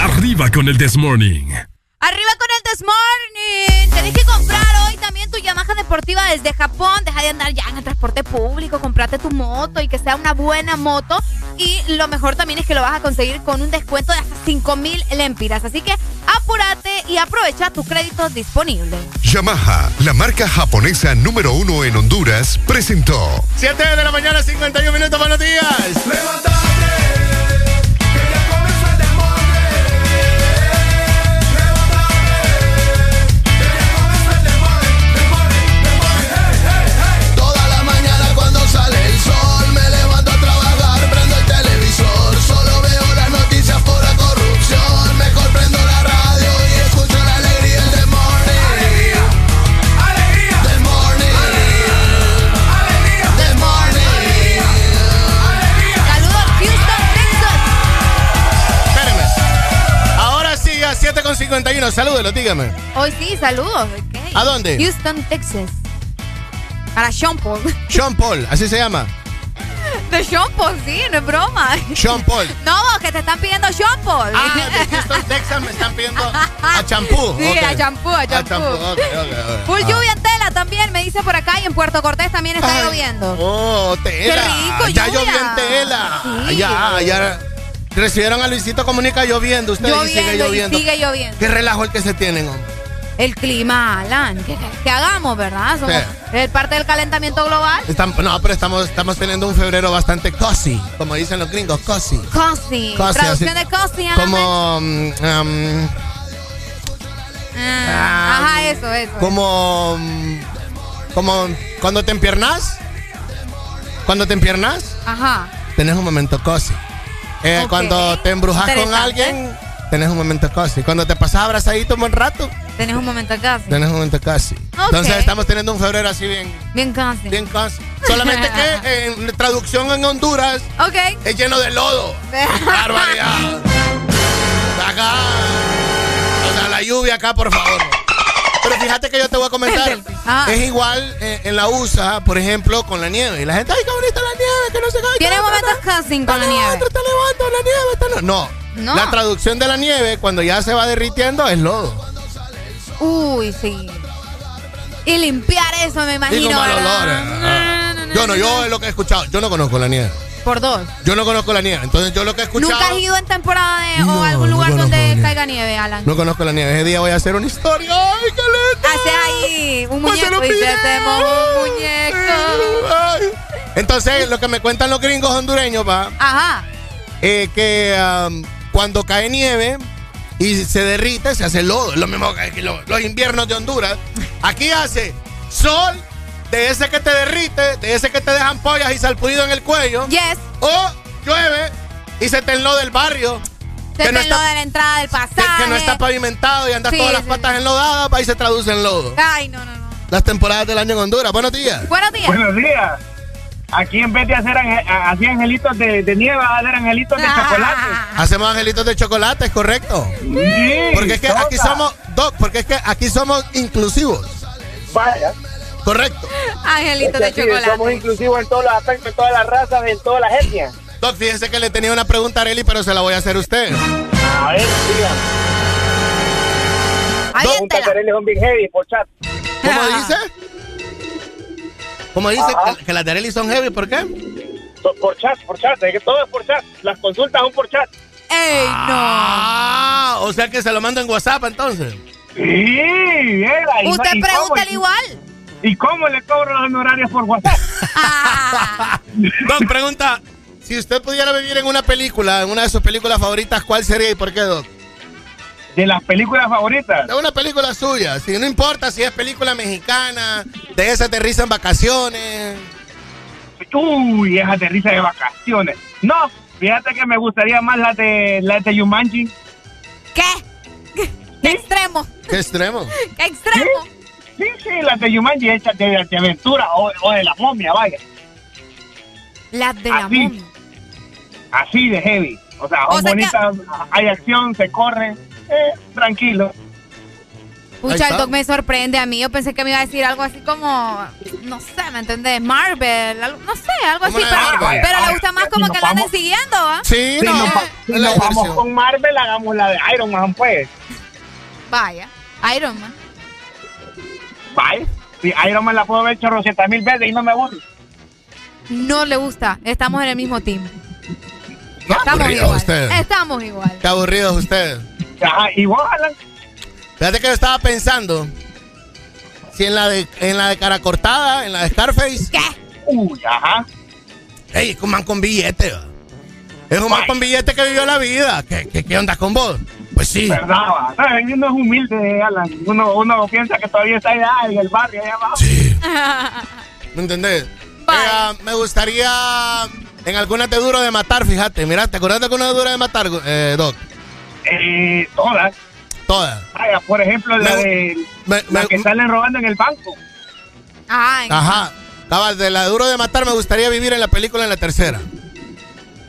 Arriba con el This Morning. Arriba con el This Morning. Tenés que comprar hoy también tu Yamaha deportiva desde Japón. Deja de andar ya en el transporte público. Comprate tu moto y que sea una buena moto. Y lo mejor también es que lo vas a conseguir con un descuento de hasta 5 mil lempiras. Así que y aprovecha tu crédito disponible. Yamaha, la marca japonesa número uno en Honduras, presentó 7 de la mañana, 51 minutos, buenos días. Toda 51. Salúdelo, dígame. Hoy sí, saludos. ¿A dónde? Houston, Texas. Para Sean Paul. Sean Paul, así se llama. De Sean Paul, sí, no es broma. Sean Paul. No, que te están pidiendo Sean Paul. Ah, de Houston, Texas me están pidiendo a champú. Sí, Ok. a champú, a champú. champú, ok, ok, ok. Full Ah. lluvia en tela también, me dice por acá, y en Puerto Cortés también está lloviendo. Oh, tela. Qué rico, ya lluvia. llovió en tela. Sí. Ya, ya. Recibieron a Luisito Comunica lloviendo. Ustedes y sigue Lloviendo y lloviendo. sigue lloviendo. Qué relajo el que se tienen, hombre. El clima, Alan, que, que hagamos, ¿verdad? Somos Sí. parte del calentamiento global. No, pero estamos, estamos teniendo un febrero bastante cozy, como dicen los gringos, cozy. Cozy. Cozy, Traducción así- de cozy, Alan. Como, um, Ah, ajá, eso, eso. como, mm, como cuando te empiernas, cuando te empiernas, Ajá. tenés un momento cozy. Eh. Cuando te embrujas con alguien, tenés un momento cozy. Cuando te pasas abrazadito un buen rato, Tenés un momento sí. tenés un momento cozy. Entonces estamos teniendo un febrero así bien, Bien cozy. bien cozy. Solamente que en traducción en Honduras es lleno de lodo. Barbaridad. Acá. O sea, la lluvia acá, por favor. Fíjate que yo te voy a comentar. Ajá. Es igual eh, en la USA, por ejemplo, con la nieve. Y la gente, ay, qué bonita la nieve, que no se cae. Tiene momentos cozy con la nieve. Te levanto, la nieve está no. No. No. La traducción de la nieve, cuando ya se va derritiendo, es lodo. Uy, sí. Y limpiar eso, me Y imagino. con mal eh. Yo no, yo es lo que he escuchado. Yo no conozco la nieve. Por dos. Yo no conozco la nieve. Entonces yo lo que he escuchado. ¿Nunca has ido en temporada de, o a algún lugar donde caiga nieve, Alan? No conozco la nieve. Ese día voy a hacer una historia. ¡Ay, qué lindo! Hace ahí un muñeco y se te un muñeco. Ay. Entonces, lo que me cuentan los gringos hondureños, va, Ajá. eh, que um, cuando cae nieve y se derrite, se hace lodo. Es lo mismo que lo- los inviernos de Honduras. Aquí hace sol, de ese que te derrite, de ese que te dejan pollas y salpudido en el cuello. Yes. O llueve y se te enloda el barrio. Se que no te está- de la entrada del Que, pasaje. que no está pavimentado y andas Sí, todas las sí, patas enlodadas, ahí se traduce en lodo. Ay, no, no, no. Las temporadas del año en Honduras. Buenos días. Buenos días. Buenos días. Aquí en vez de hacer ange- así angelitos de, de nieve, va a hacer angelitos de chocolate. Hacemos angelitos de chocolate, ¿es correcto? Sí, Porque es que aquí somos, Doc, porque es que aquí somos inclusivos. Vaya. Correcto. Angelito de Es que sí, chocolate. Somos inclusivos en todos los aspectos, en todas las razas, en todas las etnias. Doc, fíjese que le tenía una pregunta a Areli, pero se la voy a hacer a usted. A ver, digan. De Arely son bien heavy por chat. ¿Cómo dice? ¿Cómo dice? Ajá. Que, que las de Areli son heavy, ¿por qué? Por chat, por chat, es que todo es por chat. Las consultas son por chat. ¡Ey, Ah, o sea que se lo mando en WhatsApp entonces. Sí, era. y no- Usted pregúntale igual. ¿Y cómo le cobro los honorarios por WhatsApp? Doc, pregunta, si usted pudiera vivir en una película, en una de sus películas favoritas, ¿cuál sería y por qué, Doc? De las películas favoritas. De una película suya, si no importa si es película mexicana, de esa aterriza en vacaciones. Uy, esa de risa de vacaciones. No, fíjate que me gustaría más la de la de Yumanji. ¿Qué? ¿Qué extremo? ¿Qué extremo? ¿Qué extremo? Sí, sí, la de Yumanji hecha de, de aventura o, o de la momia, vaya. Las de la momia. Así de heavy. O sea, O son que- bonitas, hay acción, se corre. Eh, tranquilo. Pucha, el doc me sorprende a mí. Yo pensé que me iba a decir algo así como, no sé, ¿me entendés? Marvel, algo- no sé, algo así. ¿Cómo la Pero, de Marvel? pero le Ay, gusta más como que la anden siguiendo, ¿ah? Sí, si no. nos, si vamos con Marvel, hagamos la de Iron Man, pues. Vaya, Iron Man. Bye. Sí, Iron Man la puedo ver chorrocientas mil veces y no me aburro. No le gusta. Estamos en el mismo team. Estamos igual. ustedes. Estamos igual. Qué aburridos ustedes. Ajá, igual. Fíjate que yo estaba pensando si en la de en la de cara cortada, en la de Scarface. ¿Qué? Uy, ajá. Ey, es un man con billete, va. Es un man con billete que vivió la vida. ¿Qué, qué, qué onda con vos? Pues sí. ¿Verdad? No, uno es humilde, Alan. Uno, uno piensa que todavía está allá en el barrio, allá abajo. ¿Me entendés? Eh, me gustaría en alguna de duro de matar, fíjate. Mira, ¿te acuerdas de alguna de duro de matar, eh, Doc? Eh, todas. Todas. Vaya, por ejemplo, la Me- de me- la me- que salen robando en el banco. Ajá. en- Ajá. Cabal, de la de duro de matar me gustaría vivir en la película en la tercera.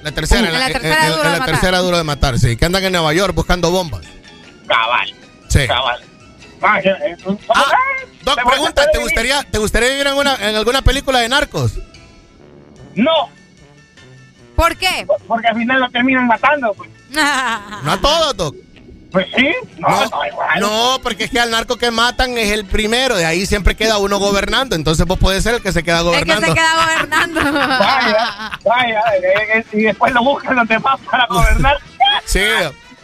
La tercera, en la tercera en- Duro de tercera duro de matar, sí. Que andan en Nueva York buscando bombas. Cabal. Sí. Cabal. Eh, Ah, eh, Doc, ¿te vas a pregunta, ¿te gustaría, ¿te gustaría vivir en, una, en alguna película de narcos? No, ¿Por qué? porque al final lo terminan matando. Pues, No a todos, Doc. Pues sí. No, No, no, igual. no, porque es que al narco que matan es el primero, de ahí siempre queda uno gobernando, entonces vos puedes ser el que se queda Es que gobernando. se queda gobernando. Vaya, vaya. eh, eh, y después lo buscan los demás para gobernar. Sí,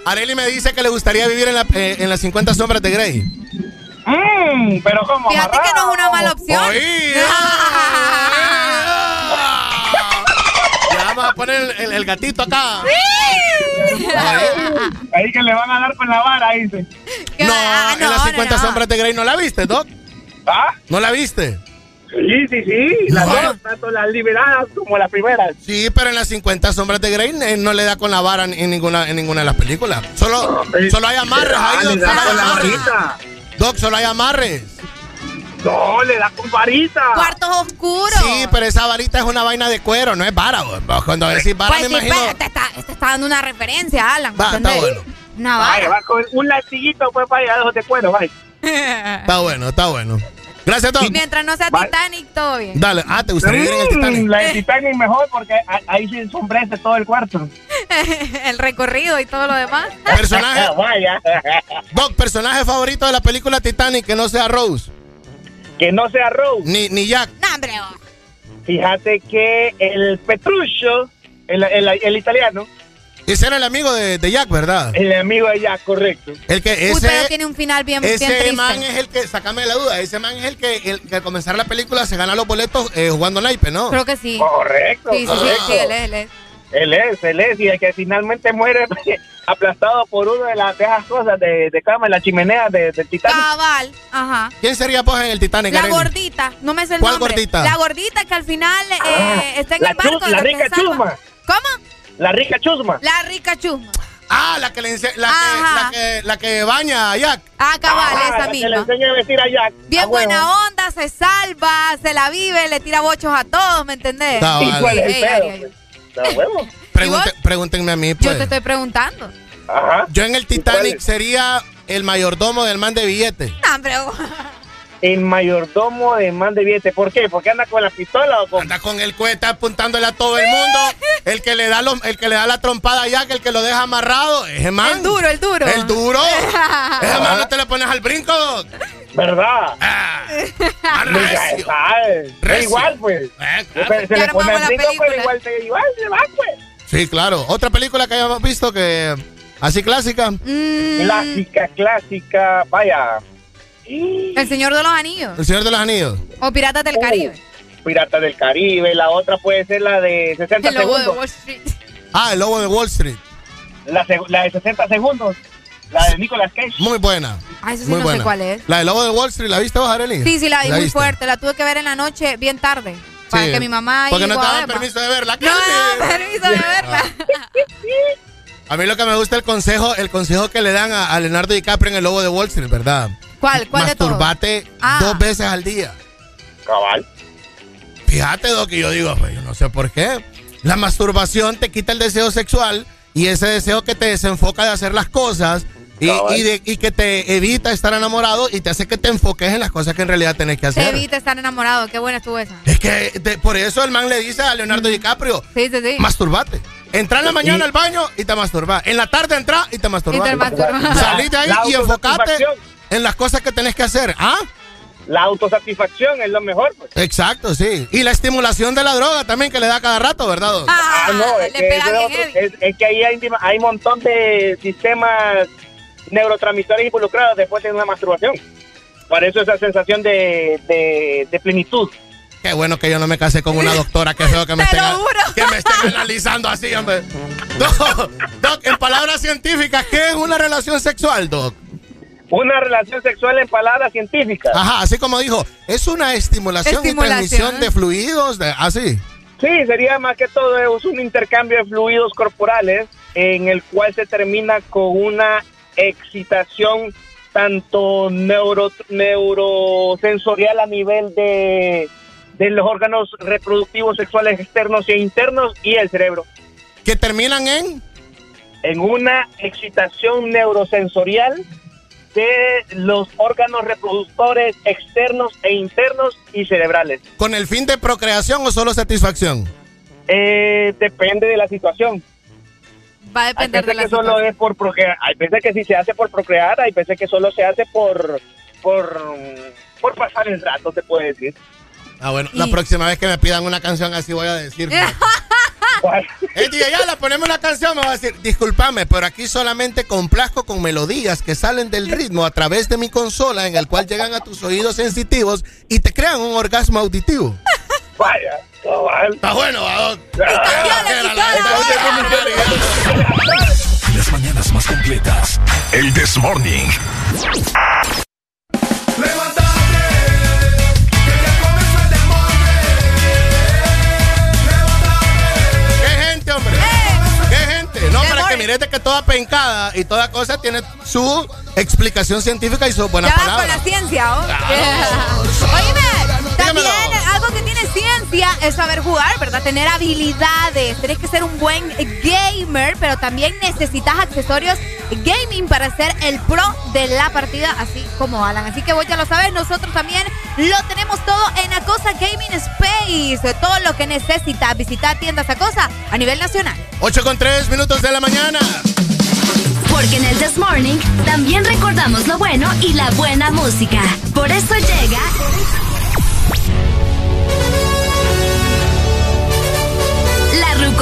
Areli me dice que le gustaría vivir en, la, eh, en las 50 sombras de Grey. Mmm, pero como Fíjate que no es una mala opción. Oí, vamos a poner el, el- el gatito acá. Ahí que le van a dar con la vara, dice. No, Ah, en no, las 50 no, no. sombras de Grey no la viste, Doc. ¿Ah? ¿No la viste? Sí, sí, sí. Las No. dos, tanto las liberadas como las primeras. Sí, pero en las 50 sombras de Grey eh, no le da con la vara en ninguna, en ninguna de las películas. Solo, solo hay amarres ahí, Ah, Doc. Solo hay amarres. Doc, solo hay amarres. No, le da con varita. Cuartos oscuros. Sí, pero esa varita es una vaina de cuero, no es vara. vos. Cuando decís vara, Pues me sí, imagino. te está, te está dando una referencia, Alan. Va, está bueno. Una vara. va con un latiguito, pues de esos de cuero, vaya. Está bueno, está bueno. Gracias, Doc. Mientras no sea Vale. Titanic, todo bien. Dale, ah, ¿te gustaría en el Mm, Titanic? La de Titanic mejor porque ahí se ensombrece todo el cuarto. El recorrido y todo lo demás. Personaje, Vaya. Doc, personaje favorito de la película Titanic que no sea Rose, Que no sea Rose. ni, ni Jack. No, hombre. oh. Fíjate que el Petruccio, el, el, el italiano, Ese era el amigo de, de Jack, ¿verdad? el amigo de Jack, correcto. El que Uy, pero ese, tiene un final bien, bien ese triste. man es el que, sacame la duda, ese man es el que, el que al comenzar la película se gana los boletos eh, jugando naipe, ¿no? Creo que sí. Correcto. Sí, sí, sí, correcto. sí, él es, él es. Él es, él es, y el que finalmente muere aplastado por uno de las de esas cosas de, de cama en la chimenea de, del Titanic. Cabal, ajá. ¿Quién sería pues en el Titanic? La gordita, no me sé el ¿Cuál nombre. gordita? La gordita que al final eh, Ah, está en la el barco. chus- la rica chusma. ¿Cómo? La rica chusma. La rica chusma. Ah, la que, le la, que, la, que, la que baña a Jack. Ah, cabal, Ah, esa la que le misma. enseña a vestir a Jack. Bien Ah, bueno. buena onda, se salva, se la vive, le tira bochos a todos, ¿me entendés? Cabal. ¿Y cuál es el pedo? pues? Pregunte- pregúntenme a mí, Yo pues. te estoy preguntando. Ajá. Yo en el Titanic es? sería el mayordomo del man de billete. No, hombre, oh. El mayordomo de man de billete. ¿Por qué? ¿Porque anda con la pistola o con.? Anda con el cohete apuntándole a todo el mundo. El que le da el que le da la trompada a Jack, el que lo deja amarrado, ese man. El duro, el duro. El duro. ese man no te le pones al brinco. ¿Verdad? Ah, Mira, recio. Recio. igual, pues. Eh, claro. Se, se Ya le pone vamos a el la brinco, pero película. igual, igual se va, pues. Sí, claro. Otra película que hayamos visto que así clásica. Mm, Clásica, clásica. Vaya. el Señor de los Anillos. El Señor de los Anillos. O Piratas del Caribe. Pirata del Caribe. La otra puede ser la de 60 El lobo de segundos. Wall Street. Ah, el lobo de Wall Street. La, de 60 segundos. La de Nicolas Cage. Muy buena. Ah, eso sí Muy no buena. sé cuál es. La del lobo de Wall Street, ¿la viste vos, Arely? Sí, sí, la vi muy viste? fuerte. La tuve que ver en la noche bien tarde. Para Sí. que mi mamá Porque no te daban permiso de verla. No, permiso de verla. A mí lo que me gusta el consejo, el consejo que le dan a, a Leonardo DiCaprio en el lobo de Wall Street, ¿verdad? ¿Cuál? ¿Cuál de todos? Masturbate Ah. dos veces al día. Cabal. Fíjate, Doc, que yo digo, pues, yo no sé por qué. La masturbación te quita el deseo sexual y ese deseo que te desenfoca de hacer las cosas y, Cabal. y de- y que te evita estar enamorado y te hace que te enfoques en las cosas que en realidad tenés que Se hacer. evita estar enamorado. Qué buena estuvo esa. Es que de- por eso el man le dice a Leonardo DiCaprio, Sí, sí, sí. masturbate. Entra en la mañana Y- al baño y te masturbas. En la tarde entra y te masturbas. Y te de ahí La y enfocate en las cosas que tenés que hacer. ¿Ah? la autosatisfacción es lo mejor. Pues. Exacto, sí. Y la estimulación de la droga también que le da cada rato, ¿verdad? doc? Ah, no, es le que, pega ese bien es otro- heavy. es- es que ahí hay, hay un montón de sistemas neurotransmisores involucrados después de una masturbación. Por eso esa sensación de, de, de plenitud. Qué bueno que yo no me casé con una doctora que feo que me estén, que me estén analizando así, hombre. Doc, doc, en palabras científicas, ¿qué es una relación sexual, Doc? Una relación sexual en palabras científicas. Ajá, así como dijo, es una estimulación, y transmisión de fluidos, de, así. Sí, sería más que todo es un intercambio de fluidos corporales en el cual se termina con una excitación tanto neuro, neurosensorial a nivel de, de los órganos reproductivos sexuales externos e internos y el cerebro. ¿Que terminan en? En una excitación neurosensorial de los órganos reproductores externos e internos y cerebrales. ¿Con el fin de procreación o solo satisfacción? Eh, depende de la situación. Va a Hay depender de veces la que solo es por procrear, hay veces que sí se hace por procrear, hay veces que solo se hace por por, por pasar el rato, se puede decir. Ah, bueno, la próxima vez que me pidan una canción así voy a decir. Eh, ya la ponemos una canción, me va a decir, discúlpame, pero aquí solamente complazco con melodías que salen del ritmo a través de mi consola, en el cual llegan a tus oídos sensitivos y te crean un orgasmo auditivo. Vaya, Está bueno. Las mañanas más completas. El This Morning. Que mires de que toda pencada y toda cosa tiene su explicación científica y sus buenas Ya va con palabras. la ciencia, ¿oh? Oíme, también algo que tiene ciencia es saber jugar, ¿verdad? Tener habilidades. Tienes que ser un buen gamer, pero también necesitas accesorios gaming para ser el pro de la partida, así como Alan. Así que vos ya lo sabes, nosotros también lo tenemos todo en Acosa Gaming Space. Todo lo que necesitas, visitar tiendas Acosa a nivel nacional. 8 con 3 minutos de la mañana. Porque en el This Morning también recordamos lo bueno y la buena música. Por eso llega.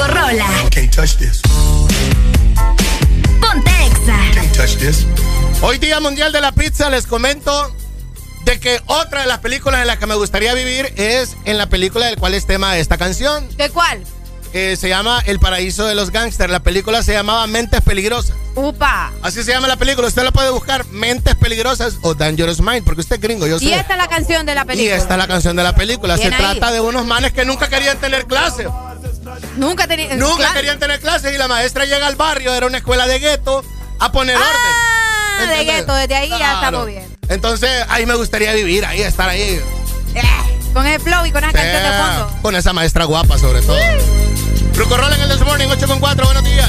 La Rucorola. Can't touch this. Ponte Exa. Can't touch this. Hoy Día Mundial de la Pizza, les comento de que otra de las películas en las que me gustaría vivir es en la película del cual es tema de esta canción. ¿De cuál? Se llama El Paraíso de los Gangsters. La película se llamaba Mentes Peligrosas. Upa. Así se llama la película. Usted la puede buscar Mentes Peligrosas o Dangerous Mind, porque usted es gringo, yo sé. Y esta es la canción de la Y película. esta es la canción de la película. Se ahí. trata de unos manes que nunca querían tener clase. Nunca tenía. Nunca querían tener clases y la maestra llega al barrio, era una escuela de gueto, a poner Ah, orden. de gueto, desde ahí ya estamos bien. Entonces, ahí me gustaría vivir, ahí, estar ahí. Eh, con el flow y con esa canción de Eh, fondo. Con esa maestra guapa, sobre todo. Rucorrola en el This Morning, 8 con 4, buenos días.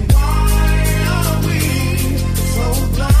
so blind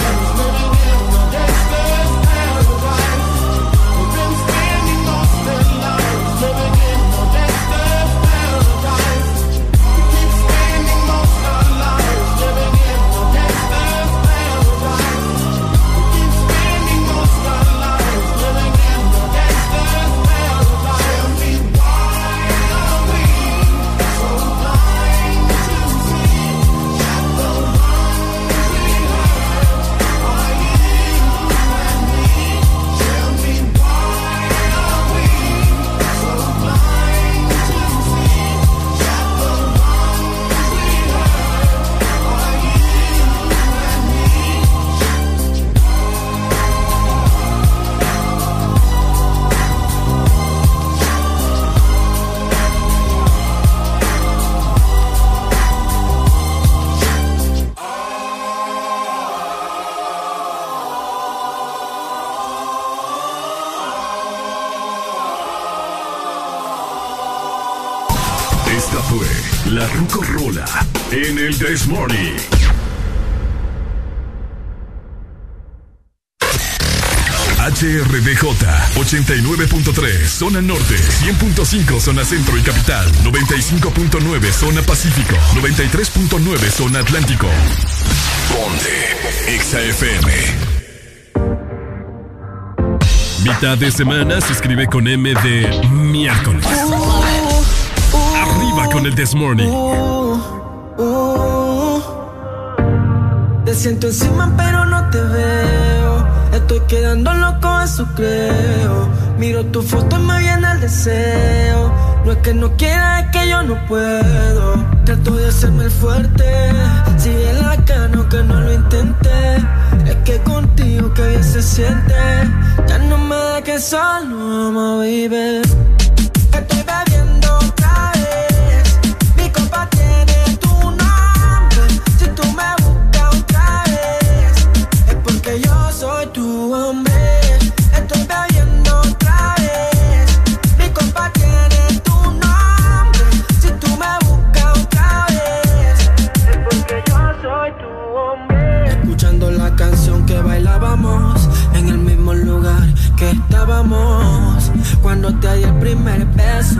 Rucorola en el This Morning. HRDJ 89.3 Zona Norte 100.5 Zona Centro y Capital 95.9 Zona Pacífico 93.9 Zona Atlántico. Ponte XAFM Mitad de semana se escribe con M de miércoles con el This Morning Uh, te siento encima pero no te veo. Estoy quedando loco, eso creo. Miro tu foto y me viene el deseo. No es que no quiera, es que yo no puedo. Trato de hacerme el fuerte. Sigue la cano que no lo intenté. Es que contigo que bien se siente. Ya no me dejes solo, my baby. Estoy bebiendo cuando te di el primer beso.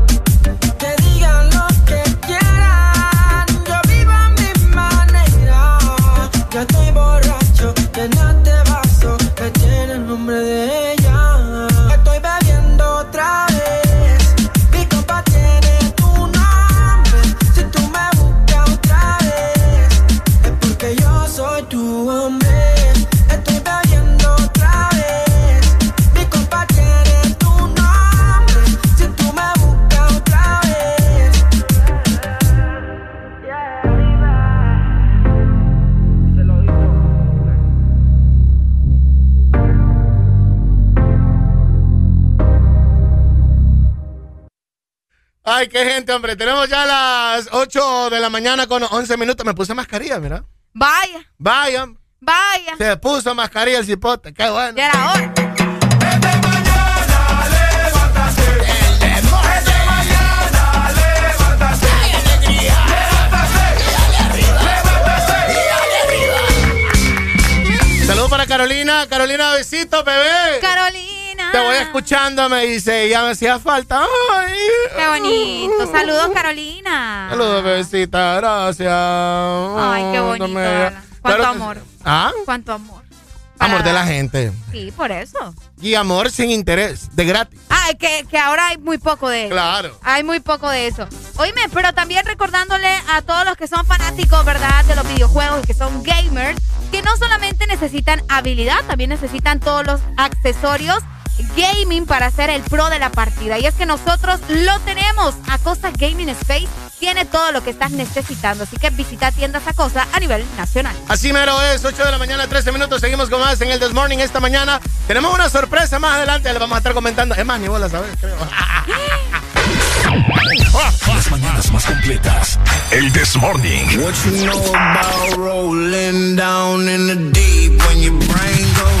Ya estoy qué gente, hombre. Tenemos ya las 8 de la mañana con 11 minutos. Me puse mascarilla, mira. Vaya, Vaya. vaya. Se puso mascarilla el cipote. Qué bueno. Ya era hora. Saludos para Carolina. Carolina, besito, bebé. Carolina. Te voy escuchando, me dice. Ya me hacía falta. Ay. Qué bonito. Saludos, Carolina. Saludos, bebecita. Gracias. Ay, qué bonito. No me-. Cuánto Claro que- amor. ¿Ah? Cuánto amor. Amor de la gente. Sí, por eso. Y amor sin interés. De gratis. Ah, que, que ahora hay muy poco de eso. Claro. Hay muy poco de eso. Oíme, pero también recordándole a todos los que son fanáticos, ¿verdad?, de los videojuegos y que son gamers, que no solamente necesitan habilidad, también necesitan todos los accesorios gaming para ser el pro de la partida. Y es que nosotros lo tenemos. Acosta Gaming Space tiene todo lo que estás necesitando. Así que visita tiendas Acosta a nivel nacional. Así mero es, 8 de la mañana, 13 minutos. Seguimos con más en el This Morning esta mañana. Tenemos una sorpresa más adelante, le vamos a estar comentando. Es más, ni vos la sabes, creo. Las mañanas más completas. El This Morning. What you know about rolling down in the deep when your brain goes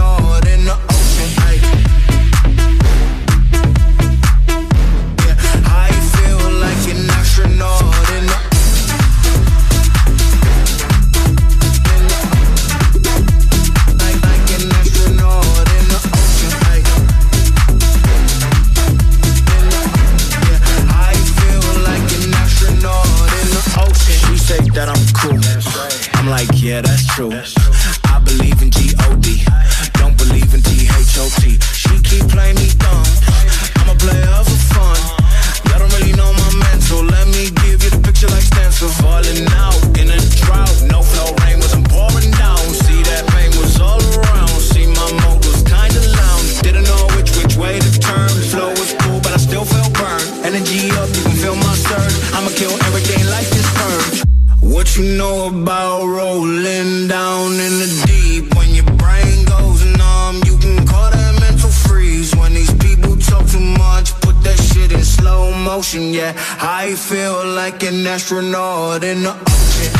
astronaut in the ocean. ay. Yeah, I feel like an astronaut in the like, like an astronaut in the ocean. ay. Yeah, I feel like an astronaut in the ocean. She say that I'm cool. I'm like, yeah, that's true. I believe in a drought. No rain wasn't pouring down. See that pain was all around. See my was kinda. Didn't know which which way to turn. Flow was cool, but I still felt burned. Energy up, you can feel my surge. I'ma kill everything like this purge. What you know about rolling down in slow motion, yeah. I feel like an astronaut in the ocean.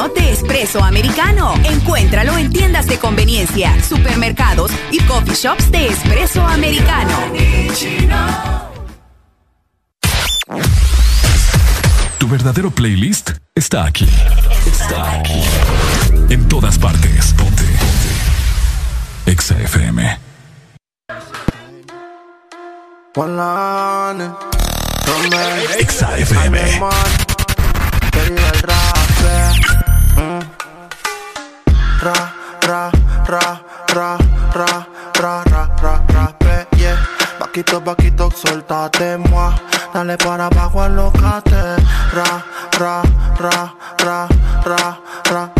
Granitino de espresso americano. Encuéntralo en tiendas de conveniencia, supermercados y coffee shops de espresso americano. Tu verdadero playlist está aquí. Está aquí. En todas partes. Ponte. Ponte. Exa FM. Exa FM. Ra, ra, ra, ra, ra, ra, ra, ra, rape, yeah. Vaquito, vaquito, soltate, moi. Dale para abajo, alocate. Ra, ra, ra, ra, ra, ra, ra, ra,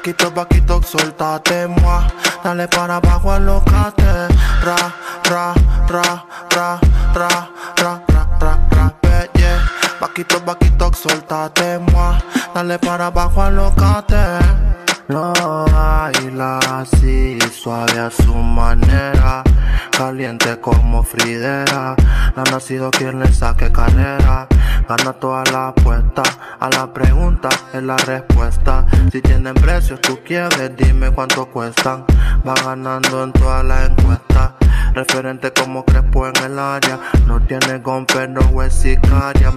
Vaquito, vaquito, soltate, moi. Dale para abajo, alocate. Ra, ra, ra, ra, ra, ra, ra, ra, ra, yeah. Vaquito, vaquito, soltate, moi. Dale para abajo, alocate. Lo baila así, suave a su manera, caliente como Fridera. No ha nacido quien le saque carrera, gana toda la apuesta. A la pregunta es la respuesta. Si tienen precios, tú quieres, dime cuánto cuestan. Va ganando en todas las encuestas. Referente como Crespo en el área. No tiene gon, pero es sicaria.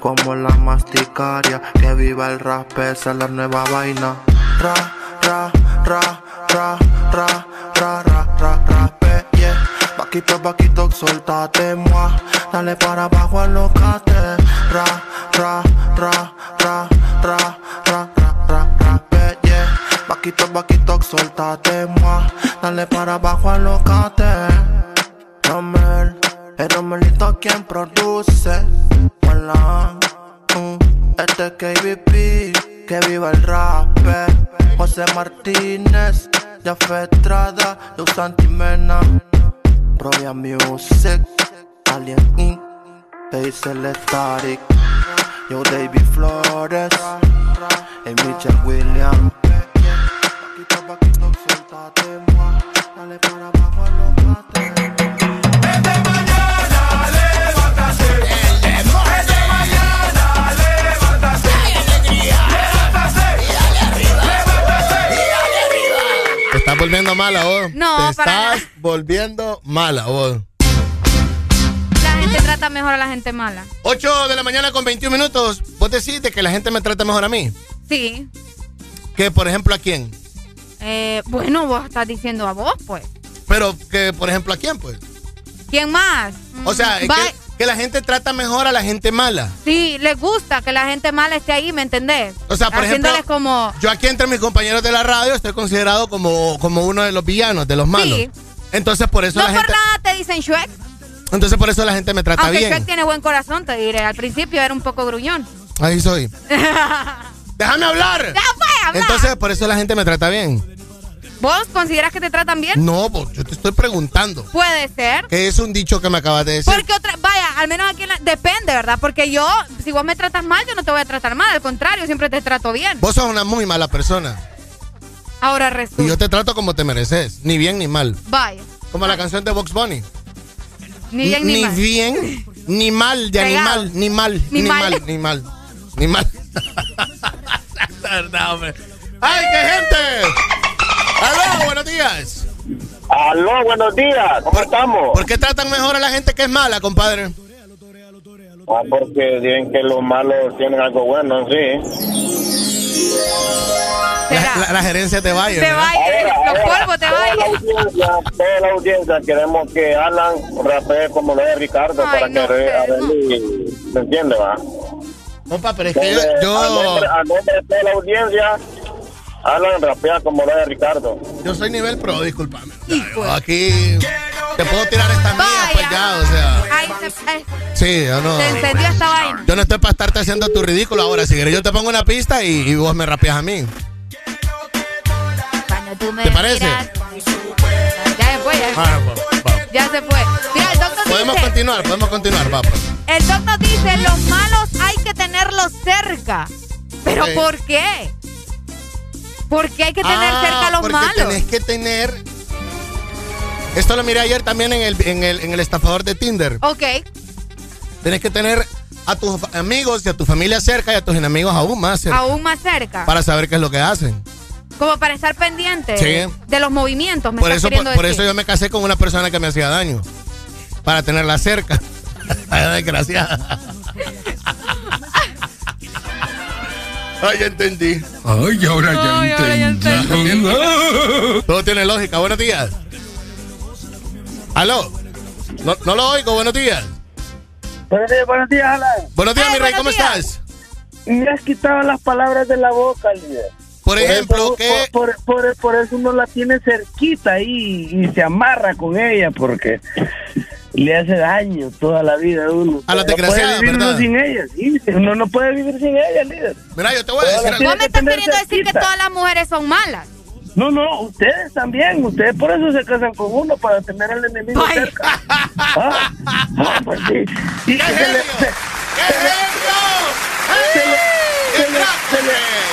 Como la masticaria. Que viva el rap, esa es la nueva vaina. Ra, ra, ra, ra, ra, ra, ra, ra, ra, yeah. Vaquito, vaquito, soltate, moi. Dale para abajo, alocate. Ra, ra, ra, ra, ra, ra, ra, ra, ra, yeah. Vaquito, vaquito, soltate, moi. Dale para abajo, alocate. Romel, el Romelito quien produce. Hola, mm, este es KBP, que viva el rap. José Martínez, Jaffe Estrada, Luz Santimena. Royal Music, Alien Inc. Hazel Static, Yo David Flores, y Mitchell Williams. Dale para volviendo mala vos. No, Te para estás volviendo mala vos. La gente trata mejor a la gente mala. 8 de la mañana con 21 minutos. Vos decís de que la gente me trata mejor a mí. Sí. Que, por ejemplo, a quién. Eh, bueno, vos estás diciendo a vos, pues. Pero que, por ejemplo, a quién, pues. ¿Quién más? O sea, es Va- que, la gente trata mejor a la gente mala. Sí, les gusta que la gente mala esté ahí, ¿me entendés? O sea, por Haciéndoles ejemplo, como... yo aquí entre mis compañeros de la radio estoy considerado como, como uno de los villanos, de los malos. Sí. Entonces por eso No la por gente, nada te dicen Shrek. entonces por eso la gente me trata Aunque bien. Shrek tiene buen corazón, te diré. Al principio era un poco gruñón. Ahí soy. Déjame hablar. Ya fue, habla. Entonces por eso la gente me trata bien. ¿Vos consideras que te tratan bien? No, pues yo te estoy preguntando. Puede ser. Que es un dicho que me acabas de decir. Porque otra, vaya, al menos aquí en la- depende, ¿verdad? Porque yo, si vos me tratas mal, yo no te voy a tratar mal, al contrario, siempre te trato bien. Vos sos una muy mala persona. Ahora resulta. Y yo te trato como te mereces. Ni bien ni mal. Vaya, Como la canción de Box Bunny. ni bien ni, mal. bien, ni mal de Pegado. animal, ni mal, Ni ni, mal. mal. ni mal, ni mal. La verdad, hombre. ¡Ay, qué gente! ¡Aló, buenos días! Aló, buenos días, ¿cómo estamos? ¿Por qué tratan mejor a la gente que es mala, compadre? Ah, porque dicen que los malos tienen algo bueno, sí. La, la- la gerencia te vaya. Te vaya, los polvos te vayan. audiencia, toda la audiencia queremos que Alan rapee como lo de Ricardo Ay, para no, que re- pero- Arely- ¿me entiende, va? Compa, pero es que yo... Yo- A, nombre, a nombre de toda la audiencia, Alan rapea como lo de Ricardo. Yo soy nivel pro, discúlpame. Yo aquí te puedo tirar esta mía, pues ya, o sea. Ay, se, ay, Sí, yo no. se encendió esta vaina. Yo no estoy para estarte haciendo tu ridículo ahora. Si quieres, yo te pongo una pista y, y vos me rapeas a mí. ¿Te parece? Ya se fue, ya, Ah, va, va. ya se fue. Mira, el doctor Podemos dice, continuar, podemos continuar, va. pues. el doc nos dice, los malos hay que tenerlos cerca. ¿Pero por qué? ¿Por qué hay que tener Ah, cerca a los porque malos? tenés que tener. Esto lo miré ayer también en el, en el, en el estafador de Tinder. Ok. Tenés que tener a tus amigos y a tu familia cerca y a tus enemigos aún más cerca. Aún más cerca. Para saber qué es lo que hacen. Como para estar pendiente Sí. de los movimientos, me Por eso, por, por eso yo me casé con una persona que me hacía daño. Para tenerla cerca. Desgraciada. Ay, ya entendí. Ay, ahora ya Ay, ahora ya entendí. Todo tiene lógica. Buenos días. Aló. No, no lo oigo. Buenos días. Buenos días, buenos días, Alan. Buenos días, mi rey. ¿Cómo días. estás? Me has quitado las palabras de la boca, líder. Por ejemplo, eso, ¿qué? Por, por, por- por eso uno la tiene cerquita ahí y se amarra con ella porque le hace daño toda la vida a uno. A la No puede desgraciada, vivir uno ¿verdad? sin ella, sí. Uno no puede vivir sin ella, líder. Mira, yo te voy a decir algo. Vos me estás queriendo decir que todas las mujeres son malas. No, no, ustedes también. Ustedes por eso se casan con uno, para tener al enemigo cerca. Ah, ah, pues sí. Y se le- se-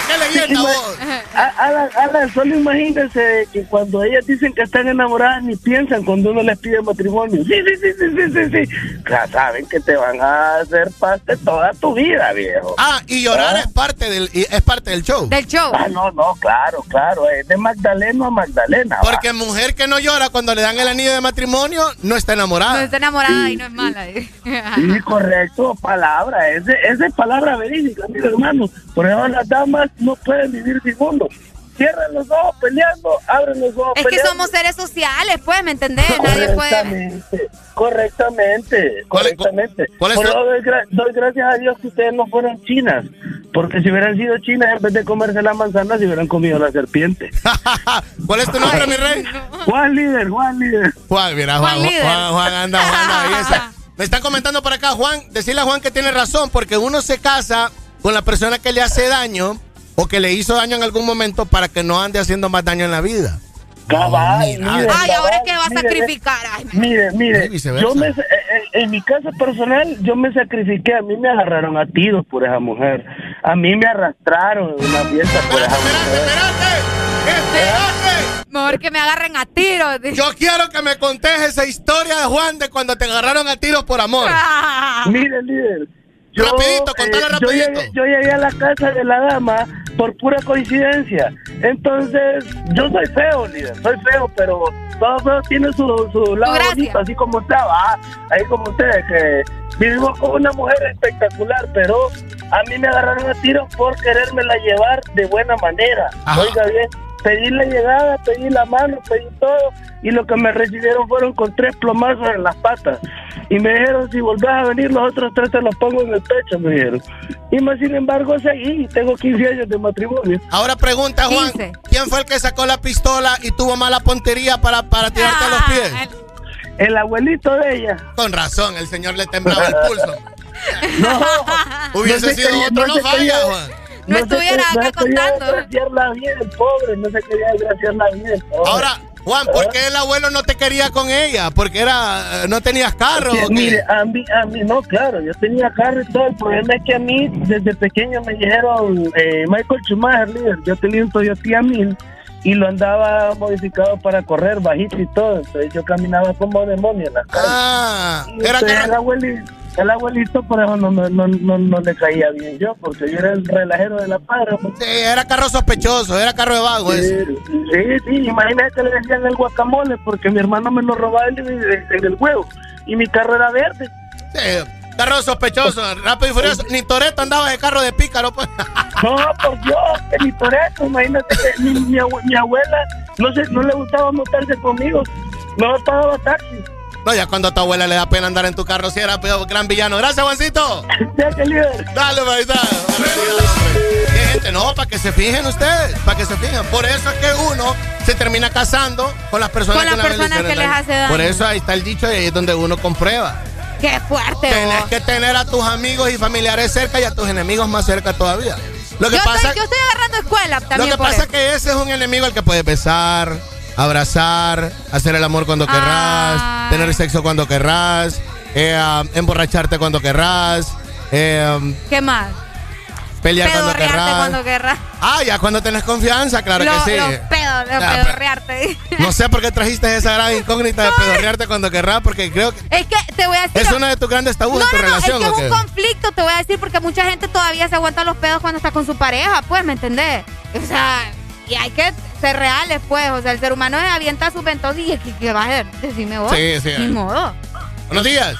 ¡Qué leyenda vos! A- Alan, Alan, solo imagínense que cuando ellas dicen que están enamoradas ni piensan cuando uno les pide matrimonio. Sí, sí, sí, sí, sí, sí, sí. Ya saben que te van a hacer parte toda tu vida, viejo. Ah, y llorar Ah. es parte del es parte del show. Del show. Ah, no, no, claro, claro. Es de Magdalena a Magdalena. va. Porque mujer que no llora cuando le dan el anillo de matrimonio no está No enamorada. está enamorada y no es mala. Sí, correcto, palabra. Esa es palabra verídica, mi hermano. Por eso las damas no pueden vivir sin uno. Cierran los ojos peleando, abren los ojos Es que peleando. somos seres sociales, pues, ¿me entendés? Nadie puede... Correctamente, correctamente, cuál es Por tu- eso doy, gra- doy gracias a Dios que ustedes no fueron chinas, porque si hubieran sido chinas, en vez de comerse la manzana, se hubieran comido la serpiente. ¿Cuál es tu nombre, mi rey? Juan líder, Juan líder. Juan, mira, Juan, Juan Juan, líder. Juan, Juan anda, Juan anda. Me están comentando por acá, Juan, decirle a Juan que tiene razón, porque uno se casa con la persona que le hace daño o que le hizo daño en algún momento para que no ande haciendo más daño en la vida. Cabal, mire, Ay, ahora es que va a sacrificar. Ay, Mire, mire, yo me, en, en mi caso personal, yo me sacrifiqué. A mí me agarraron a tiros por esa mujer. A mí me arrastraron en una fiesta por esa mujer. Mejor que me agarren a tiros. Yo quiero que me contes esa historia de Juan de cuando te agarraron a tiros por amor. Mire, líder, Yo, Rapidito, contale eh, yo, llegué, yo llegué a la casa de la dama por pura coincidencia. Entonces, yo soy feo, líder, soy feo, pero todo feo tiene su, su lado bonito, así como usted, va, ahí como usted, que vivimos con una mujer espectacular, pero a mí me agarraron a tiro por querérmela llevar de buena manera. Ajá. Oiga bien, pedí la llegada, pedí la mano, pedí todo, y lo que me recibieron fueron con tres plomazos en las patas. Y me dijeron, si volvés a venir, los otros tres te los pongo en el pecho, me dijeron. Y más sin embargo, seguí, tengo 15 años de matrimonio. Ahora pregunta, Juan, 15. ¿quién fue el que sacó la pistola y tuvo mala puntería para, para tirarte a los pies? El abuelito de ella. Con razón, el señor le temblaba el pulso. No, Hubiese no se sido quería- otro, no, falla, quería- Juan. No estuviera acá no se quería contando. desgraciar la vida el pobre, no se quería desgraciar la vida el pobre. Ahora, Juan, ¿por qué el abuelo no te quería con ella? ¿Porque era, eh, no tenías carro? Mire, a mí, a mí, no, claro, yo tenía carro y todo. El problema es que a mí, desde pequeño, me dijeron eh, Michael Schumacher, líder. Yo tenía un Toyota 1000 y lo andaba modificado para correr bajito y todo. Entonces yo caminaba como demonio en la calle. Ah, Y era carro- el abuelito, el abuelito, por eso no, no, no, no, no le caía bien yo, porque yo era el relajero de la padre. pues. Sí, era carro sospechoso, era carro de vago Sí, ese. sí, sí, imagínate que le decían el guacamole porque mi hermano me lo robaba en, el huevo y mi carro era verde. Sí, carro sospechoso, rápido y furioso. Ni Toreto andaba de carro de pícaro, pues. No, por Dios, que ni por eso, imagínate que mi, mi abue- mi abuela no, se, no le gustaba montarse conmigo, no pagaba taxi. No, ya cuando a tu abuela le da pena andar en tu carro, si era peor, gran villano. Gracias, Juancito. Que. Dale, paisano. Gente, no, para que se fijen ustedes, para que se fijen. Por eso es que uno se termina casando con las personas Con las que, personas que les hace daño. Por eso ahí está el dicho y ahí es donde uno comprueba. Qué fuerte, Tenés vos. que tener a tus amigos y familiares cerca y a tus enemigos más cerca todavía. Lo que yo, pasa estoy, yo estoy agarrando escuela Lo también que por pasa es que ese es un enemigo al que puedes besar, abrazar, hacer el amor cuando querrás, Ah. tener sexo cuando querrás, eh, um, emborracharte cuando querrás, eh, um, ¿Qué más? pelear cuando Pedorrearte querrás. cuando querrás. Ah, ya cuando tenés confianza, claro que sí. Los pedos, los Ah, pedorrearte. No sé por qué trajiste esa gran incógnita de pedorrearte cuando querrás, porque creo que Es que te voy a decir. es una de tus grandes tabús no, en tu no, no, relación. es que ¿o es un conflicto, te voy a decir, porque mucha gente todavía se aguanta los pedos cuando está con su pareja, pues, ¿me entendés? O sea, y hay que ser reales, pues. O sea, el ser humano se avienta sus ventos y ¿qué, qué va a hacer? Decime vos. Sí, sí. Ni modo. Buenos días.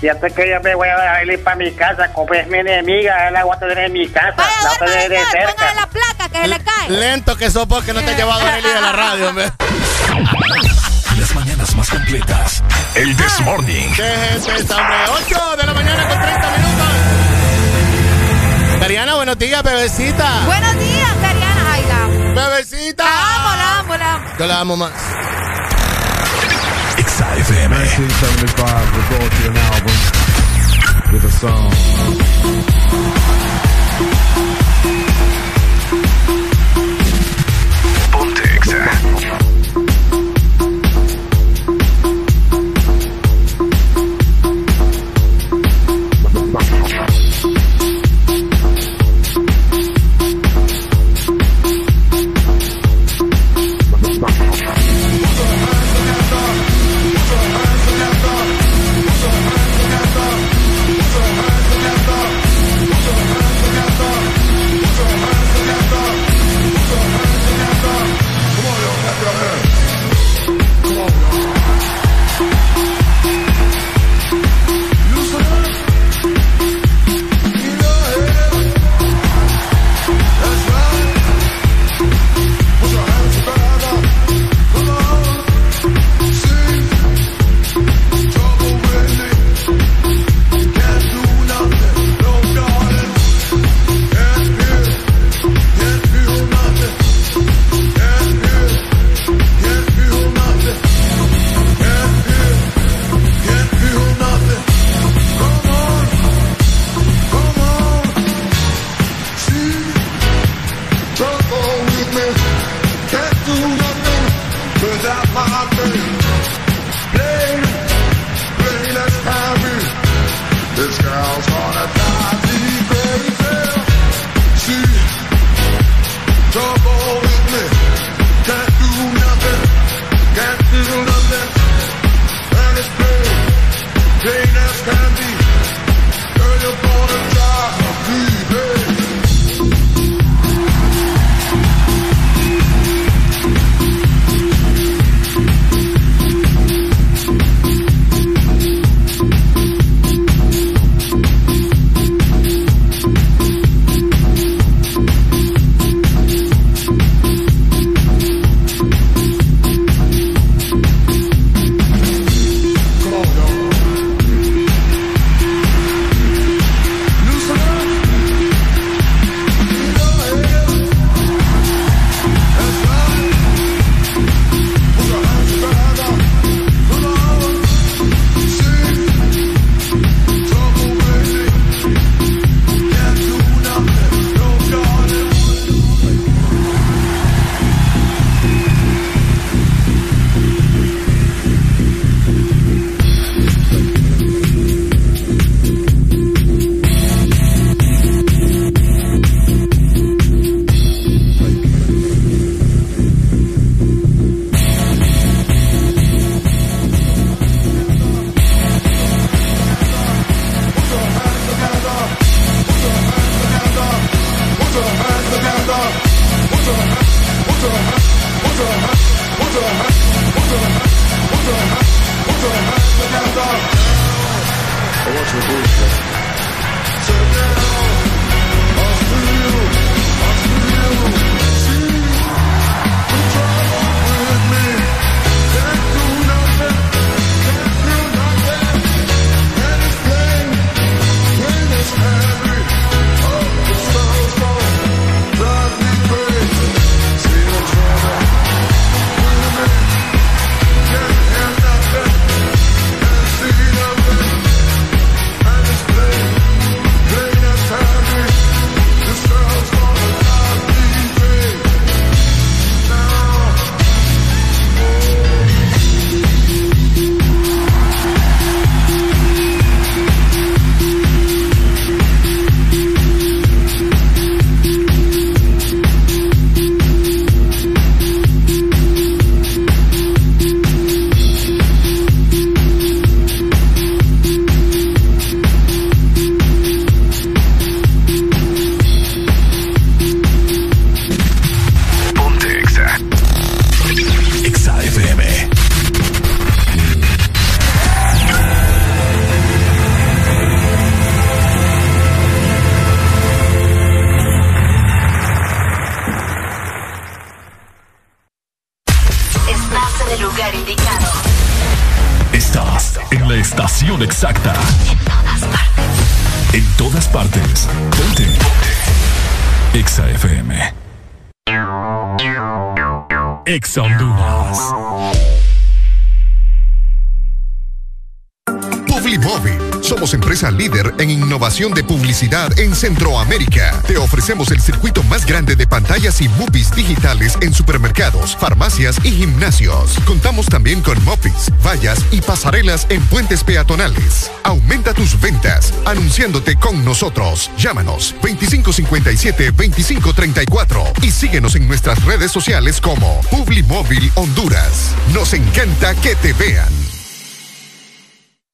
Fíjate que yo me voy a ir para mi casa, como es mi enemiga, la voy a tener en mi casa, la voy a tener de cerca. Póngale la placa que se le cae. Lento que sos vos que no te has llevado a Nelly de la radio, hombre. Las mañanas más completas. El This Morning. ¿Qué gente es, hombre? 8 de la mañana con 30 minutos. Cariana, buenos días, bebecita. Buenos días, Cariana. Ay, la amo. Bebecita. La amo, la amo, la amo. Yo la amo más. XAFM. 1975 recorded an album with a song. En Centroamérica. Te ofrecemos el circuito más grande de pantallas y movies digitales en supermercados, farmacias y gimnasios. Contamos también con mopis, vallas y pasarelas en puentes peatonales. Aumenta tus ventas anunciándote con nosotros. Llámanos 2557-2534 y síguenos en nuestras redes sociales como Publimóvil Honduras. Nos encanta que te vean.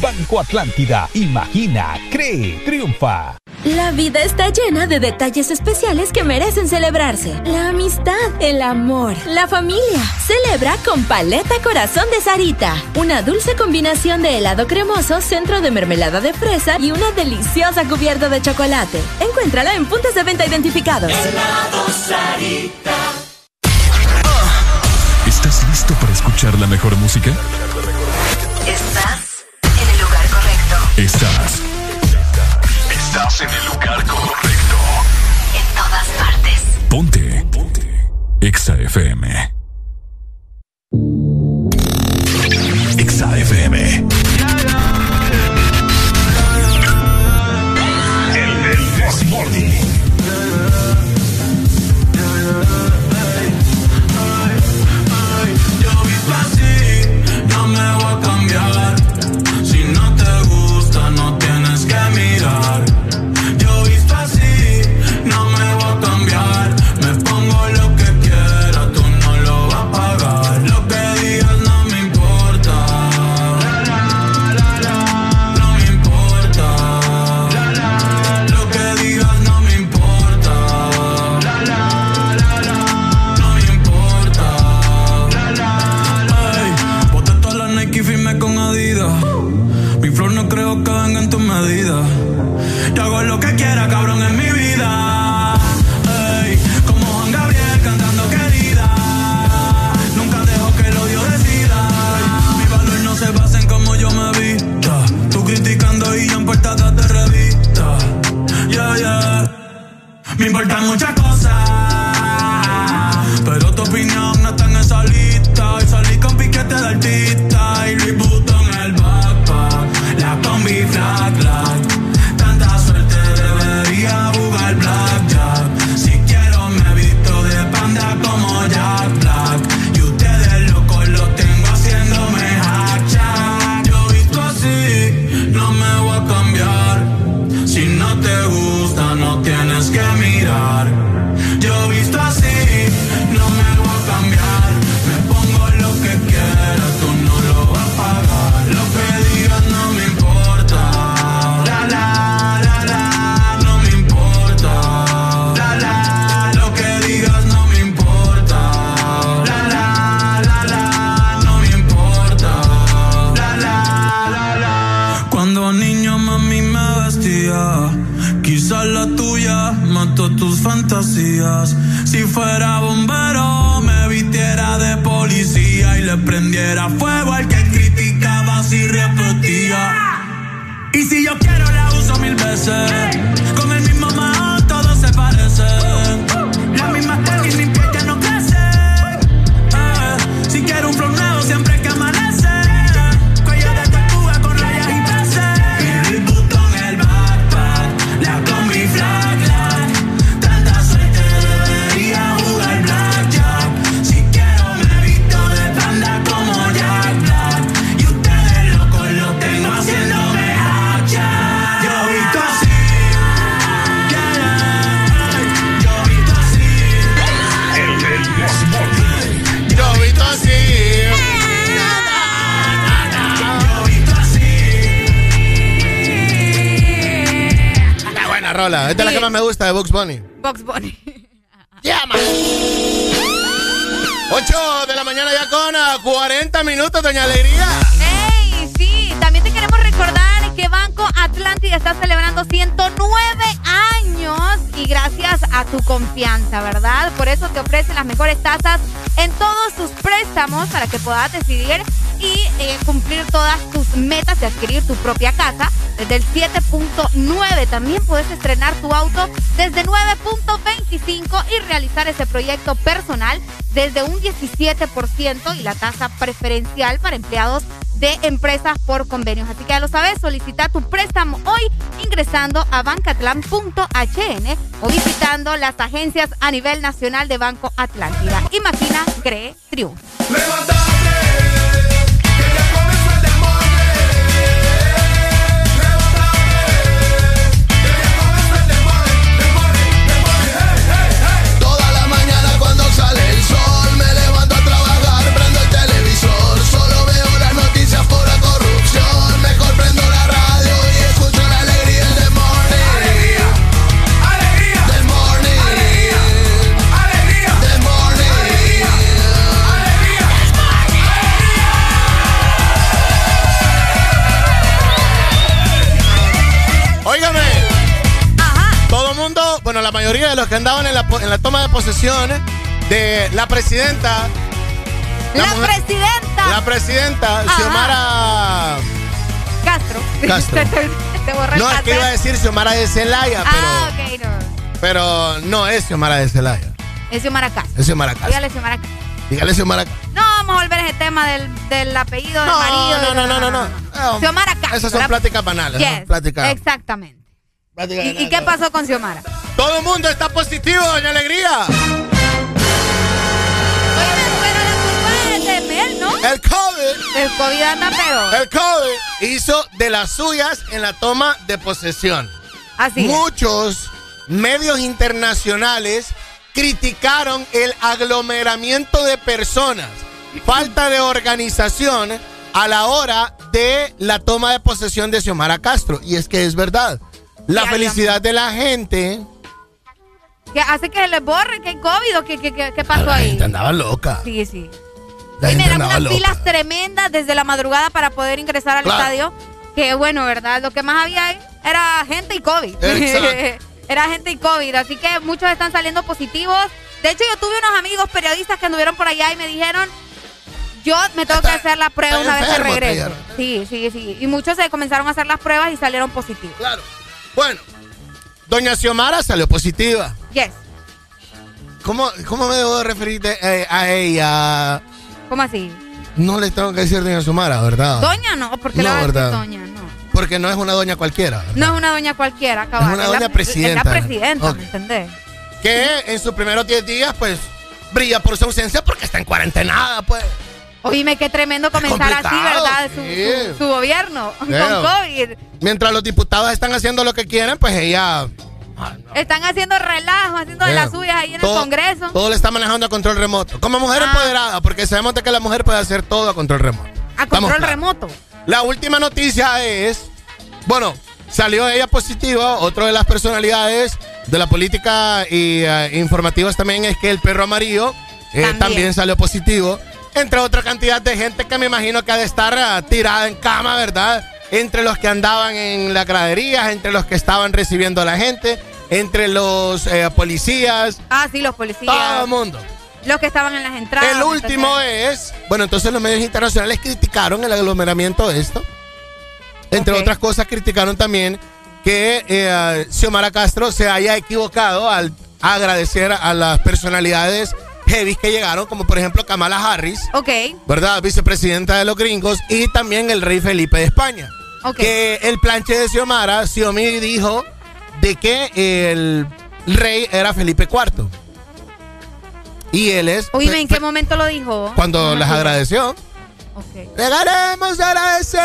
Banco Atlántida, imagina, cree, triunfa. La vida está llena de detalles especiales que merecen celebrarse. La amistad, el amor, la familia. Celebra con Paleta Corazón de Sarita. Una dulce combinación de helado cremoso, centro de mermelada de fresa y una deliciosa cubierta de chocolate. Encuéntrala en puntos de venta identificados. ¿Estás listo para escuchar la mejor música? FM. Rola. Esta es la que más me gusta de Bugs Bunny. Box Bunny. Llama. 8 de la mañana ya con ah, 40 minutos, doña Alegría. ¡Ey! Sí, también te queremos recordar que Banco Atlántida está celebrando 109 años y gracias a tu confianza, ¿verdad? Por eso te ofrecen las mejores tasas en todos tus préstamos para que puedas decidir y eh, cumplir todas tus metas de adquirir tu propia casa desde el 7.9. También puedes estrenar tu auto desde 9.25 y realizar ese proyecto personal desde un 17% y la tasa preferencial para empleados de empresas por convenios. Así que ya lo sabes, solicita tu préstamo hoy ingresando a o visitando las agencias a nivel nacional de Banco Atlántida. Imagina, cree, triunfa. Mayoría de los que andaban en la, en la toma de posesión de la presidenta. La, mujer- presidenta La presidenta, Ajá. Xiomara. Castro. Castro. te, No, es que iba a decir Xiomara de Celaya, pero, Ah, ok, no. pero no es Xiomara de Celaya. Es Xiomara Castro. Es Xiomara Castro. Dígale Xiomara Castro. Dígale Xiomara No, vamos a volver a ese tema del, del apellido del No, marido. no, no, no, no, no. No. Xiomara Castro. Esas son la- pláticas banales. ¿no? Yes, Pláticas- Exactamente. ¿Y, y qué pasó con Xiomara? Todo el mundo está positivo, doña Alegría. El COVID. El COVID anda pero. El COVID hizo de las suyas en la toma de posesión. Así es. Muchos medios internacionales criticaron el aglomeramiento de personas, falta de organización a la hora de la toma de posesión de Xiomara Castro. Y es que es verdad. La felicidad de la gente. ¿Qué hace que les borre que hay COVID o qué, qué, qué, qué pasó ahí? gente andaba loca. Sí, sí. La Y gente andaba unas loca. filas tremendas desde la madrugada para poder ingresar al Claro. estadio. Que bueno, ¿verdad? Lo que más había ahí era gente y COVID. Era gente y COVID. Así que muchos están saliendo positivos. De hecho, yo tuve unos amigos periodistas que anduvieron por allá y me dijeron, yo me tengo que hacer la prueba una vez que regreso. Sí, sí, sí. Y muchos se comenzaron a hacer las pruebas y salieron positivos. Claro. Bueno, doña Xiomara salió positiva. Yes. ¿Cómo, cómo me debo de eh, a ella? ¿Cómo así? No le tengo que decir doña Xiomara, ¿verdad? Doña no, porque No, va a decir ¿verdad? doña, no. Porque no es una doña cualquiera. No es una doña cualquiera, cabal. Es una la- doña presidenta. Es la presidenta, Ok. ¿me entendés? Que en sus primeros 10 días, pues, brilla por su ausencia porque está en cuarentenada, pues. Oíme, qué tremendo comenzar así, ¿verdad? Su, sí. su- su gobierno Claro. con COVID. Mientras los diputados están haciendo lo que quieren, pues ella Están haciendo relajo, haciendo de las suyas ahí en Todo- el Congreso. todo le está manejando a control remoto. Como mujer Ah. empoderada, porque sabemos de que la mujer puede hacer todo a control remoto. a Estamos control claros. remoto. La última noticia es, bueno, salió ella positiva, otra de las personalidades de la política y eh, informativas también es que el perro amarillo eh, también. También. salió positivo, entre otra cantidad de gente que me imagino que ha de estar eh, tirada en cama, ¿verdad? Entre los que andaban en las graderías, entre los que estaban recibiendo a la gente, entre los eh, policías, Ah, sí, los policías. todo el mundo. Los que estaban en las entradas. El último es, bueno, entonces los medios internacionales criticaron el aglomeramiento de esto. Entre otras cosas, criticaron también que eh, Xiomara Castro se haya equivocado al agradecer a las personalidades heavy que llegaron, como por ejemplo Kamala Harris, Ok, ¿verdad? Vicepresidenta de los gringos, y también el rey Felipe de España. Que el planche de Xiomara, Xiomi dijo de que el rey era Felipe IV. Y él es. Oye, ¿en qué momento lo dijo? Cuando No les me acuerdo. agradeció. Ok. Le agradecer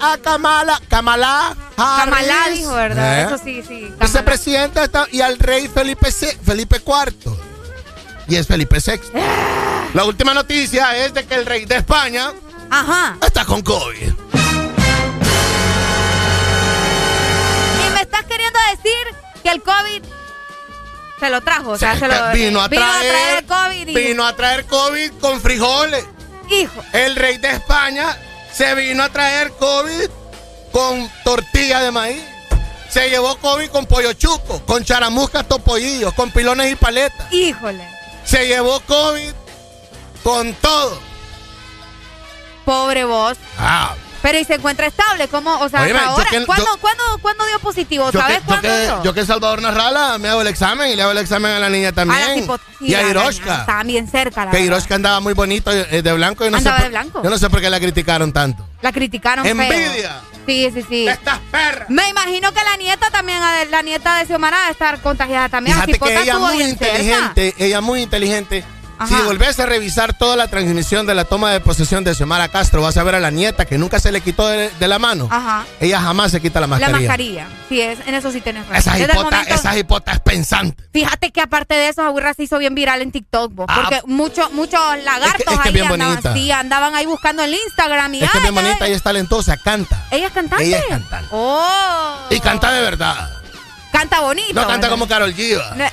a Kamala, Kamala Harris. Kamala dijo, ¿verdad? ¿Eh? Eso sí, sí. Vicepresidenta y al rey Felipe, Felipe IV. Y es Felipe VI. La última noticia es de que el rey de España Ajá. está con COVID. Y me estás queriendo decir que el COVID se lo trajo. O sea, se lo, vino a traer, el COVID. y- vino a traer COVID con frijoles. Hijo. El rey de España se vino a traer COVID con tortilla de maíz. Se llevó COVID con pollo chuco, con charamuscas topollillos, con pilones y paletas. Híjole. Se llevó COVID con todo. Pobre vos. Ah, Pero y se encuentra estable, ¿cómo? O sea, hasta yo ahora. que- ¿Cuándo, yo- ¿cuándo, cuándo dio positivo? yo, ¿Sabes que, yo, cuándo que, dio? yo que Salvador Narrala me hago el examen y le hago el examen a la niña A la también. tipo- y a Hiroshka. Estaban bien cerca, la Que. Hiroshka andaba muy bonito eh, de blanco. Yo no Andaba sé de por- blanco. Yo no sé por qué la criticaron tanto. La criticaron feo. Sí, sí, sí. Estas perras. Me imagino que la nieta también, la nieta de Xiomara, debe estar contagiada también. Fíjate que ella muy bien cerca. inteligente, ella muy inteligente. Ajá. Si volvés a revisar toda la transmisión de la toma de posesión de Xiomara Castro, vas a ver a la nieta que nunca se le quitó de, de la mano. Ajá. Ella jamás se quita la La mascarilla. mascarilla. Sí, es, en eso sí tienes razón. Esa Desde el hipota, momento- esa hipota es pensante. Fíjate que aparte de eso, Aburra se hizo bien viral en TikTok, vos, Ah. porque muchos muchos lagartos es que es ahí bien andaban, sí, andaban ahí buscando el Instagram y Es que bien bonita, ella es talentosa, canta. ¿Ella es cantante? Ella es cantante. Oh. Y canta de verdad. Canta bonito. No canta como Carol G. va. No,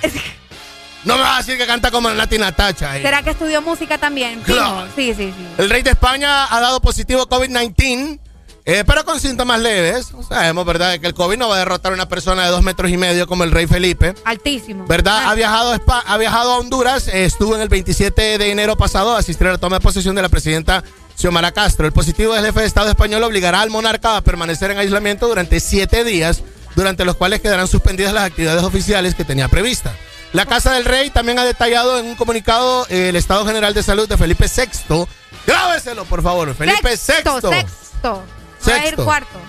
No me vas a decir que canta como Nati Natacha. eh. ¿Será que estudió música también? Claro. Sí, sí, sí. El rey de España ha dado positivo COVID-19, eh, pero con síntomas leves. Sabemos, ¿verdad?, que el COVID no va a derrotar a una persona de dos metros y medio como el rey Felipe. Altísimo. ¿Verdad? Ah. Ha viajado, a Espa- ha viajado a Honduras. eh, estuvo en el 27 de enero pasado a asistir a la toma de posesión de la presidenta Xiomara Castro. El positivo del jefe de Estado español obligará al monarca a permanecer en aislamiento durante siete días, durante los cuales quedarán suspendidas las actividades oficiales que tenía previstas. La Casa del Rey también ha detallado en un comunicado eh, el estado general de salud de Felipe VI. Grábeselo, por favor. Felipe Sexto, VI. sexto. Va a ir Sexto. cuarto.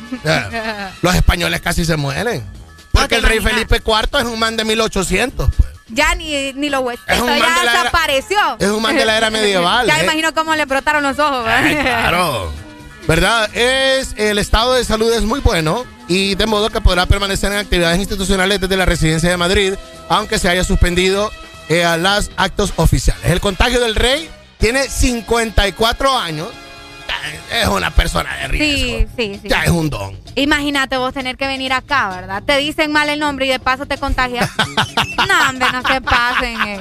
Los españoles casi se mueren. Porque el rey imaginas. Felipe IV es un man de 1800. pues. Ya ni, ni lo hueso. Es un man ya de la era- desapareció. es un man de la era medieval, ya eh. imagino cómo le brotaron los ojos. Ay, claro. ¿Verdad? Es, el estado de salud es muy bueno y de modo que podrá permanecer en actividades institucionales desde la residencia de Madrid, aunque se haya suspendido eh, a los actos oficiales. El contagio del rey tiene 54 años. Es una persona de riesgo. Sí, sí, sí. Ya es un don. Imagínate vos tener que venir acá, ¿verdad? Te dicen mal el nombre y de paso te contagias. no, hombre, no se pasen. eh.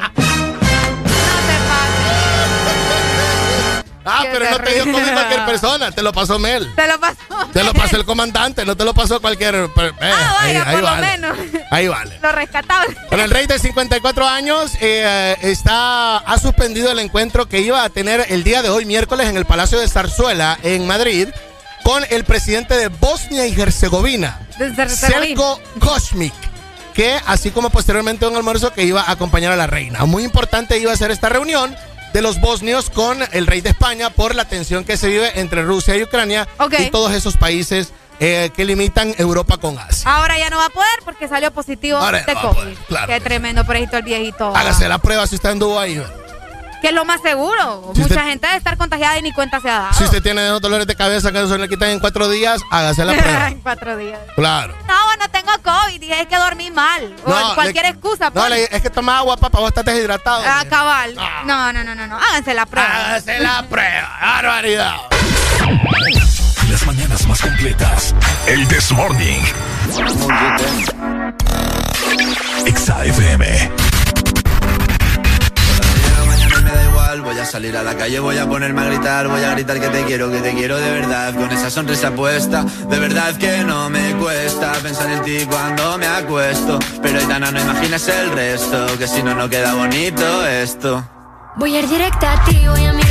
Ah, pero no te dio. COVID cualquier persona, te lo pasó Mel. Te lo pasó. Te lo pasó el comandante, no te lo pasó cualquier. eh, Ah, vaya, ahí por lo vale. menos. Ahí vale. Lo rescatable. Bueno, el rey de 54 años eh, está, ha suspendido el encuentro que iba a tener el día de hoy, miércoles, en el Palacio de Zarzuela, en Madrid, con el presidente de Bosnia y Herzegovina. Selko Kosmik, que así como posteriormente un almuerzo que iba a acompañar a la reina. Muy importante iba a ser esta reunión de los bosnios con el rey de España por la tensión que se vive entre Rusia y Ucrania y todos esos países eh, que limitan Europa con Asia. Ahora ya no va a poder porque salió positivo Ahora de COVID. poder, claro Qué tremendo, pobrecito el viejito. Hágase la prueba si usted anduvo ahí. Que es lo más seguro. Si Mucha usted- gente debe estar contagiada y ni cuenta se ha dado. Si usted tiene esos dolores de cabeza que no se le quitan en cuatro días, hágase la prueba. en cuatro días. Claro. No, no tengo COVID. Dije es que dormí mal. O No, cualquier le- excusa. No, le- es que toma agua, papá, vos estás deshidratado. Ah, cabal. No, no, no, no, no. Háganse la prueba. Hágase la prueba. Barbaridad. Las mañanas más completas. El This Morning. Exa FM. Voy a salir a la calle, voy a ponerme a gritar, voy a gritar que te quiero, que te quiero de verdad. Con esa sonrisa puesta, de verdad que no me cuesta pensar en ti cuando me acuesto. Pero Aitana, no imaginas el resto, que si no, no queda bonito esto. Voy a ir directa a ti, voy a mirarte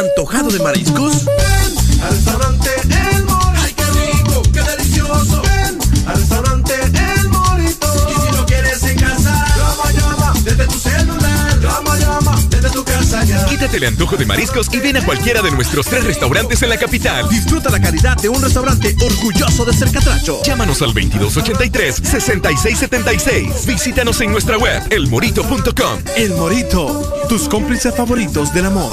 ¿Antojado de mariscos? Al restaurante El Morito. Ay, qué rico, qué delicioso. Ven al restaurante El Morito. Y si no quieres en casa, llama, llama desde tu celular. Llama, llama desde tu casa ya. Quítate el antojo de mariscos y ven a cualquiera de nuestros tres restaurantes en la capital. Disfruta la calidad de un restaurante orgulloso de ser catracho. Llámanos al 2283-6676. Visítanos en nuestra web, elmorito.com. El Morito, tus cómplices favoritos del amor.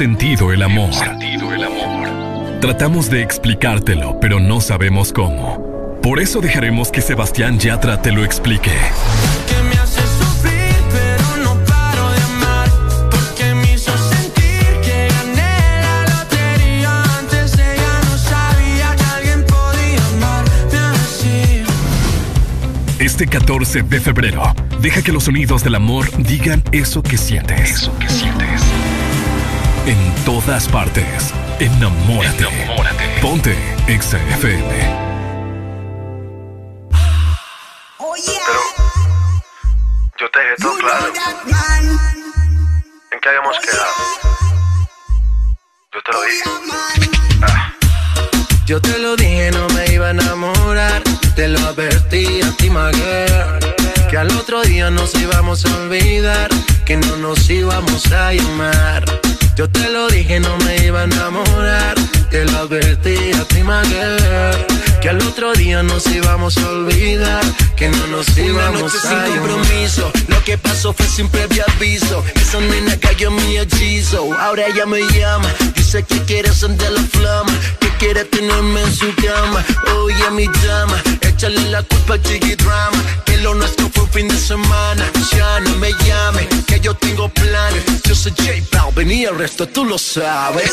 FM hemos sentido el amor. Tratamos de explicártelo, pero no sabemos cómo. Por eso dejaremos que Sebastián Yatra te lo explique. Este 14 de febrero, deja que los sonidos del amor digan eso que sientes. Eso que sientes. Todas partes, enamórate. Ponte Exa nos íbamos a olvidar. Que no nos Una íbamos noche a sin compromiso. Lo que pasó fue sin previo aviso. Esa nena cayó en mi hechizo. Ahora ella me llama. Dice que quiere encender la flama. Que quiere tenerme en su cama. Oye, mi dama. Échale la culpa al chiqui drama. Que lo nuestro fue un fin de semana. Ya no me llame. Que yo tengo planes. Yo soy J Balvin y el resto tú lo sabes.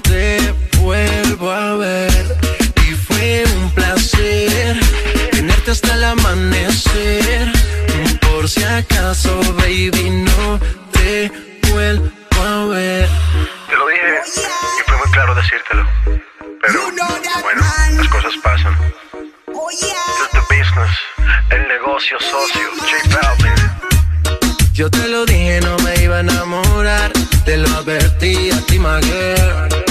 se vuelva a ver. Y fue un placer tenerte hasta el amanecer. Por si acaso, baby, no te vuelvo a ver. Te lo dije y fue muy claro decírtelo. Pero bueno, las cosas pasan. It's the business, el negocio socio, Yo te lo dije, no me iba a enamorar. Te lo advertí a ti, my.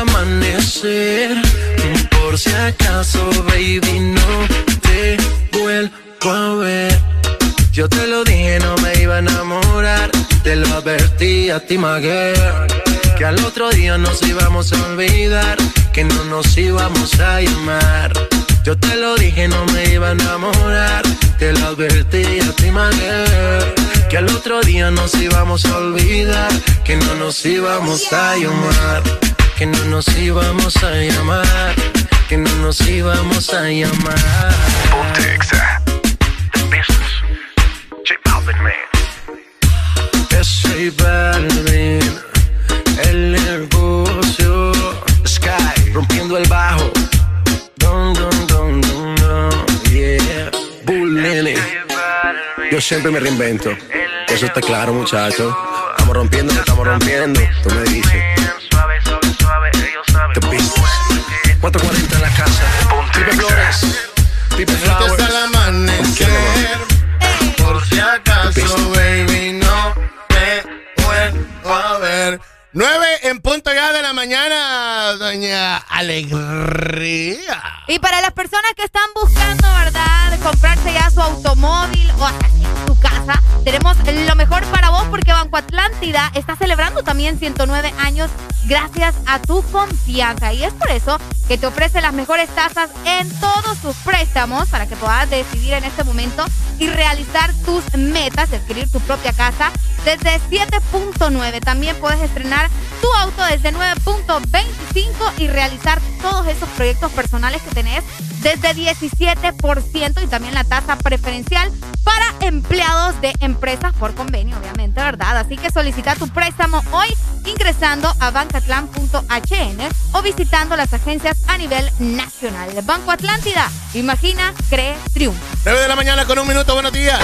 amanecer. Por si acaso, baby, no te vuelvo a ver. Yo te lo dije, no me iba a enamorar. Te lo advertí a ti, girl. Que al otro día nos íbamos a olvidar. Que no nos íbamos a llamar. Yo te lo dije, no me iba a enamorar. Te lo advertí a ti, girl. Que al otro día nos íbamos a olvidar. Que no nos íbamos a llamar. Que no nos íbamos a llamar. Que no nos íbamos a llamar. Business. J Balvin, el negocio. Sky, rompiendo el bajo. Dun, dun, dun, dun, dun, yeah. Bull Nene. Yo siempre me reinvento. Eso está claro, muchachos. Estamos rompiendo, estamos rompiendo. Tú me dices. 440 en la casa. Pipe Flores. Pipe. Hasta el amanecer. Por si acaso, baby, 9 en punto ya de la mañana, doña Alegría. Y para las personas que están buscando, ¿verdad? Comprarse ya su automóvil o hasta su casa, tenemos lo mejor para vos porque Banco Atlántida está celebrando también 109 años gracias a tu confianza. Y es por eso que te ofrece las mejores tasas en todos sus préstamos para que puedas decidir en este momento y realizar tus metas, adquirir tu propia casa desde 7.9. También puedes estrenar tu auto desde 9.25 y realizar todos esos proyectos personales que tenés desde 17% y también la tasa preferencial para empleados de empresas por convenio, obviamente, ¿verdad? Así que solicita tu préstamo hoy ingresando a bancatlan.hn o visitando las agencias a nivel nacional. Banco Atlántida, imagina, cree, triunfa. 9 de la mañana con un minuto, buenos días.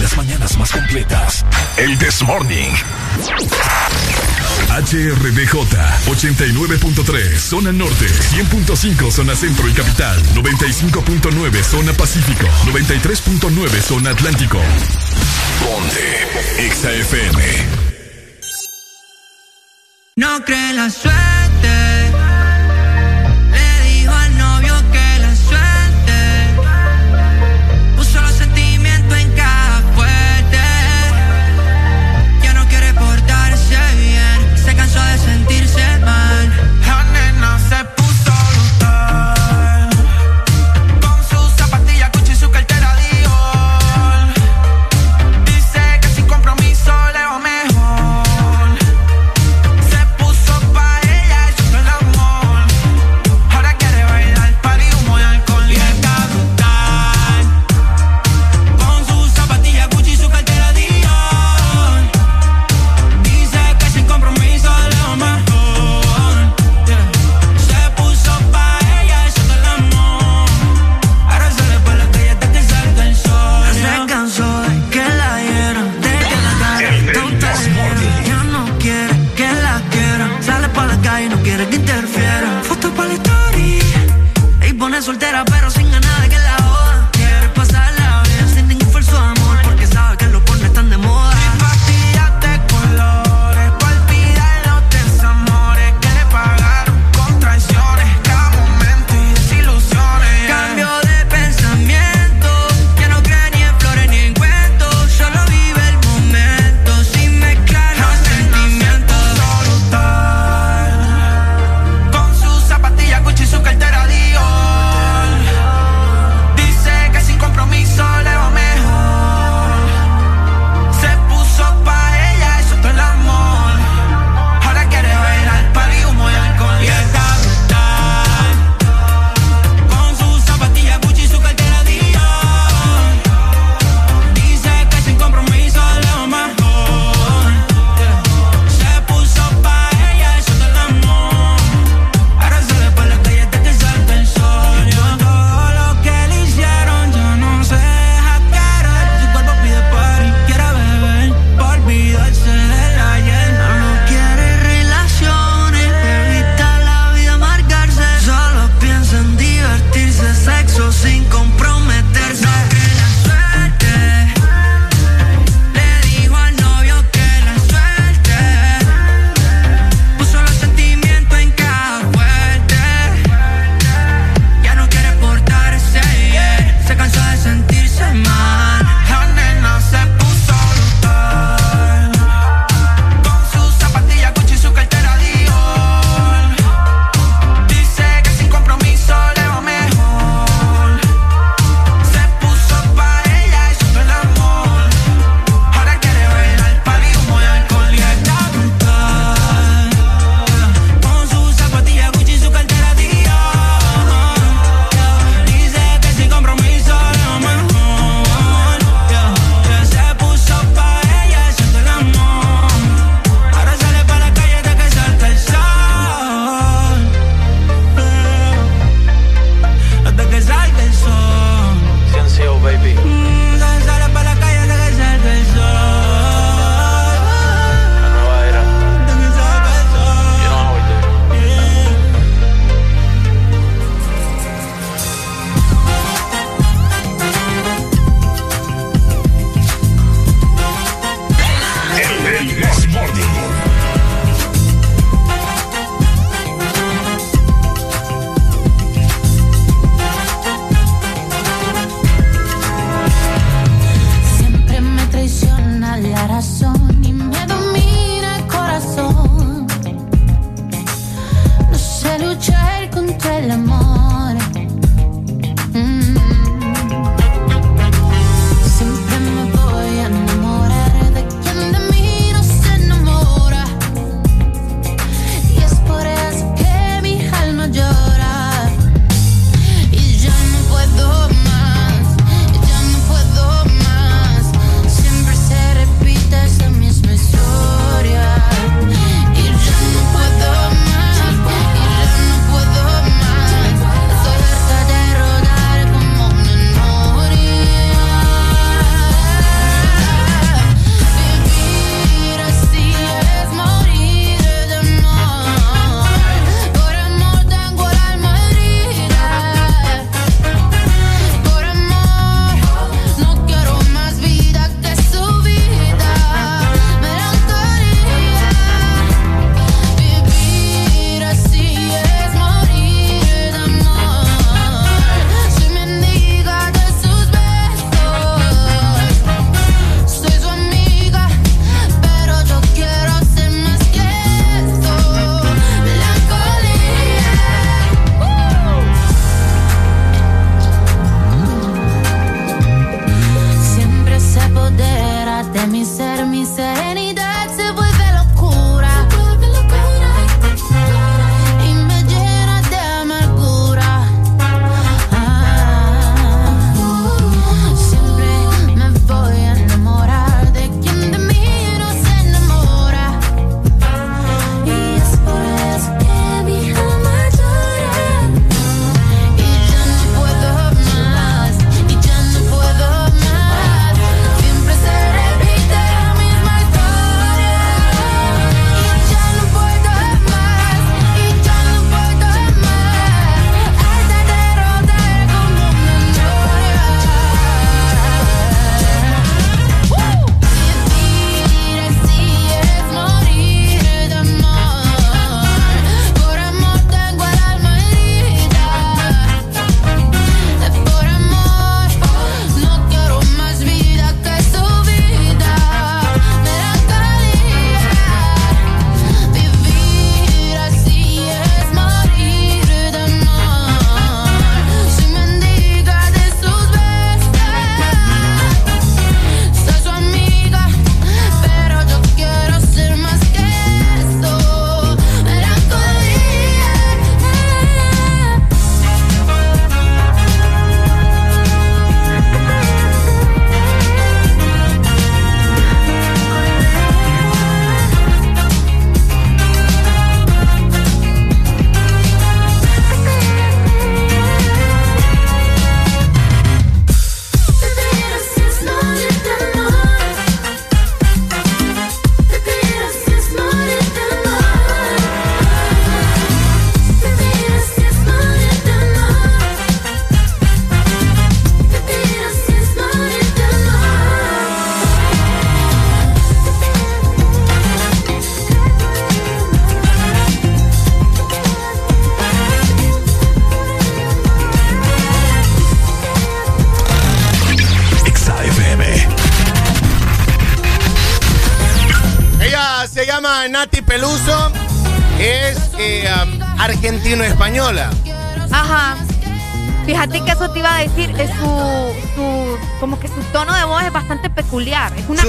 Las mañanas más completas. El This Morning. HRDJ 89.3 Zona Norte 100.5 Zona Centro y Capital 95.9 Zona Pacífico 93.9 Zona Atlántico Ponte Exa FM No cree la suerte. Y pone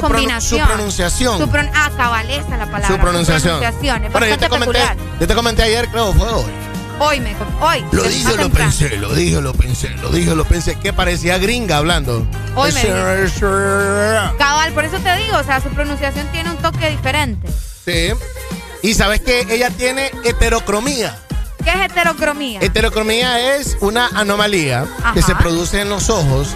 Su combinación. su pronunciación. Su pron- ah, cabaleza la palabra. Su pronunciación. pronunciación, es Bueno, yo te, comenté, yo te comenté ayer, creo, fue hoy. Hoy me, hoy. Lo dije, lo pensé, lo dije, lo pensé, lo dije, lo pensé. Que parecía gringa hablando. Hoy me Cabal, por eso te digo, o sea, su pronunciación tiene un toque diferente. Sí. Y sabes que ella tiene heterocromía. ¿Qué es heterocromía? Heterocromía es una anomalía que se produce en los ojos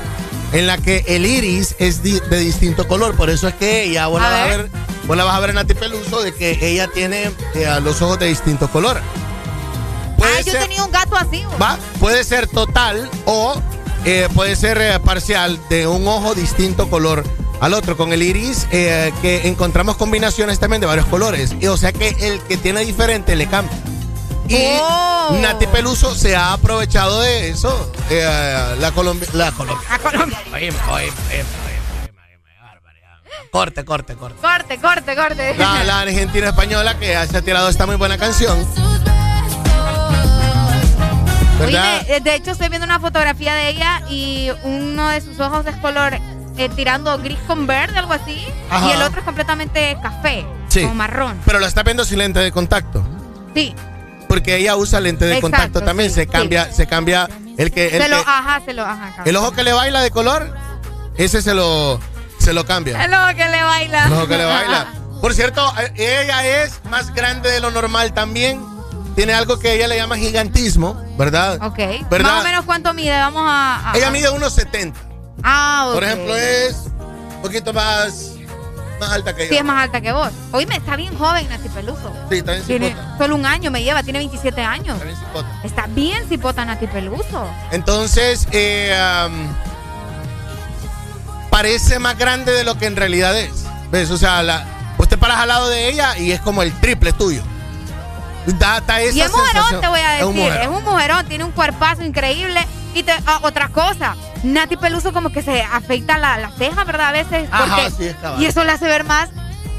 en la que el iris es di- de distinto color. Por eso es que ella, vos, A la, vas a ver. ver, vos la vas a ver en Nati Peluso de que ella tiene eh, los ojos de distinto color. Ah, yo tenía un gato así. güey. Va, puede ser total o eh, puede ser eh, parcial de un ojo distinto color al otro. Con el iris que encontramos combinaciones también de varios colores. Y, o sea que el que tiene diferente le cambia. Y Oh. Nati Peluso se ha aprovechado de eso. Eh, la Colombia. La Colombia. Oíme, oíme. Corte, corte, corte. Corte, corte, corte. La, la argentina española que se ha tirado esta muy buena canción. De hecho estoy viendo una fotografía de ella y uno de sus ojos es color eh, tirando gris con verde, algo así. Ajá. Y el otro es completamente café, Sí. como marrón. Pero la está viendo sin lente de contacto. Sí, Porque ella usa lente de Exacto, contacto también. sí, se cambia, se cambia el que. El, se lo, que- ajá, se lo, ajá. el ojo que le baila de color, ese se lo, se lo cambia. El ojo que le baila. El ojo que le baila. Por cierto, ella es más grande de lo normal también. Tiene algo que ella le llama gigantismo, ¿verdad? Ok. ¿Verdad? Más o menos cuánto mide, vamos a. a- Ella mide 1,70. Ah, ok. Por ejemplo, es un poquito más, más alta que yo. Sí, es más alta que vos. Oíme, está bien joven Nati Peluso. Sí, está bien Tiene cipota. solo un año me lleva, tiene 27 años. Está bien cipota. Está bien cipota Nati Peluso. Entonces, eh, parece más grande de lo que en realidad es. ¿Ves? O sea, la, vos te paras al lado de ella y es como el triple tuyo. Da, da esa Y es mujerón, te voy a Es un decir. Es un mujerón, tiene un cuerpazo increíble. Y te, ah, otra cosa, Nati Peluso como que se afeita la, la ceja, ¿verdad? A veces. Ajá, porque- sí, y eso la hace ver más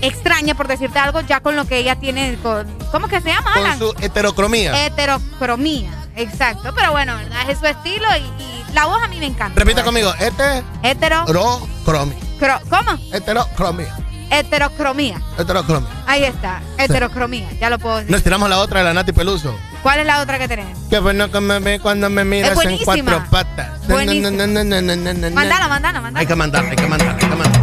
extraña, por decirte algo, ya con lo que ella tiene. Con, ¿Cómo que se llama, Con Alan? su heterocromía. Heterocromía. Exacto. Pero bueno, ¿verdad? Es su estilo y, y la voz a mí me encanta. Repita conmigo. Este Hetero. Heterocromía. cro- ¿Cómo? Heterocromía. Heterocromía. Heterocromía. Ahí está. Heterocromía. Ya lo puedo decir. Nos tiramos la otra de la Nati Peluso. ¿Cuál es la otra que tenés? Qué bueno que me ve cuando me miras en cuatro patas. Buenísima. Mandala, mandala, mandala. Hay que mandar, hay que mandar, hay que mandar.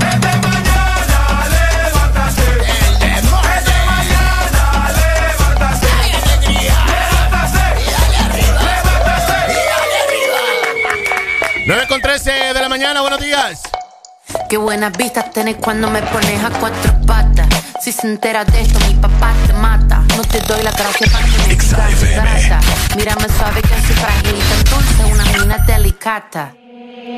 Nueve con 13 de la mañana, buenos días. Qué buenas vistas tenés cuando me pones a cuatro patas. Si se entera de esto, mi papá te mata. No te doy la gracia para que me digas grata. Mírame suave que soy frágil y tan dulce, una mina delicata.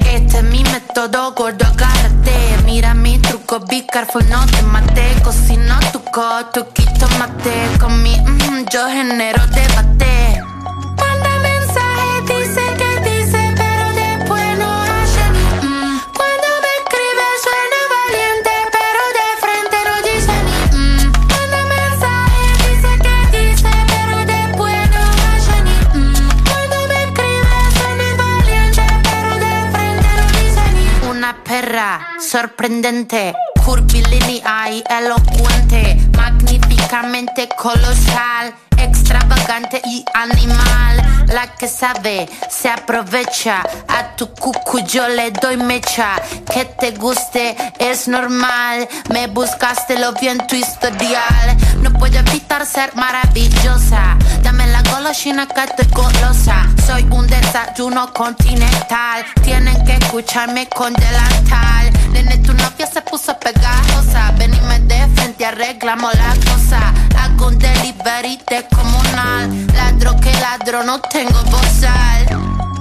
Este es mi método, gordo, agárrate. Mira mi truco, be careful, no te mate. Cocino tu coto, quito mate. Con mi, mm, yo genero debate. Sorprendente, curvilínea y elocuente, colosal extravagante y animal. La que sabe se aprovecha. A tu cucu yo le doy mecha. Que te guste es normal. Me buscaste lo vi tu historial. No puedo evitar ser maravillosa. Dame la golosina que estoy golosa. Soy un desayuno continental. Tienen que escucharme con delantal. Nene, tu novia se puso pegajosa. Venime de frente, arreglamos la cosa. Hago un delivery descomunal. Ladro que ladro, no tengo bozal.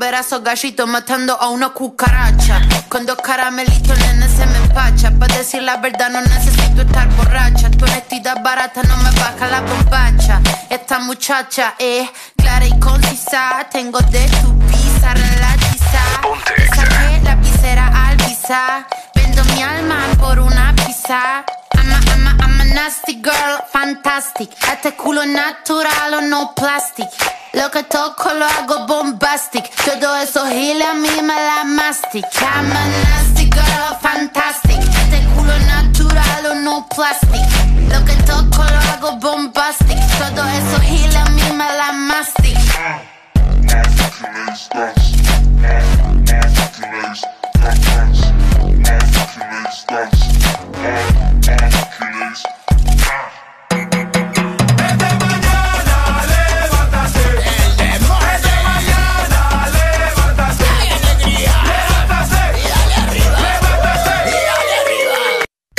Ver brazos gallitos matando a una cucaracha. Con dos caramelitos, nene, se me empacha. Para decir la verdad, no necesito estar borracha. Tu honestidad barata no me baja la bombacha. Esta muchacha es clara y concisa. Tengo de tu pizza, relatiza. Saqué la visera al pisar. Vendo mi alma por una pizza. Nasty girl, fantastic. Este culo natural o no plastic. Lo que toco lo hago bombastic. Todo eso giles a mí me la mastic. I'm a nasty girl, fantastic. Este culo natural o no plastic. Lo que toco lo hago bombastic. Todo eso giles a mí me la mastic.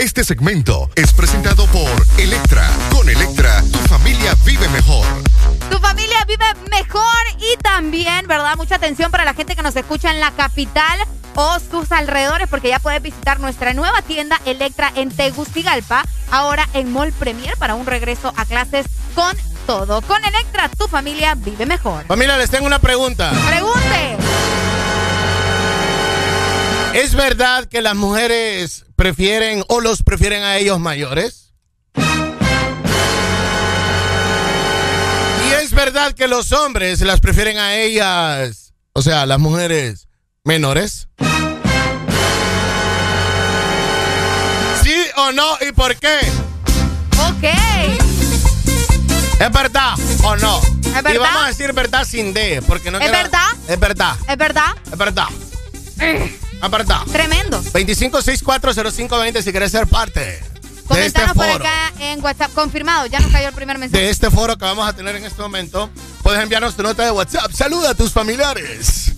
Este segmento es presentado por Electra. Con Electra, tu familia vive mejor. Tu familia vive mejor y también, ¿verdad? Mucha atención para la gente que nos escucha en la capital o sus alrededores porque ya puedes visitar nuestra nueva tienda Electra en Tegucigalpa, ahora en Mall Premier para un regreso a clases con todo. Con Electra, tu familia vive mejor. Familia, les tengo una pregunta. Pregunte. ¿Es verdad que las mujeres prefieren o los prefieren a ellos mayores? ¿Y es verdad que los hombres las prefieren a ellas, o sea, las mujeres menores? ¿Sí o no y por qué? Ok. ¿Es verdad o no? ¿Es verdad? Y vamos a decir verdad sin D, porque no ¿Es queda- verdad? Es verdad. ¿Es verdad? Es verdad. Es verdad. Tremendo. 25640520 si quieres ser parte de este Comentanos por acá en WhatsApp. Confirmado, ya nos cayó el primer mensaje. De este foro que vamos a tener en este momento, puedes enviarnos tu nota de WhatsApp. Saluda a tus familiares.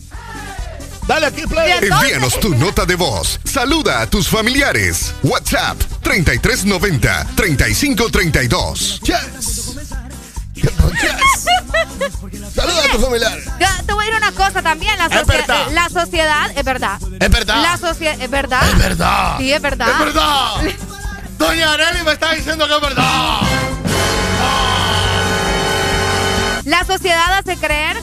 Dale aquí play. Envíanos tu nota de voz. Saluda a tus familiares. WhatsApp 3390 3532. Yes. Saluda a tus familiares. Yo te voy a decir una cosa también. La, verdad. sociedad, es verdad. Es verdad. La sociedad, es verdad. Es verdad. Sí, es verdad. Es verdad. Doña Arely me está diciendo que es verdad. La sociedad hace creer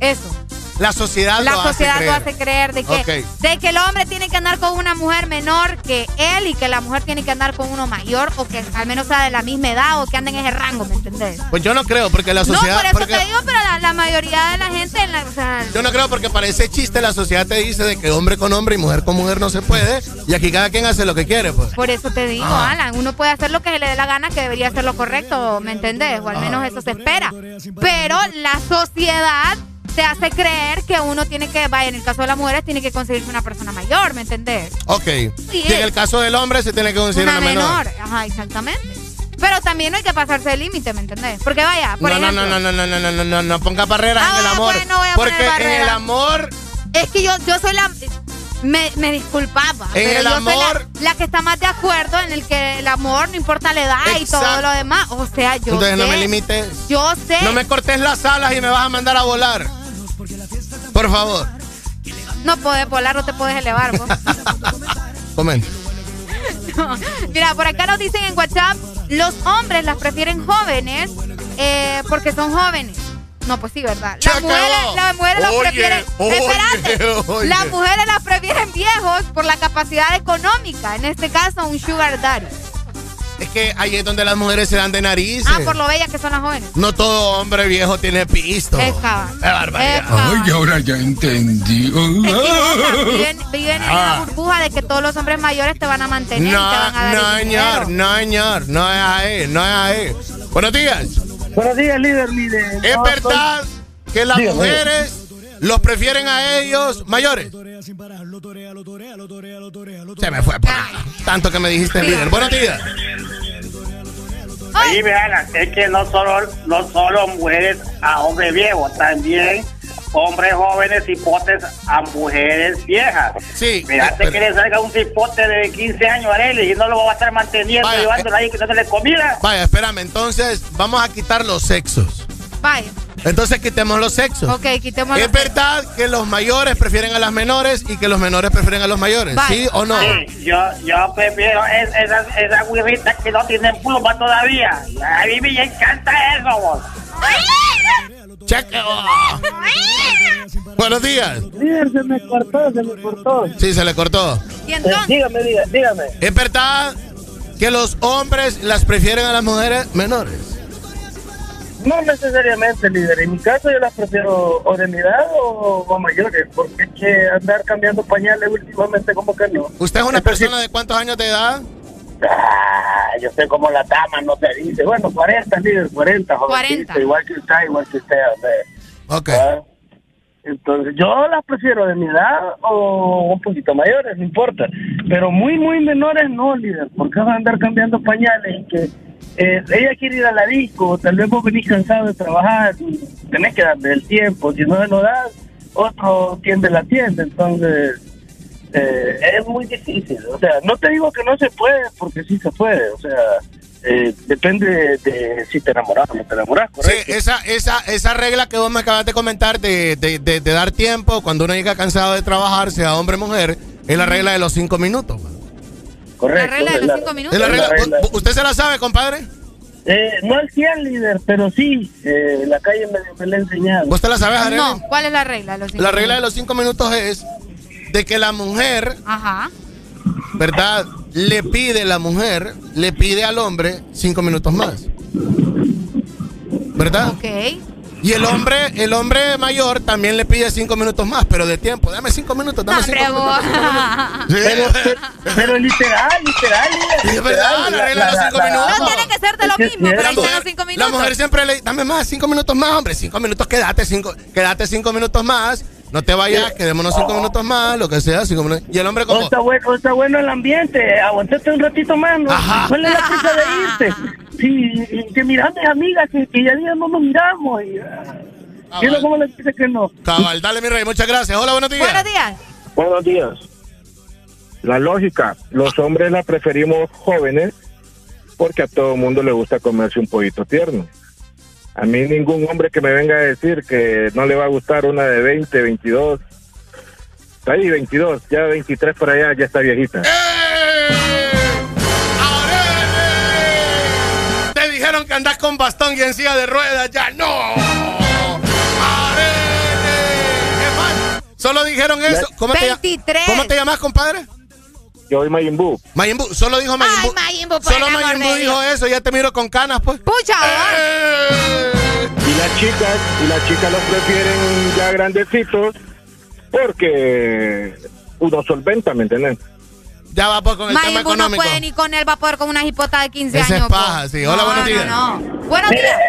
eso. La sociedad La lo sociedad hace lo creer. hace creer de que, de que el hombre tiene que andar con una mujer menor que él y que la mujer tiene que andar con uno mayor o que al menos sea de la misma edad o que ande en ese rango, ¿me entendés? Pues yo no creo, porque la No, sociedad. por eso porque- te digo, pero la, la mayoría de la gente, en la- o sea, Yo no creo porque para ese chiste la sociedad te dice de que hombre con hombre y mujer con mujer no se puede y aquí cada quien hace lo que quiere, pues. por eso te digo, Ah. Alan, uno puede hacer lo que se le dé la gana, que debería ser lo correcto, ¿me entendés? O al menos eso se espera. Pero la sociedad te hace creer que uno tiene que, vaya, en el caso de las mujeres, tiene que conseguirse una persona mayor, ¿me entendés? Ok. Sí, y en el caso del hombre se tiene que conseguir una una, menor. menor. Ajá, exactamente. Pero también no hay que pasarse el límite, ¿me entendés? Porque vaya, por No, no, ejemplo, no, no, no, no, no, no, no, no ponga barreras Ah, en el amor. pues, no voy a porque poner en el amor, Es que yo, yo soy la. Me, me disculpaba. En pero el yo soy amor- la, la que está más de acuerdo en el que el amor no importa la edad y todo Exacto. lo demás. O sea, yo. entonces no sé, me limites. Yo sé. No me cortes las alas y me vas a mandar a volar. Por favor, No puedes volar, no te puedes elevar. vos. comenta. No. Mira, por acá nos dicen en WhatsApp: los hombres las prefieren jóvenes eh, porque son jóvenes. No, pues sí, ¿verdad? Las acabó. mujeres, las mujeres las Oye, prefieren. oye, espérate. oye. Las mujeres las prefieren viejos por la capacidad económica. En este caso, un sugar daddy. Es que ahí es donde las mujeres se dan de narices. Ah, por lo bellas que son las jóvenes. No todo hombre viejo tiene pisto. Es cabal. Qué barbaridad. Es cabal. Ay, ahora ya entendí. Es que, o sea, viven, viven en Ah. una burbuja de que todos los hombres mayores te van a mantener y te No, van a dar no, el señor, no, señor, no es ahí, no es ahí. Buenos días. Buenos días, líder, líder. ¿Es No, verdad que las Dígame. mujeres los prefieren a ellos mayores? Se me fue por. Tanto que me dijiste líder. Buenos días. Ahí vean, es que no solo, no solo mujeres a hombres viejos, también hombres jóvenes hipotes a mujeres viejas. Sí. Fíjate que le salga un cipote de 15 años a él y no lo va a estar manteniendo, Vaya, llevándolo ahí que no le comida. Vaya, espérame, entonces vamos a quitar los sexos. Vaya. Entonces quitemos los sexos. Ok, quitemos ¿Es los verdad que los mayores prefieren a las menores y que los menores prefieren a los mayores? ¿Sí o no? Sí, yo, yo prefiero es- esas, esas que no tienen pluma todavía. A mí me encanta eso, vos. Cheque. Buenos días. Líder, se me cortó, se me cortó. Sí, se le cortó. ¿Y Eh, dígame, dígame. ¿Es verdad que los hombres las prefieren a las mujeres menores? No necesariamente, líder. En mi caso yo las prefiero o de mi edad o, o mayores, porque es que andar cambiando pañales últimamente como que no. ¿Usted es una persona de cuántos años de edad? Ah, yo sé como la dama no se dice. Bueno, 40, líder, 40, jovencito, 40. igual que usted, igual que usted. Ok. Ah, Entonces, yo las prefiero de mi edad o un poquito mayores, no importa. Pero muy, muy menores no, líder, porque van a andar cambiando pañales y que eh, ella quiere ir a la disco, tal vez vos venís cansado de trabajar, y tenés que darle el tiempo, si no se lo das, otro tiende la tienda, entonces eh, es muy difícil. O sea, no te digo que no se puede, porque sí se puede, o sea, eh, depende de, de si te enamoras o no te enamoras, Sí, ¿correcto? esa, esa, esa regla que vos me acabas de comentar de, de, de- de dar tiempo cuando uno llega cansado de trabajar, sea hombre o mujer, es la regla de los cinco minutos. man. Correcto. La regla de los cinco minutos. Es la regla. la regla. ¿U- ¿Usted se la sabe, compadre? Eh, no al 100 líder, pero sí, eh, la calle me, me la ha enseñado. ¿Vos te la sabes, Arely? No, ¿cuál es la regla? Los cinco La regla de los cinco minutos es de que la mujer, Ajá. ¿verdad? Le pide, la mujer le pide al hombre cinco minutos más. ¿Verdad? Ok. Y el hombre, el hombre mayor también le pide cinco minutos más, pero de tiempo. Dame cinco minutos, dame cinco Hombre, minutos. Pero, pero literal, literal. Sí, es verdad, la regla de los cinco minutos. No tiene que ser de lo Es mismo, pero están los cinco La minutos. mujer siempre le dame más, cinco minutos más, hombre, cinco minutos, quédate cinco, quédate cinco minutos más, no te vayas, quedémonos cinco minutos más, lo que sea, cinco minutos. Y el hombre Oh, como, está, bueno, está bueno el ambiente, aguantate un ratito más, ¿no? Ajá. ¿Cuál es la prisa de irte? Sí, y que mira mis amigas, que, que ya días no nos miramos. Y, ah, mira cómo le dice que no. cabal, dale mi rey, muchas gracias. Hola, buenos días. Buenos días. Buenos días. La lógica, los hombres la preferimos jóvenes porque a todo mundo le gusta comerse un pollito tierno. A mí ningún hombre que me venga a decir que no le va a gustar una de 20, 22. Está ahí 22, ya 23 por allá, ya está viejita. Te dijeron que andás con bastón y en silla de ruedas, ya no. Arele. ¿Qué más? Solo dijeron eso. ¿Cómo te, ll- 23. ¿Cómo te llamas, compadre? Yo soy. Majin Buu, solo dijo Ay, por Solo Buu dijo eso, ya te miro con canas, pues. Pucha, vos. Y las chicas, y las chicas los prefieren ya grandecitos porque uno solventa, ¿me entiendes? Ya va pues con el tema Buu no económico. puede ni con él va a poder con una hipota de 15 Ese años. es paja, po. sí. Hola, No, buenos no, días. No, Buenos Mire, días.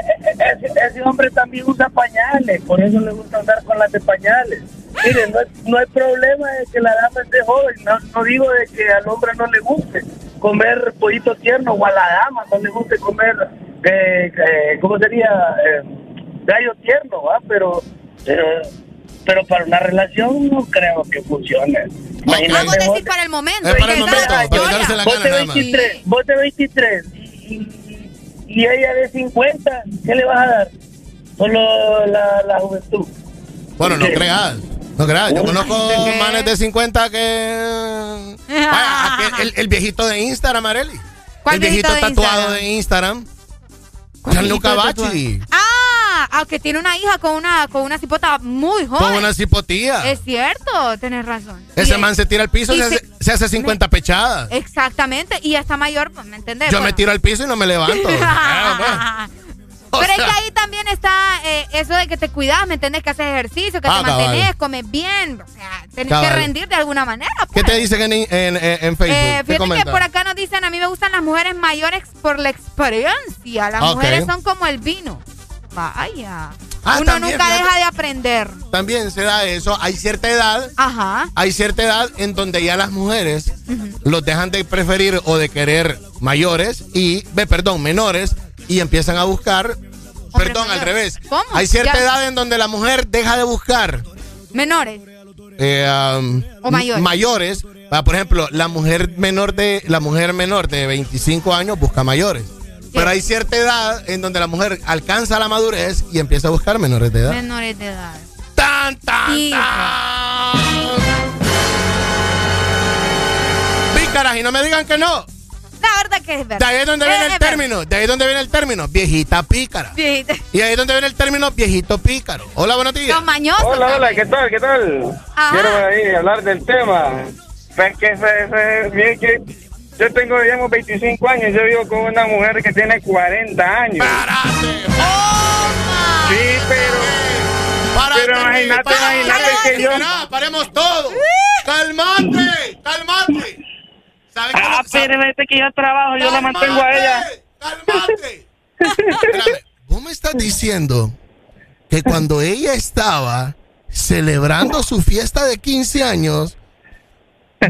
ese, ese hombre también usa pañales, por eso le gusta andar con las de pañales. Mire, no, es- no hay problema de que la dama esté joven, no, no digo de que al hombre no le guste comer pollito tierno o a la dama no le guste comer, eh, eh, ¿cómo sería? Eh, gallo tierno, ¿va? Pero, pero, pero para una relación no creo que funcione. Imagínate vos vos- decís para el momento. Es para el momento, para la vos gana de nada más. 23, vos de 23 y, y- ella de 50, ¿qué le vas a dar? Solo la, la juventud. Bueno, no Sí. creas. No creas. Yo conozco manes de 50 que. Vaya, aquel- el, el viejito de Instagram, Areli. ¿Cuál El viejito, viejito de tatuado de Instagram. Gianluca Bachi. Ah, aunque tiene una hija con una con una cipota muy joven. Con una cipotía. Es cierto, tenés razón. Ese Y- man se tira al piso y y se, hace, se hace 50 pechadas. Exactamente, y ya está mayor, pues, ¿me entendés? Yo me tiro al piso y no me levanto. Ah. Pero es que ahí también está eh, eso de que te cuidas, ¿me entendés? Que haces ejercicio, que Ah, te cabal. mantenés, comes bien. O sea, tenés que rendir de alguna manera. ¿Qué pues. te dicen en, en, Facebook? Eh, ¿Qué fíjate que por acá nos dicen, a mí me gustan las mujeres mayores por la experiencia. Las mujeres son como el vino. Vaya. Ah, Uno también, nunca fíjate. deja de aprender. También se da eso. Hay cierta edad. Ajá. Hay cierta edad en donde ya las mujeres los dejan de preferir o de querer mayores y, ve, perdón, menores y empiezan a buscar, perdón, al revés. ¿Cómo? Hay cierta Ya- edad en donde la mujer deja de buscar Menores. eh, um, O mayores. mayores. Ah, Por ejemplo, la mujer menor de la mujer menor de 25 años busca mayores. Pero hay cierta edad en donde la mujer alcanza la madurez y empieza a buscar menores de edad. Menores de edad. ¡Tan, tan, Sí, Pícaras, y no me digan que no. La verdad que es verdad. De ahí es donde viene el verdad. término. De ahí es donde viene el término. Viejita pícara. Viejita. Y ahí es donde viene el término viejito pícaro. Hola, buenos días. Los mañosos. Hola, hola. ¿qué tal? ¿Qué tal? Ajá. Quiero ahí hablar del tema. Pues que, se- yo tengo, digamos, 25 años. Yo vivo con una mujer que tiene 40 años. Sí, pero. pero imagínate, imagínate que yo. Mira, paremos todo. ¡Calmate! ¡Calmate! ¿Sabes cómo- Ah, pero vete que yo trabajo, yo la mantengo a ella. Espérame, vos me estás diciendo que cuando ella estaba celebrando su fiesta de 15 años,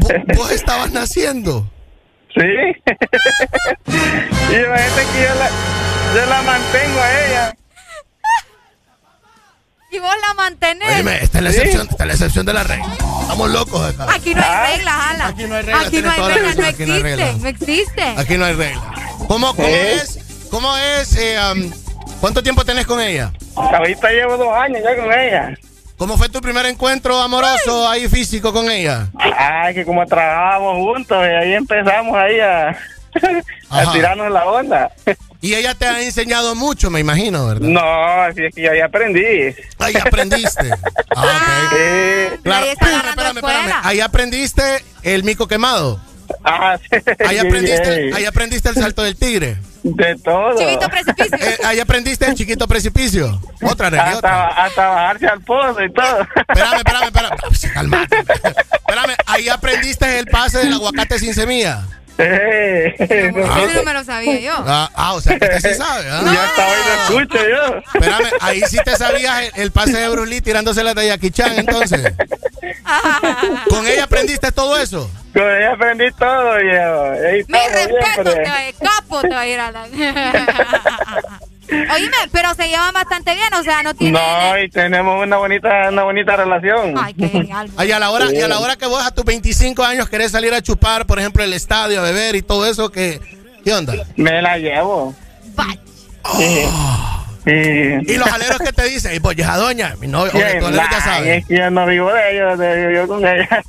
vos, vos estabas naciendo. Sí. y imagínate que yo la, yo la mantengo a ella. Y vos la mantenés. Oíme, esta es la excepción, esta es la excepción de la regla. Estamos locos acá. Aquí no hay reglas, Ala. Aquí no hay reglas, Aquí no hay reglas, no aquí no hay existe. reglas. No existe. Aquí no hay regla. ¿Cómo, cómo ¿Eh? es? ¿Cómo es? eh, um, ¿Cuánto tiempo tenés con ella? Ahorita llevo dos años ya con ella. ¿Cómo fue tu primer encuentro amoroso ahí físico con ella? Ay, que como trabajábamos juntos, y ahí empezamos ahí a, a tirarnos la onda. Y ella te ha enseñado mucho, me imagino, ¿verdad? No, así es que yo ahí aprendí. Ahí aprendiste. Ah, ok. Claro, espérame, espérame. Ahí aprendiste el mico quemado. ah, sí. Ahí aprendiste, ahí aprendiste el salto del tigre. De todo. Chivito precipicio. Eh, ahí aprendiste el chiquito precipicio. Otra otra. Hasta, hasta bajarse al pozo y todo. Espérame, espérame, espérame. Calmate. Espérame, ahí aprendiste el pase del aguacate sin semilla. Eh, Ah, Eso no me lo sabía yo. ah, ah, o sea que usted sí sabe. ¿ah? Ya hasta hoy lo escucho yo. Espérame, ahí sí te sabías el, el pase de Bruce Lee tirándose la de Jackie Chan, entonces. ¿Con ella aprendiste todo eso? Con ella aprendí todo, viejo. Mi respeto, te va a ir, capo te va a ir a la... Oíme, pero se llevan bastante bien, o sea, no tiene... No, y tenemos una bonita, una bonita relación. Ay, qué genial. Ah, y a la hora, y a la hora que vos a tus 25 años querés salir a chupar, por ejemplo, el estadio, a beber y todo eso, ¿qué, qué onda? Me la llevo. Vaya. Sí. Sí. Y los aleros que te dicen, y pues ya doña, mi novio, oye, alero ya nah, sabe. Es que yo no vivo de ellos, de, yo con ella.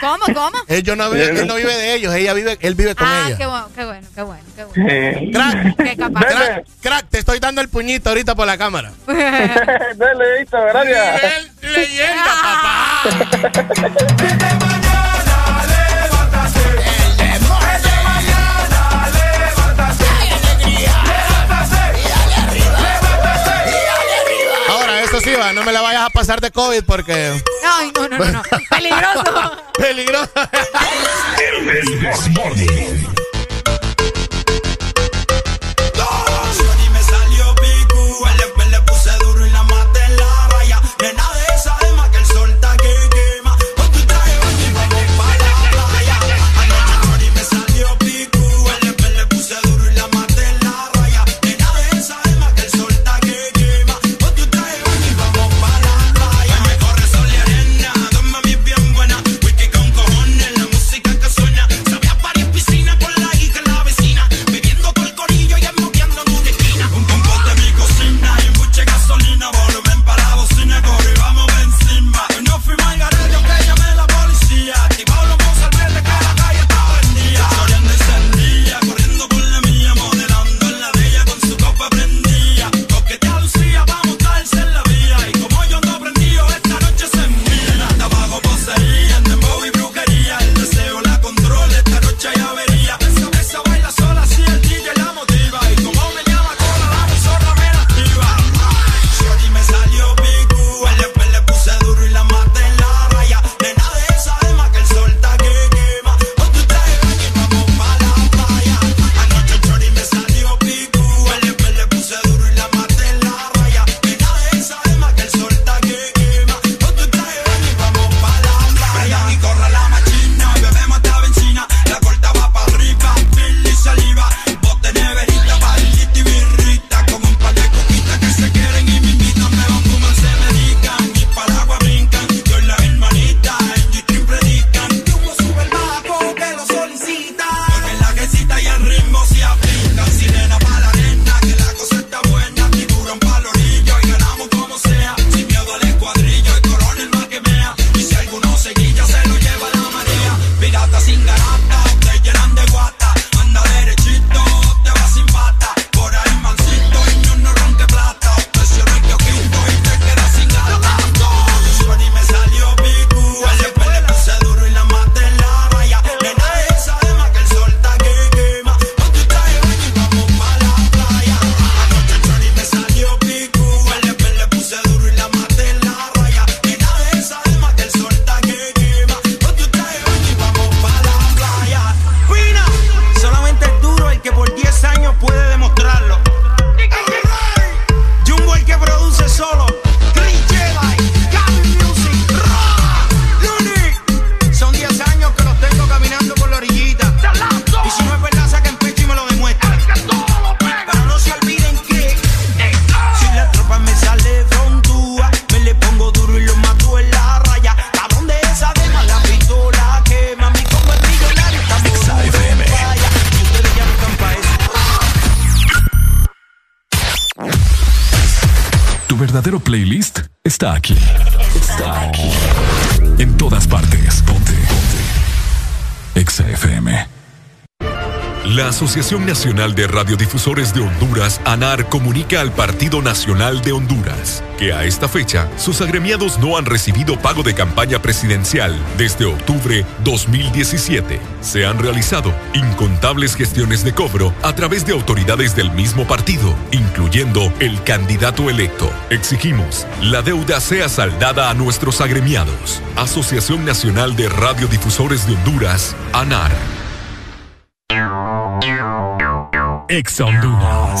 ¿Cómo, cómo? Él, yo no, vive- él no vive de ellos, ella vive, él vive con Ah, ella. qué bueno, qué bueno, qué bueno, qué bueno. Sí. Crack, Qué capaz. crack, crack, te estoy dando el puñito ahorita por la cámara. Dale, listo, gracias. Leyenda, papá. No me la vayas a pasar de COVID porque Ay, no, no, no, no. Peligroso. peligroso. Está aquí. Está aquí. En todas partes. Ponte. Ponte. Exa FM. La Asociación Nacional de Radiodifusores de Honduras, ANAR, comunica al Partido Nacional de Honduras que a esta fecha sus agremiados no han recibido pago de campaña presidencial desde octubre 2017. Se han realizado incontables gestiones de cobro a través de autoridades del mismo partido, incluyendo el candidato electo. Exigimos la deuda sea saldada a nuestros agremiados. Asociación Nacional de Radiodifusores de Honduras, ANAR. Exa Honduras.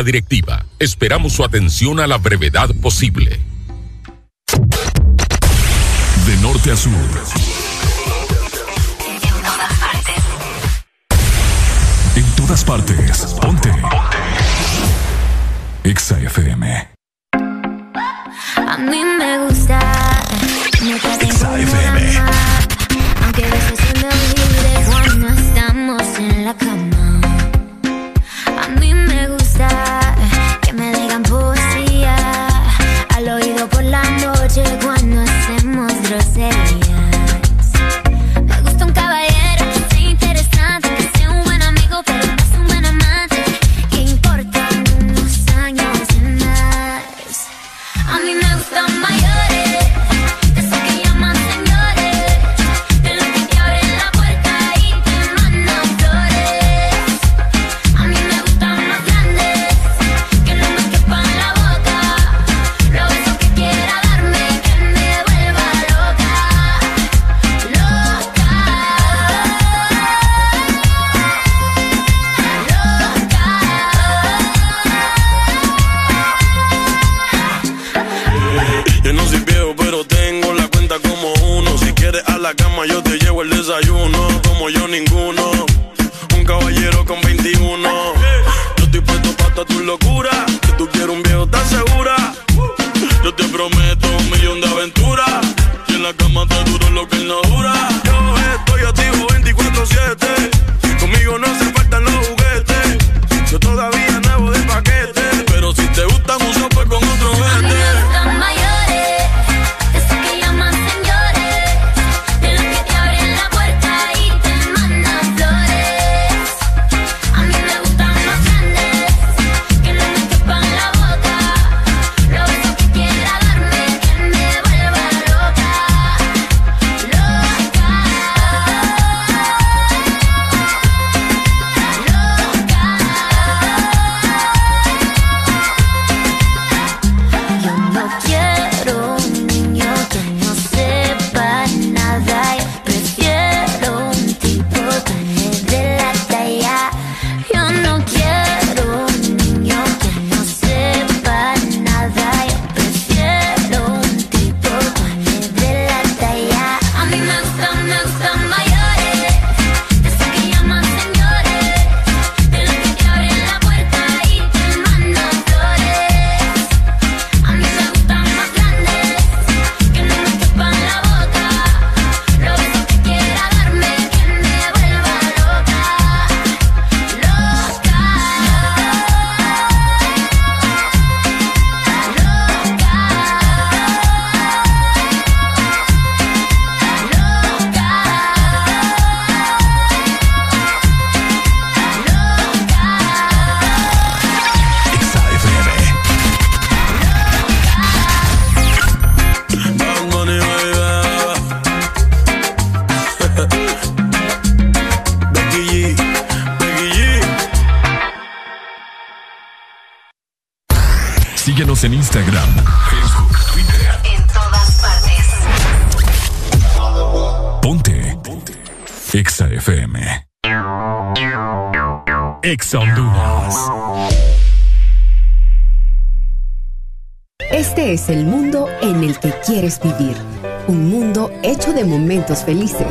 Directiva, esperamos su atención a la brevedad posible. De norte a sur. En todas partes. Ponte. Ponte. Exa FM. A mí me gusta. FM. Aunque a veces la cama, yo te llevo el desayuno. Como yo, ninguno. Un caballero con 21. Yo estoy puesto para tu locura. Que tú quieres un viejo, ¿estás segura? Yo te prometo un millón de aventuras. Y en la cama te duro lo que no dura. Yo estoy activo 24-7. El mundo en el que quieres vivir. Un mundo hecho de momentos felices.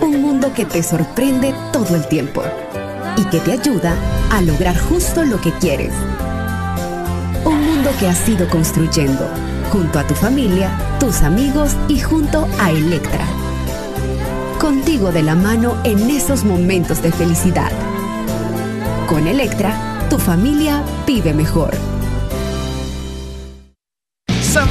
Un mundo que te sorprende todo el tiempo y que te ayuda a lograr justo lo que quieres. Un mundo que has ido construyendo junto a tu familia, tus amigos y junto a Electra. Contigo de la mano en esos momentos de felicidad. Con Electra, tu familia vive mejor.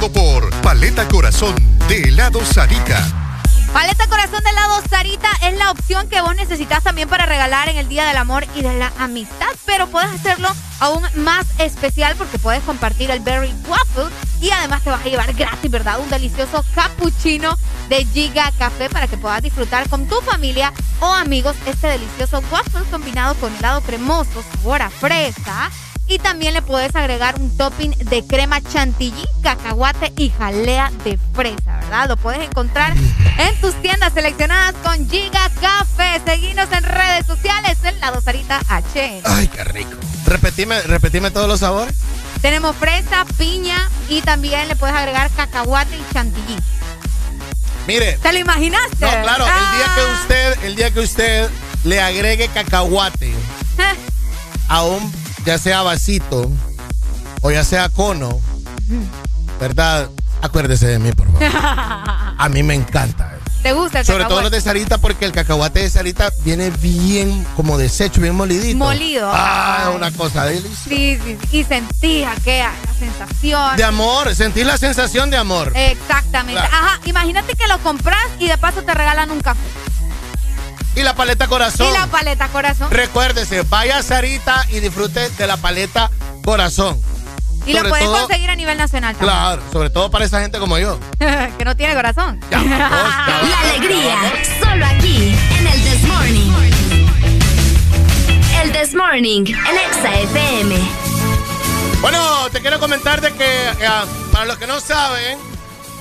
Por Paleta Corazón de helado Sarita. Paleta Corazón de helado Sarita es la opción que vos necesitas también para regalar en el Día del Amor y de la Amistad, pero puedes hacerlo aún más especial porque puedes compartir el Berry Waffle y además te vas a llevar gratis, ¿verdad? Un delicioso cappuccino de Giga Café para que puedas disfrutar con tu familia o amigos este delicioso waffle combinado con helado cremoso, sabor a fresa. Y también le puedes agregar un topping de crema chantilly, cacahuate y jalea de fresa, ¿verdad? Lo puedes encontrar en tus tiendas seleccionadas con Giga Café. Seguinos en redes sociales en la Dosarita H. Ay, qué rico. Repetime, repetime todos los sabores. Tenemos fresa, piña y también le puedes agregar cacahuate y chantilly. Mire. ¿Te lo imaginaste? No, claro, el día que usted, el día que usted le agregue cacahuate a un, ya sea vasito o ya sea cono, ¿verdad? Acuérdese de mí, por favor. A mí me encanta. ¿Te gusta el Sobre todo los cacahuate? de Sarita porque el cacahuate de Sarita viene bien como deshecho, bien molidito. Molido. Ah, Ay. una cosa deliciosa. Sí, sí, sí. Y sentí aquella la sensación. De amor, sentir la sensación de amor. Exactamente. Claro. Ajá, imagínate que lo compras y de paso te regalan un café. Y la paleta corazón. Y la paleta corazón. Recuérdese, vaya a Sarita y disfrute de la paleta corazón. Y lo puedes todo- conseguir a nivel nacional también. Claro, sobre todo para esa gente como yo. que no tiene corazón. La alegría, solo aquí, en el This Morning. El This Morning, en Exa FM. Bueno, te quiero comentar de que, eh, para los que no saben,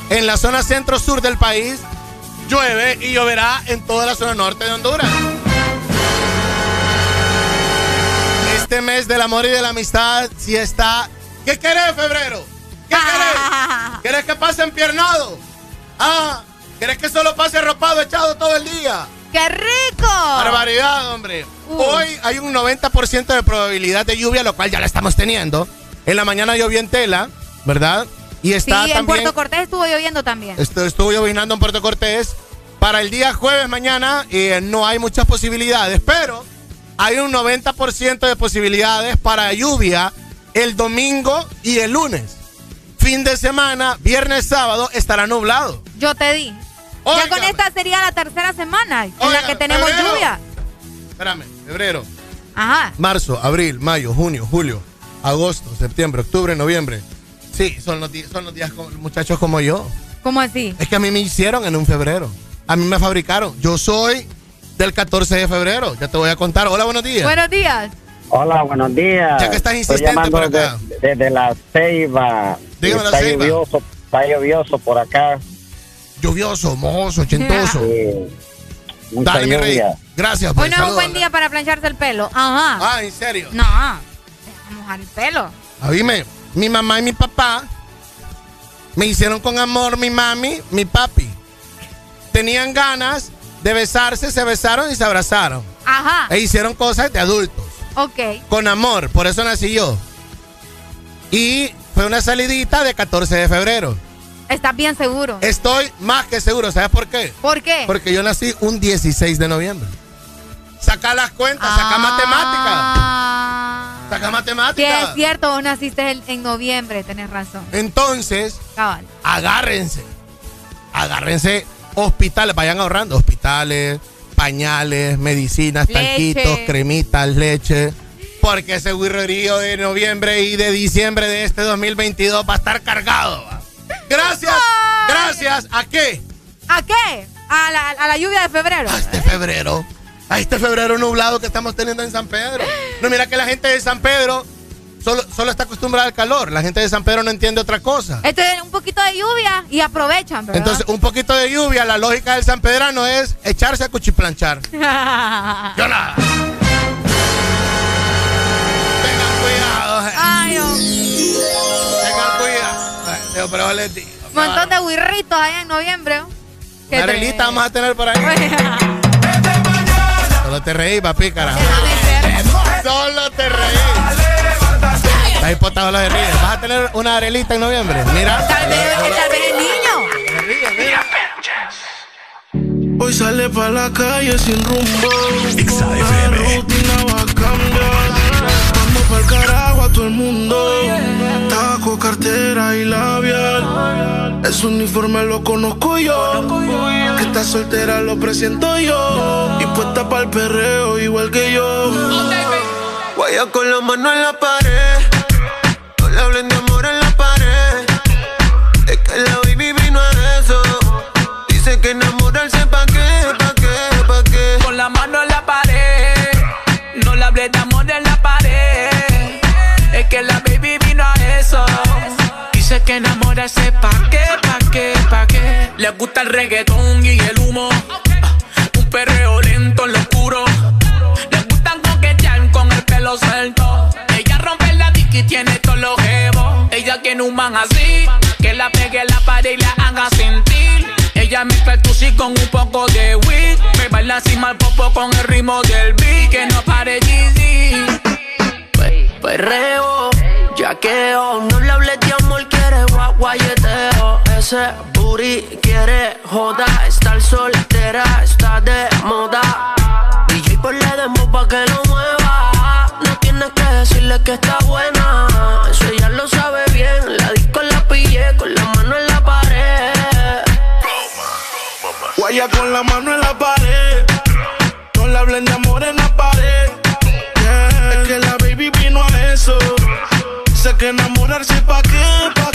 en la zona centro-sur del país llueve y lloverá en toda la zona norte de Honduras. Este mes del amor y de la amistad sí está... ¿Qué querés, febrero? ¿Qué querés? ¿Querés que pase empiernado? Ah, ¿querés que solo pase arropado, echado todo el día? ¡Qué rico! Barbaridad, hombre. Hoy hay un 90% de probabilidad de lluvia, lo cual ya la estamos teniendo. En la mañana llovió en tela, ¿verdad? Y Sí, está en también. Puerto Cortés estuvo lloviendo también. Esto estuvo llovinando en Puerto Cortés. Para el día jueves mañana eh, no hay muchas posibilidades, pero hay un 90% de posibilidades para lluvia el domingo y el lunes. Fin de semana, viernes, sábado, estará nublado. Yo te di. Ya con esta sería la tercera semana en la que tenemos febrero. lluvia. Espérame, febrero, Ajá. marzo, abril, mayo, junio, julio, agosto, septiembre, octubre, noviembre. Sí, son los, son los días con muchachos como yo. ¿Cómo así? Es que a mí me hicieron en un febrero. A mí me fabricaron. Yo soy del 14 de febrero. Ya te voy a contar. Hola, buenos días. Buenos días. Hola, buenos días. Ya que estás Estoy insistente llamando por acá. de- Desde la Ceiba. Dígame la está Ceiba. lluvioso, está lluvioso por acá. Lluvioso, mojoso, ochentoso. Sí, mucha Dale, mi rey. Gracias, Hoy pues. no es un buen día para plancharse el pelo. Ajá. Ah, ¿en serio? No. Deja mojar el pelo. A mí me- mi mamá y mi papá me hicieron con amor mi mami, mi papi. Tenían ganas de besarse, se besaron y se abrazaron. Ajá. E hicieron cosas de adultos. Ok. Con amor, por eso nací yo. Y fue una salidita de 14 de febrero. Estás bien seguro. Estoy más que seguro, ¿sabes por qué? ¿Por qué? Porque yo nací un 16 de noviembre. Saca las cuentas, saca matemáticas. Ah. Que es cierto, vos naciste en noviembre, tenés razón. Entonces, Cabal. agárrense. Agárrense hospitales, vayan ahorrando. Hospitales, pañales, medicinas, Leche. tanquitos, cremitas, leche. Porque ese guirrerío de noviembre y de diciembre de este 2022 va a estar cargado. va. Gracias, gracias. ¿A qué? ¿A qué? A la, a la lluvia de febrero. Este febrero. A este febrero nublado que estamos teniendo en San Pedro. No, mira que la gente de San Pedro solo, solo está acostumbrada al calor. La gente de San Pedro no entiende otra cosa. Esto es un poquito de lluvia y aprovechan, ¿verdad? Entonces, un poquito de lluvia, la lógica del San Pedrano es echarse a cuchiplanchar. Yo nada. Tengan cuidado. Ay, Dios. Tengan cuidado. Pero les digo. Un montón de guirritos allá en noviembre. Arelita vamos a tener por ahí. Solo te reí, papi, carajo. Solo te reí. Estás hipotado la de ríe. Vas a tener una arelita en noviembre. Mira. Tal vez, tal vez el niño. Hoy sale para la calle sin rumbo. La rutina va a cambiar. Pa'l carajo a todo el mundo. Taco, cartera y labial. Ese uniforme lo conozco yo. Que está soltera lo presiento yo. Y puesta pa'l perreo igual que yo. Guaya con la mano en la pared. No le hablen de amor en la pared. Es que la baby vino a eso. Dice que enamorarse enamorarse pa' qué, pa' qué, pa' qué. Le gusta el reggaetón y el humo. Ah, Un perreo lento en lo oscuro. Le gustan coquetear con el pelo suelto. Ella rompe la disc y tiene todos los jebos. Ella tiene un man así. Que la pegue en la pared y la haga sentir. Ella mezcla el tusi con un poco de weed. Me baila encima el popo con el ritmo del beat. Que no pare Yeezy. Perreo, yaqueo, no le hables de amor, guaguayeteo. Ese booty quiere joda, estar soltera, está de moda. DJ ponle demo pa' que lo mueva. No tienes que decirle que está buena, eso ella lo sabe bien. La disco la pillé con la mano en la pared. Guaya con la mano en la pared. No le hablen de amor en la pared. Es que la baby vino a eso. Sé que enamorarse pa' qué, pa'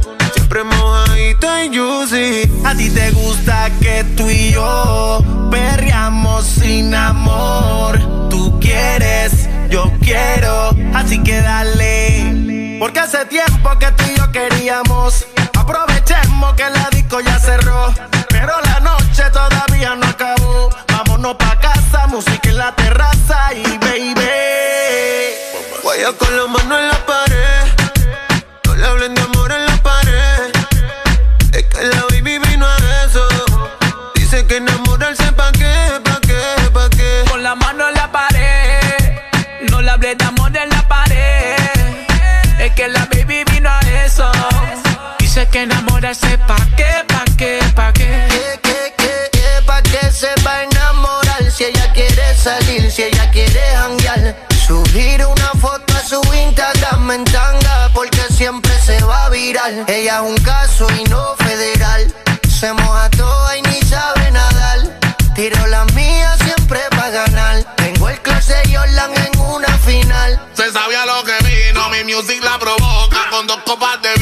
A ti te gusta que tú y yo perreamos sin amor. Tú quieres, yo quiero, así que dale. Porque hace tiempo que tú y yo queríamos. Aprovechemos que la disco ya cerró. Pero la noche todavía no acabó. Vámonos pa' casa, música en la terraza y baby. Guaya con la mano en la que enamorarse pa' qué, pa' qué, pa' qué. ¿Qué, qué, qué, qué? ¿Pa' qué se va a enamorar? Si ella quiere salir, si ella quiere janguear. Subir una foto a su Instagram en tanga porque siempre se va a viral. Ella es un caso y no federal. Se moja toda y ni sabe nadar. Tiro la mía siempre pa' ganar. Tengo el clase Jordan en una final. Se sabía lo que vino, mi music la provoca. Con dos copas de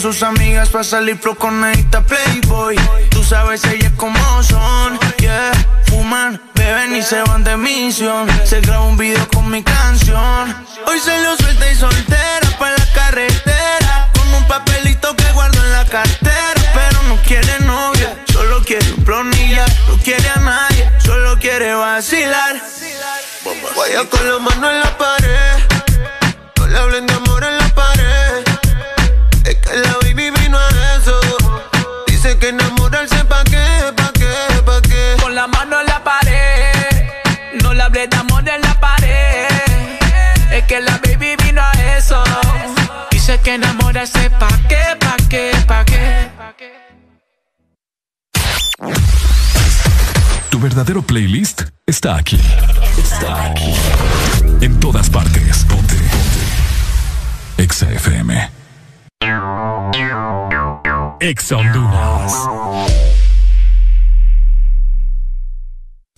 sus amigas para salir flow con esta Playboy. Tú sabes ellas como son, yeah. Fuman, beben y se van de misión. Se graba un video con mi canción. Hoy se lo suelta y soltera para la carretera. Con un papelito que guardo en la cartera. Pero no quiere novia, solo quiere un plonilla. No quiere a nadie, solo quiere vacilar. Guaya con la mano en la pared. No le hablen de amor en la la baby vino a eso. Dice que enamorarse pa' qué, pa' qué, pa' qué. Con la mano en la pared. No le hablé de amor en la pared. Es que la baby vino a eso. Dice que enamorarse pa' qué, pa' qué, pa' qué. Tu verdadero playlist está aquí. Está aquí. En todas partes. Ponte. Ponte. Exa FM. Exa Honduras.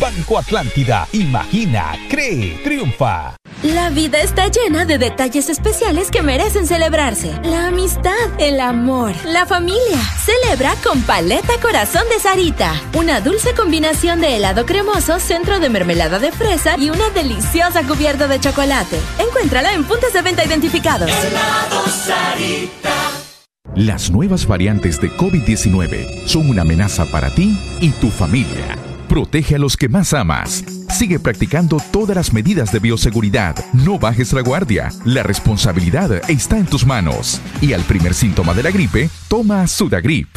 Banco Atlántida, imagina, cree, triunfa. La vida está llena de detalles especiales que merecen celebrarse. La amistad, el amor, la familia. Celebra con Paleta Corazón de Sarita. Una dulce combinación de helado cremoso, centro de mermelada de fresa y una deliciosa cubierta de chocolate. Encuéntrala en puntos de venta identificados. Las nuevas variantes de COVID-19 son una amenaza para ti y tu familia. Protege a los que más amas. Sigue practicando todas las medidas de bioseguridad. No bajes la guardia. La responsabilidad está en tus manos. Y al primer síntoma de la gripe, toma Sudagrip.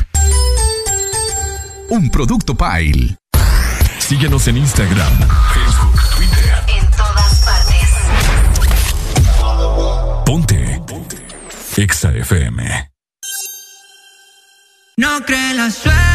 Un producto Pile. Síguenos en Instagram, Facebook, Twitter. En todas partes. Ponte. Ponte. Exa FM. No cree la suerte.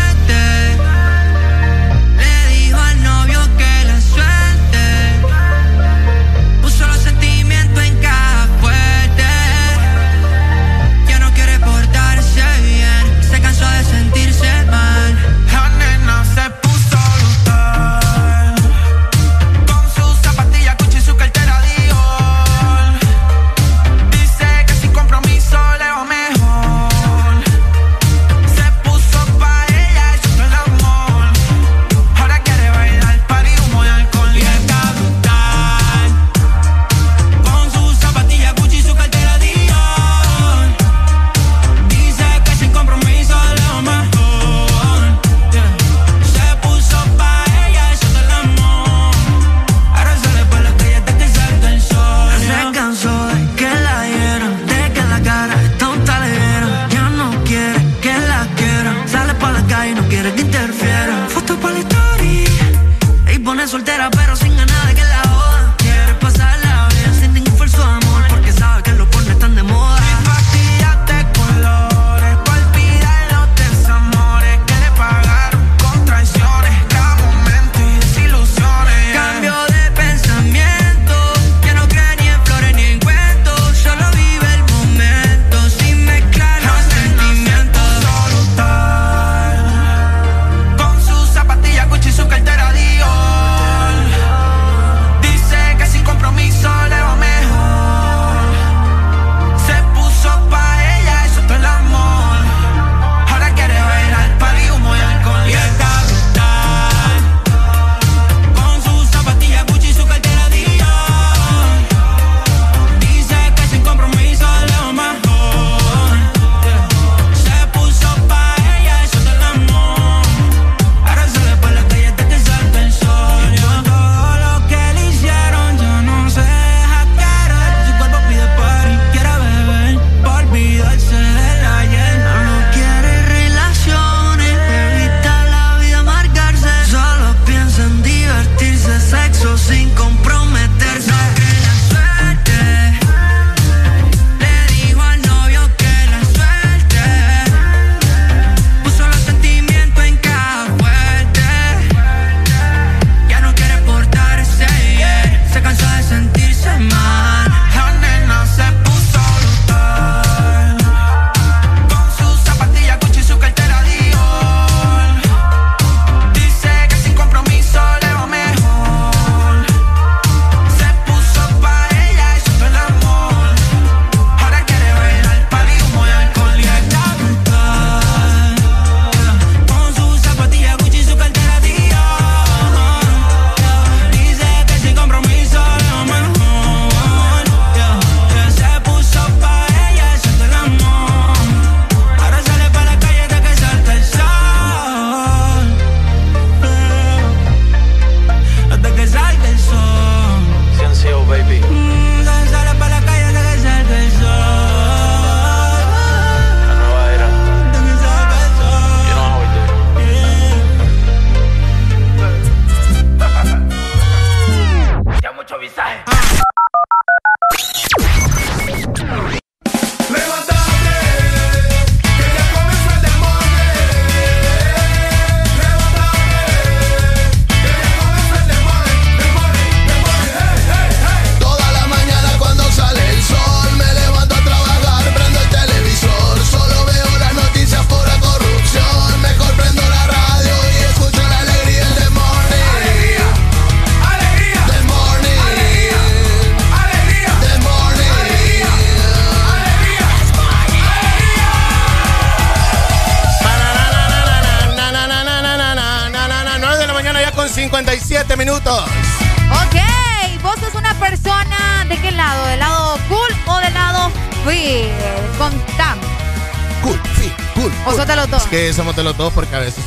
Soltera pero sin ganas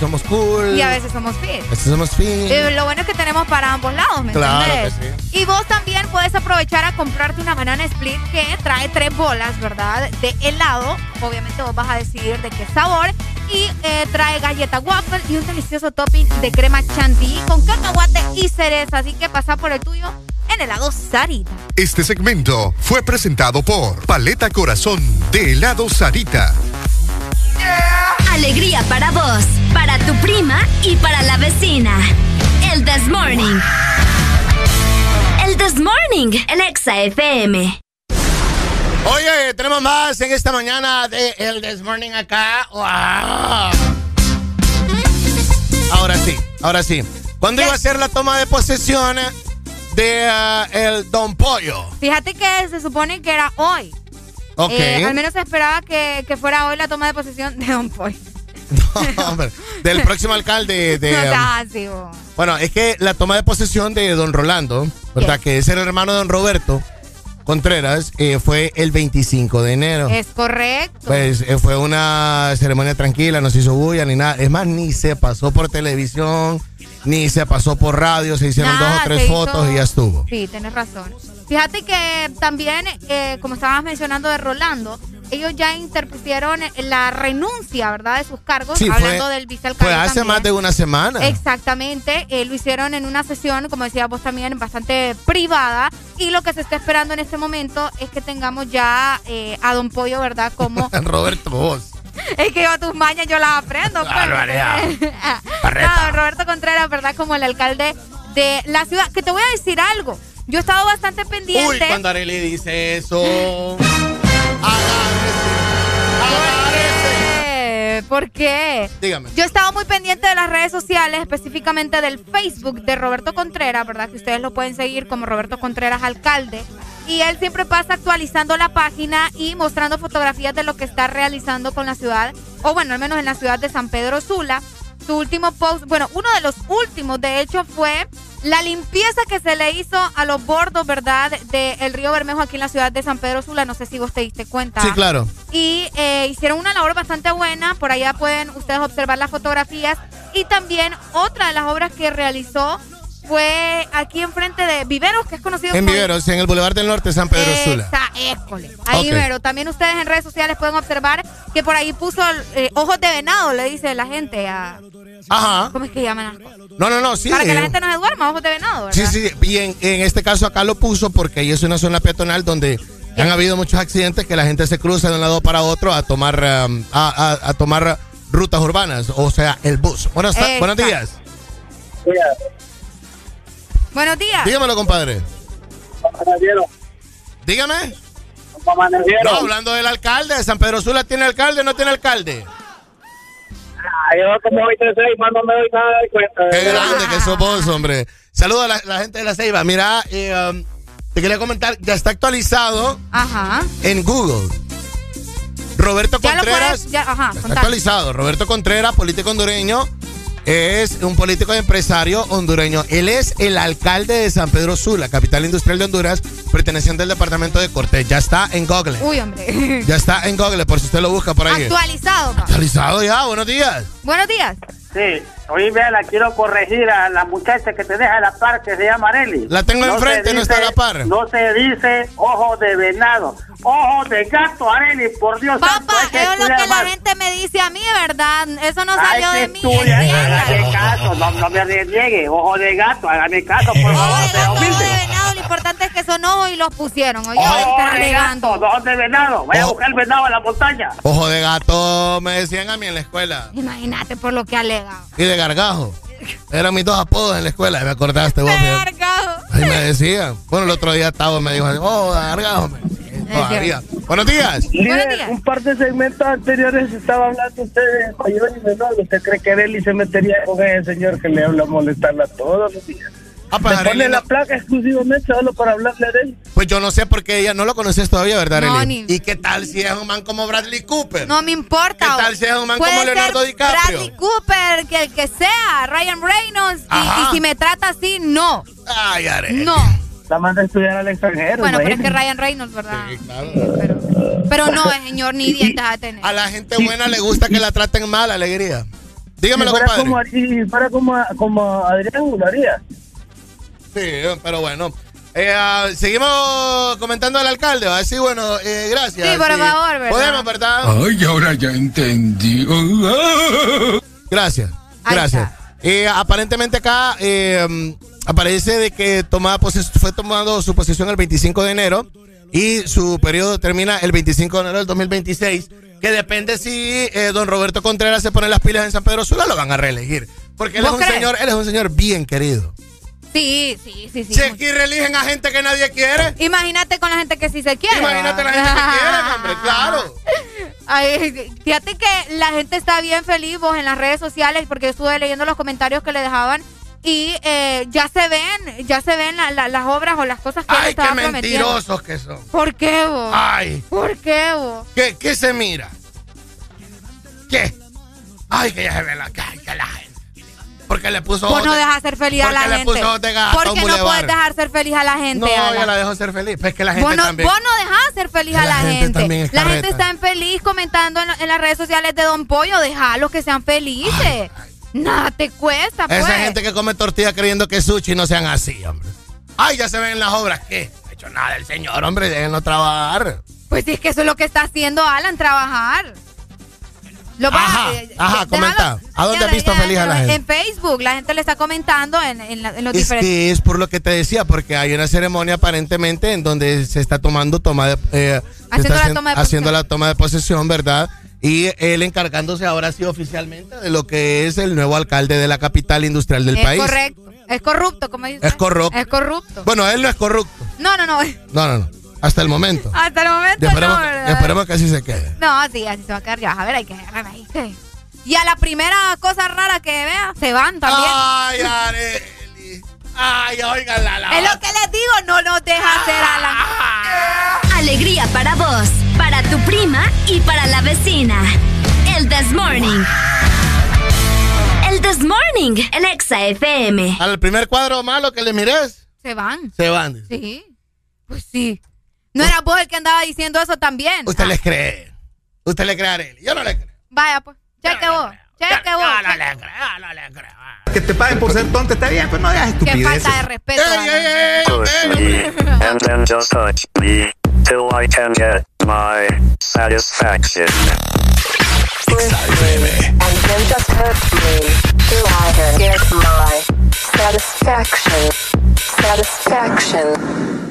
somos cool. Y a veces somos fit. A veces somos fit. Eh, lo bueno es que tenemos para ambos lados, ¿me Claro entendés? que Y vos también puedes aprovechar a comprarte una banana split que trae tres bolas, ¿verdad? De helado. Obviamente vos vas a decidir de qué sabor. Y eh, trae galleta waffle y un delicioso topping de crema chantilly con cacahuate y cereza. Así que pasa por el tuyo en helado Sarita. Este segmento fue presentado por Paleta Corazón de helado Sarita. Alegría para vos, tu prima y para la vecina. El This Morning. El This Morning en Exa FM. Oye, tenemos más en esta mañana de El This Morning acá. ¡Wow! Ahora sí, ahora sí. ¿Cuándo iba a ser la toma de posesión de ah, el Don Pollo? Fíjate que se supone que era hoy. Ok. Eh, al menos se esperaba que, que fuera hoy la toma de posesión de Don Poy. Hombre, del próximo alcalde de... no um, vos. Bueno, es que la toma de posesión de don Rolando, ¿verdad? Que es el hermano de don Roberto Contreras, eh, fue el 25 de enero. Es correcto. Pues eh, fue una ceremonia tranquila, no se hizo bulla ni nada. Es más, ni se pasó por televisión, ni se pasó por radio, se hicieron Nada, dos o tres fotos hizo- y ya estuvo. Sí, tienes razón. Fíjate que también, eh, como estabas mencionando de Rolando, ellos ya interpusieron la renuncia, ¿verdad?, de sus cargos, Sí, fue- hablando del vicealcalde. Fue hace también. más de una semana. Exactamente, eh, lo hicieron en una sesión, como decías vos también, bastante privada. Y lo que se está esperando en este momento es que tengamos ya eh, a Don Pollo, ¿verdad? Como Roberto, vos. es que yo tus mañas yo las aprendo. pues. No, Roberto Contreras, ¿verdad? Como el alcalde de la ciudad. Que te voy a decir algo. Yo he estado bastante pendiente. Uy, cuando Arely dice eso. ¿Por qué? Dígame. Yo he estado muy pendiente de las redes sociales, específicamente del Facebook de Roberto Contreras, ¿verdad? Que ustedes lo pueden seguir como Roberto Contreras Alcalde. Y él siempre pasa actualizando la página y mostrando fotografías de lo que está realizando con la ciudad, o bueno, al menos en la ciudad de San Pedro Sula. Su último post, bueno, uno de los últimos, de hecho, fue la limpieza que se le hizo a los bordos, ¿verdad? Del río Bermejo aquí en la ciudad de San Pedro Sula. No sé si vos te diste cuenta. Sí, claro. Y eh, hicieron una labor bastante buena. Por allá pueden ustedes observar las fotografías. Y también otra de las obras que realizó fue aquí enfrente de Viveros, que es conocido En como- Viveros, en el Boulevard del Norte, San Pedro Sula. Esa, école. Ahí Ok. Vivero. También ustedes en redes sociales pueden observar que por ahí puso eh, ojos de venado, le dice la gente a... Ajá. ¿Cómo es que llaman las cosas? No, no, no, sí. Para que la eh, gente no se duerma, ojos de venado, ¿verdad? Sí, sí, y en, en este caso acá lo puso porque ahí es una zona peatonal donde han habido muchos accidentes que la gente se cruza de un lado para otro a tomar um, a, a- a tomar rutas urbanas, o sea, el bus. Buenos Exacto. días. Buenos días. Dígamelo, compadre. Dígame. No, hablando del alcalde, San Pedro Sula tiene alcalde o no tiene alcalde. Ah, yo como hoy te seis, más no me doy nada de cuenta. Qué grande que sos vos, hombre. Saludos a la, la gente de la Ceiba. Mira, eh, um, te quería comentar, ya está actualizado Ajá. en Google. Roberto Ya lo Contreras. puedes, ya, ajá, Está actualizado. Roberto Contreras, político hondureño, es un político y empresario hondureño. Él es el alcalde de San Pedro Sula, capital industrial de Honduras, perteneciente al departamento de Cortés. Ya está en Google. Uy, hombre. Ya está en Google, por si usted lo busca por ahí. Actualizado, pa. Actualizado ya, buenos días. Buenos días. Sí, oye, vea, la quiero corregir a la muchacha que te deja a la par, que se llama Areli. La tengo enfrente, no está a la par. No se dice ojo de venado, ojo de gato, Areli, por Dios que Eso es lo que la gente me dice a mí, ¿verdad? Eso no salió de mí. hágame caso, no, no me reniegue, ojo de gato, hágame caso, por favor, Ojo de humilde. venado, lo importante es que son ojos y los pusieron. Oye, Ojo está de alegando. gato, ojo de venado, vaya a Ojo. buscar venado a la montaña. Ojo de gato, me decían a mí en la escuela. Imagínate por lo que alega. Y de gargajo. Eran mis dos apodos en la escuela, me acordaste vos. Cargado. Ahí me decían. Bueno, el otro día Tavo me dijo, oh, gargajo. Todavía. Buenos días. Líder, un par de segmentos anteriores estaba hablando usted de mayor y menor. ¿Usted cree que Areli se metería con ese señor que le habla a molestarla todos los días? Ah, pues pone la no- placa exclusivamente solo para hablarle de él. Pues yo no sé porque ella no lo conoces todavía, ¿verdad, No, ni- ¿Y qué tal si es un man como Bradley Cooper? No me importa. ¿Qué tal si es un man como Leonardo DiCaprio? Bradley Cooper, que el que sea, Ryan Reynolds. Y, si me trata así, no. Ay, Arely. No. La manda a estudiar al extranjero. Bueno, pero es que. Ryan Reynolds, ¿verdad? Pero no, el señor ni dientes de tener. A la gente buena le gusta que la traten mal, alegría. Dígamelo, Si fuera compadre. como, y fuera como, como Adrián, lo haría. Sí, pero bueno. Eh, ah, seguimos comentando al alcalde. ¿va? Sí, bueno, eh, gracias. Sí, por favor, ¿verdad? Podemos, ¿verdad? Ay, ahora ya entendí. Gracias, gracias. Eh, aparentemente acá eh, aparece de que toma poses- fue tomando su posesión el 25 de enero y su periodo termina el 25 de enero del 2026, que depende si eh, don Roberto Contreras se pone las pilas en San Pedro Sula, lo van a reelegir. Porque él es, ¿Vos un crees? señor, él es un señor bien querido. Sí, sí, sí, sí. Si aquí reeligen a gente que nadie quiere, Imagínate con la gente que sí se quiere. imagínate la gente que quiere, hombre, claro. Ay, fíjate que la gente está bien feliz vos en las redes sociales porque yo estuve leyendo los comentarios que le dejaban y eh, ya se ven, ya se ven la- la- las obras o las cosas que Ay, qué prometiendo. mentirosos que son. ¿Por qué vos? Ay, ¿Por qué vos? ¿qué, qué se mira? ¿Qué? Ay, que ya se ve la, ay, que la gente. Porque le puso Vos no de- dejas ser feliz a porque la le gente. puso ojos de gato a ¿Por un qué no puedes dejar ser feliz a la gente? No, Alan? ya la dejo ser feliz. Pues que la gente Vos no, también. vos no dejás ser feliz a La la, gente La gente está en feliz comentando en, en las redes sociales de Don Pollo. Déjalos que sean felices. Nada te cuesta, pues. Esa gente que come tortilla creyendo que es sushi no sean así, hombre. Ay, ya se ven en las obras. ¿Qué? No ha hecho nada el señor, hombre. Déjenlo trabajar. Pues sí, es que eso es lo que está haciendo Alan, trabajar. Lo Ajá, eh, ajá, déjalo- comenta. ¿A dónde has visto feliz a la gente? En Facebook, la gente le está comentando en, en la- en los Es diferentes. que es por lo que te decía, porque hay una ceremonia aparentemente en donde se está tomando toma de, eh, Haciendo la toma de haciendo la toma de posesión, ¿verdad? Y él encargándose ahora sí oficialmente de lo que es el nuevo alcalde de la capital industrial del es país. correcto. Es corrupto, como dice. Es corrupto. Es corrupto. Bueno, él no es corrupto. No, no, no. No, no, no. Hasta el momento. Hasta el momento esperemos, no, que- ¿verdad? esperemos que así se quede. No, sí, así se va a quedar. Ya vas a ver, hay que ¿viste? Y a la primera cosa rara que vea, se van también. Ay, Areli. Ay, oigan la, la. Es lo que les digo, no nos deja hacer a la... Alegría para vos, para tu prima y para la vecina. El This Morning. El This Morning, el Exa FM. Al primer cuadro malo que le mires, Se van. se van. Sí. Pues sí. ¿No era vos el que andaba diciendo eso también? Usted les cree. Usted le cree a Areli. Yo no le creo. Vaya, pues. Cheque vos. Cheque vos. Yo no le creo, no le creo. Que te paguen por ser tonta está bien, pues no digas Qué estupideces. falta de respeto. Alan. Push me, and then just touch me, till I can get my satisfaction. and then just hurt me till I can get my satisfaction. Satisfaction.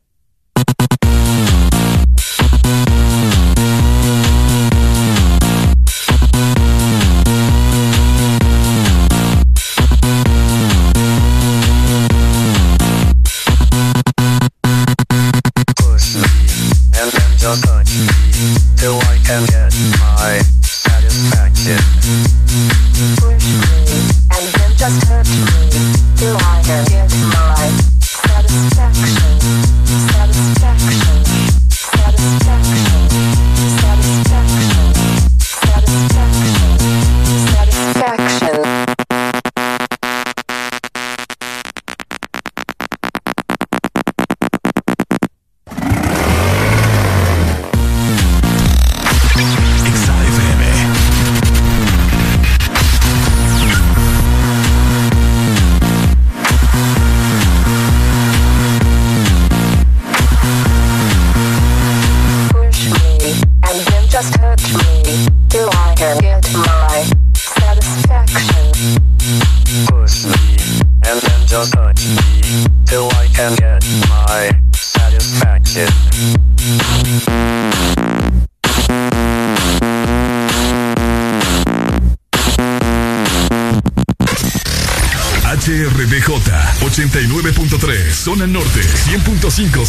Till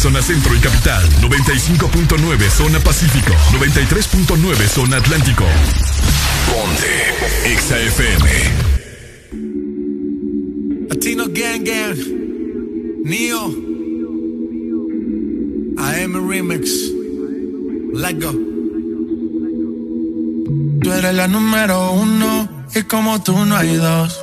Zona Centro y Capital. 95.9 Zona Pacífico. 93.9 Zona Atlántico. Ponte XAFM Latino Gang Gang, Neo, AM Remix, Let Go. Tú eres la número uno y como tú no hay dos.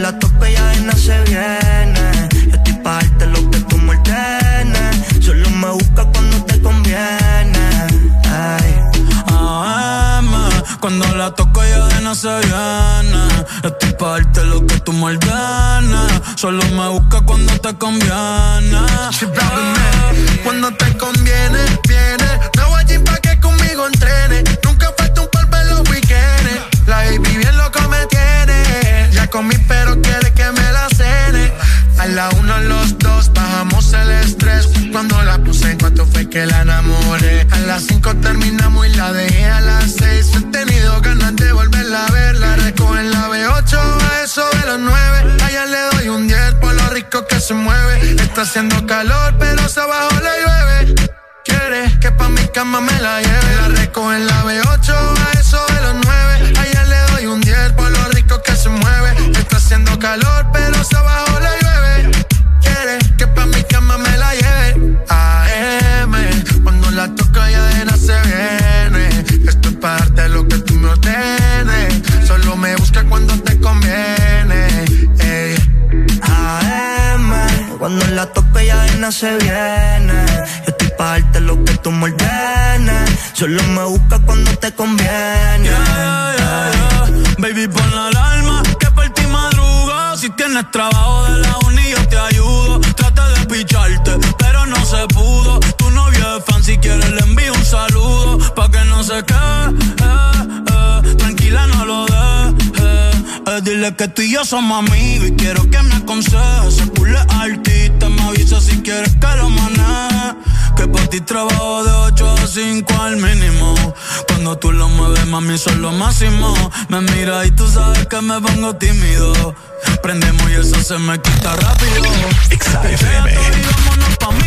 cuando la tope ya de no se viene. Yo estoy pa' darte lo que tú me ordenes. Solo me busca cuando te conviene. Ay. AM, cuando la toco ya de no se viene. Estoy pa' darte lo que tú me ordenes. Solo me busca cuando te conviene. Cuando te conviene, viene. No voy a pa' que conmigo entrene. Nunca falta un polvo en los weekends. La baby bien loco me tiene. Ya comí, pero quiere que me la cene. A la uno, los dos, bajamos el estrés. Cuando la puse en cuanto fue que la enamoré. A las cinco terminamos y la dejé a las seis. He tenido ganas de volverla a ver. La recojo en la B8, a eso de los nueve. Allá le doy un 10 por lo rico que se mueve. Está haciendo calor, pero se abajo le llueve. Quiere que pa' mi cama me la lleve. La recojo en la B8, calor, pero abajo le llueve. Quiere que pa' mi cama me la lleve. AM, cuando la toco ya de se viene. Esto es para darte lo que tú me ordenes. Solo me busca cuando te conviene. Ey. AM, cuando la tope ya de se viene. Yo estoy pa' darte lo que tú me ordenes. Solo me busca cuando te conviene. Baby, pon la tienes trabajo de la uni, yo te ayudo. Trata de picharte, pero no se pudo. Tu novio es fan, si quieres le envío un saludo. Pa' que no se quede, eh, eh. tranquila, no lo dejes. Eh, dile que tú y yo somos amigos y quiero que me aconsejes. Se pule artista, me avisa si quieres que lo maneje. Que por ti trabajo de 8 a 5 al mínimo. Cuando tú lo mueves, mami, son lo máximo. Me mira y tú sabes que me pongo tímido. Prendemos y eso se me quita rápido. Vámonos pa' mí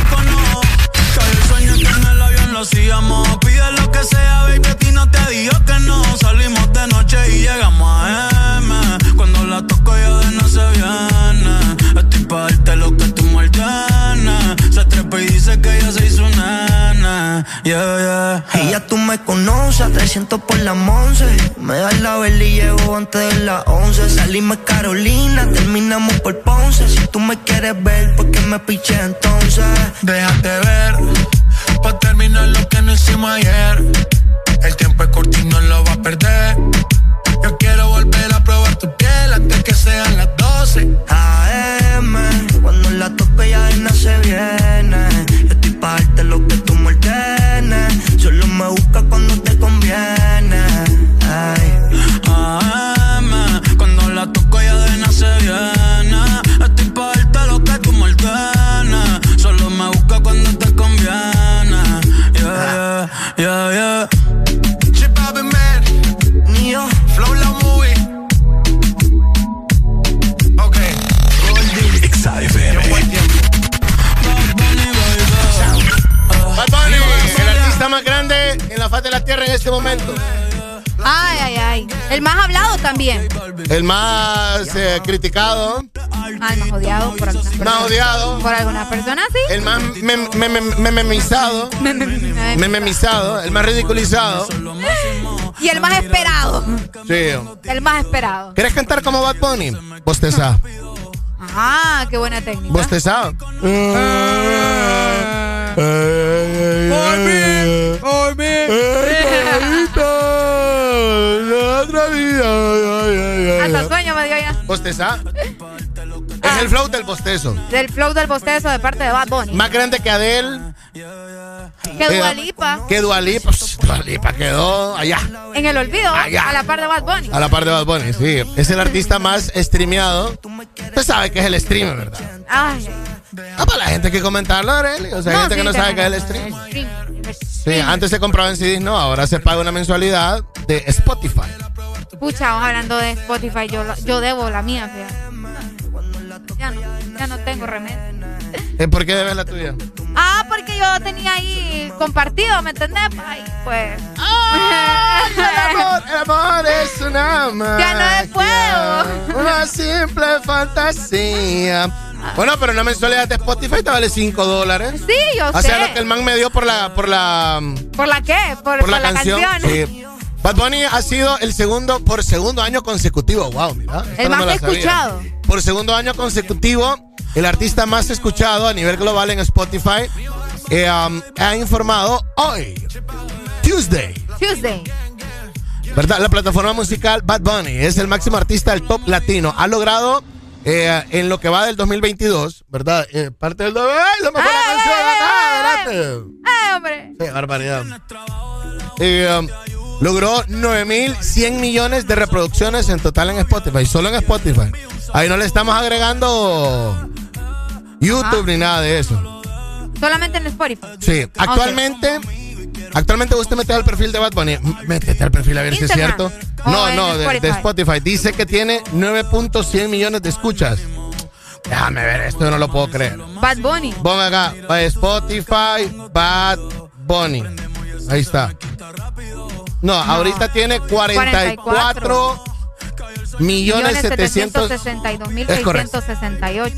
el sueño que en el avión lo hacíamos. Pide lo que sea, baby, a ti no te digo que no. Salimos de noche y llegamos a M. Cuando la toco ya de no se viene. Estoy pa' darte lo que Yeah, yeah. Y ya tú me conoces, a 300 por la 11. Me das la vela y llego antes de las 11. Salimos Carolina, terminamos por Ponce. Si tú me quieres ver, ¿por qué me piché entonces? Déjate ver, pa' terminar lo que no hicimos ayer. El tiempo es corto y no lo va a perder. Yo quiero volver a probar tu piel antes que sean las 12. AM, cuando la tope ya nada se viene. Yo estoy pa' darte lo que tú me busca cuando te conviene. Ay. AM, cuando la toco ya de nada se viene. Estoy pa' darte lo que tú me. Solo me busca cuando te conviene. Yeah, yeah, yeah, yeah. Más grande en la faz de la tierra en este momento. Ay, ay, ay. El más hablado también. El más eh, criticado. Ay, más odiado por algunas personas. Más odiado. Por algunas personas, sí. El más mem- mem- mem- mememizado. Me- me- me- Mememizado. El más ridiculizado. Y el más esperado. Sí. El más esperado. ¿Quieres cantar como Bad Bunny? Bostezá. Ah, qué buena técnica. Bostezá. Hoy hoy Otra vida. Hasta sueño me dio ya. Bostezá. Es el flow del bostezo. Del flow del bostezo de parte de Bad Bunny. Más grande que Adele. Que Dualipa. Que Dualipa. Pss, Dualipa quedó allá. En el olvido. Allá. A la par de Bad Bunny. A la par de Bad Bunny, sí. Es el artista más streameado. Usted sabe que es el streamer, ¿verdad? Ay. Ah, para la gente que comentarlo, Arely. O sea, No, gente sí, que no sabe que es el stream. stream. Sí, antes se compraba en CDs, no. Ahora se paga una mensualidad de Spotify. Pucha, vamos hablando de Spotify. Yo, yo debo la mía, fíjate. Ya no, ya no tengo remedio. Eh, ¿Por qué debes la tuya? Ah, porque yo tenía ahí compartido, ¿me entendés? Ay, pues. el amor, el amor es una Ya no puedo. Una simple fantasía. Bueno, pero una mensualidad de Spotify te vale 5 dólares. Sí, yo O sé. sea, lo que el man me dio por la, por la, ¿Por la qué? Por, por la, canción. Sí. Bad Bunny ha sido el segundo, por segundo año consecutivo. Wow, mira. El no más sabía. escuchado. Por segundo año consecutivo, el artista más escuchado a nivel global en Spotify eh, um, ha informado hoy, Tuesday, Tuesday. ¿verdad? La plataforma musical Bad Bunny es el máximo artista del top latino. Ha logrado eh, en lo que va del 2022, ¿verdad? Eh, parte del... ¡Ay, se me fue la canción! ¡Ah, adelante! ¡Ay, hombre! Sí, barbaridad. Eh, um, logró 9.100 millones de reproducciones en total en Spotify, solo en Spotify. Ahí no le estamos agregando YouTube ni nada de eso. Solamente en Spotify. Sí, actualmente, actualmente usted mete al perfil de Bad Bunny, métete al perfil a ver si es cierto. O No, no, de, de Spotify. Dice que tiene 9.100 millones de escuchas. Déjame ver esto, yo no lo puedo creer. Bad Bunny. Ponga acá, eh, Spotify, Bad Bunny. Ahí está. No, ahorita tiene 44 millones 700 762 mil Es correcto. 668.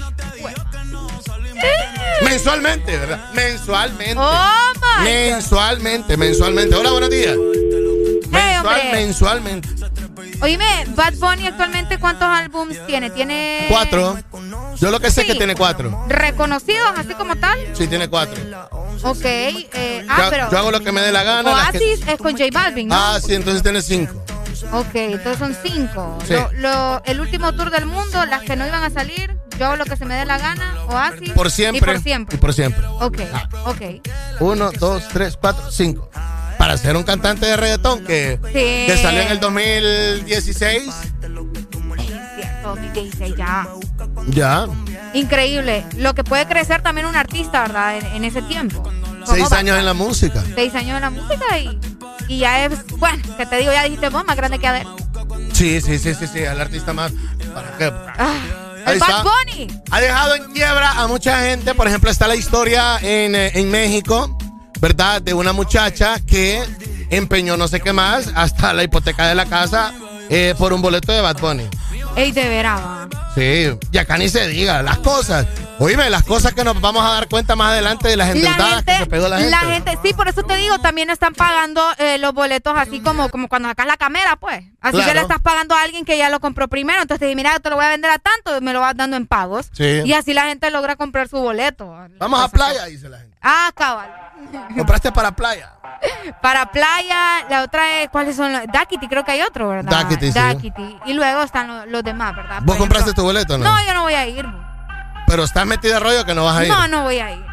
Mensualmente, ¿verdad? Mensualmente. Oh mensualmente, mensualmente. Hola, buenos días. Mensual, mensualmente. Oíme, Bad Bunny actualmente cuántos álbums tiene? Tiene Cuatro. Yo lo que sé es que tiene cuatro. reconocidos así como tal. Sí, tiene cuatro. Ok. eh, ah, yo, pero yo hago lo que me dé la gana. las que- Oasis es con J Balvin, ¿no? Ah, sí, entonces tiene cinco. Ok, entonces son cinco. Sí. Lo- lo- el último tour del mundo, las que no iban a salir, yo hago lo que se me dé la gana, Oasis. Por siempre. Y por siempre. Y por siempre. Ok, ok. Uno, dos, tres, cuatro, cinco. Para ser un cantante de reggaetón que, Sí. que salió en el 2016. Cierto, 2016 ya. Ya. Increíble. Lo que puede crecer también un artista, ¿verdad? En, en ese tiempo. Seis años en la música. Seis años en la música y, y ya es, bueno, que te digo, ya dijiste vos, más grande que Adele. Sí, sí, sí, sí, sí. El artista más. ¿Para qué? Ahí El Bad. Bunny. Ha dejado en quiebra a mucha gente. Por ejemplo, está la historia en, eh, en México, ¿verdad? De una muchacha que empeñó no sé qué más, hasta la hipoteca de la casa, eh, por un boleto de Bad Bunny. Ey, de veras. va. Sí, y acá ni se diga, las cosas. Oíme, las cosas que nos vamos a dar cuenta más adelante de las endeudadas que se pegó la gente. sí, por eso te digo, también están pagando eh, los boletos así como, como cuando sacas la cámara, pues. Así que le estás pagando a alguien que ya lo compró primero. Entonces te dice, mira, yo te lo voy a vender a tanto me lo vas dando en pagos. Sí. Y así la gente logra comprar su boleto. Vamos a playa, dice la gente. Ah, cabal. Compraste para playa. Para playa, la otra es, ¿cuáles son los? Creo que hay otro, ¿verdad? Dakiti, sí. Y luego están los, los demás, ¿verdad? ¿Vos Por compraste ejemplo- tu boleto o no? No, yo no voy a ir. Pero estás metida rollo que no vas a ir. No, no voy a ir.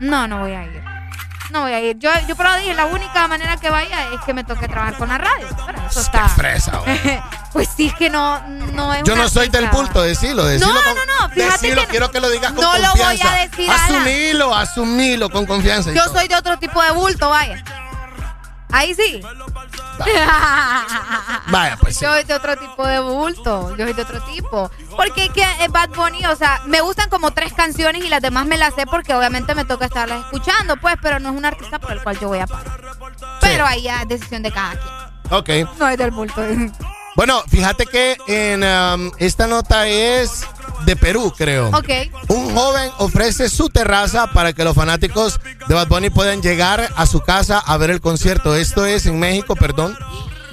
No, no voy a ir. No voy a ir. Yo, yo pero dije, la única manera que vaya es que me toque trabajar con la radio. Pero eso está. fresa, pues sí, es que no, no es Yo no soy del bulto, decilo, decilo. No, con- no, no, fíjate decilo, que quiero que lo digas con no lo voy a confianza. decir Asumilo, asumilo con confianza. Yo soy de otro tipo de bulto, vaya. Ahí sí. Vaya, pues sí. Yo soy de otro tipo de bulto. Yo soy de otro tipo. Porque es que eh, Bad Bunny, o sea, me gustan como tres canciones y las demás me las sé porque obviamente me toca estarlas escuchando, pues, pero no es un artista por el cual yo voy a pagar. Pero ahí ya es decisión de cada quien. Ok. No es del bulto. Bueno, fíjate que en um, esta nota es de Perú, creo. Un joven ofrece su terraza para que los fanáticos de Bad Bunny puedan llegar a su casa a ver el concierto. Esto es en México, perdón.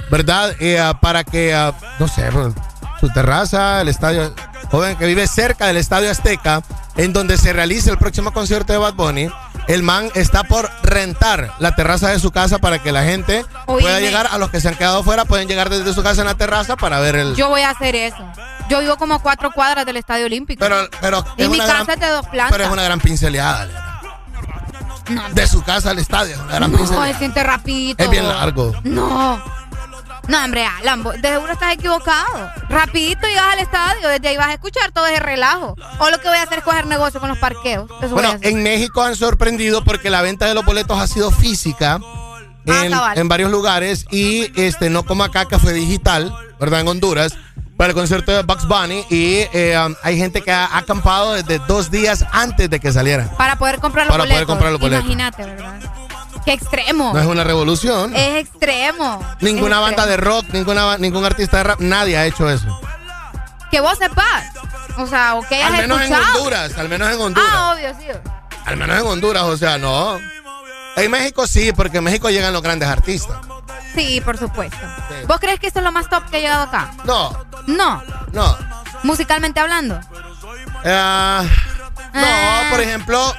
¿verdad? Eh, ah, para que, ah, no sé, pues, su terraza, el estadio, joven que vive cerca del estadio Azteca, en donde se realiza el próximo concierto de Bad Bunny. El man está por rentar la terraza de su casa para que la gente pueda llegar. A los que se han quedado fuera pueden llegar desde su casa en la terraza para ver el. Yo voy a hacer eso. Yo vivo como a cuatro cuadras del Estadio Olímpico. Pero, pero y es mi casa gran- es de dos plantas. Pero es una gran pinceleada. De su casa al estadio, es una gran No, pinceleada. se siente rapidito. Es bien largo. No. No, hombre, Alan, vos de seguro estás equivocado. Rapidito llegas al estadio, desde ahí vas a escuchar todo ese relajo. O lo que voy a hacer es coger negocio con los parqueos. Eso Bueno, en México han sorprendido porque la venta de los boletos ha sido física en, Ah, en varios lugares y este no como acá que fue digital, ¿verdad? En Honduras, para el concierto de Bugs Bunny y eh, um, hay gente que ha acampado desde dos días antes de que saliera. Para poder comprar los Para boletos. poder comprar los boletos. Imagínate, ¿verdad? Qué extremo. No es una revolución. Es extremo. Ninguna Es banda de rock, ninguna, ningún artista de rap, nadie ha hecho eso. Que vos sepas. O sea, o que hayas Al menos en. Honduras, al menos en Honduras. Ah, obvio, sí. Al menos en Honduras, o sea, no. En México sí, porque en México llegan los grandes artistas. Sí, por supuesto. ¿Vos crees que esto es lo más top que ha llegado acá? No, No. no. Musicalmente hablando. Ah, no, por ejemplo,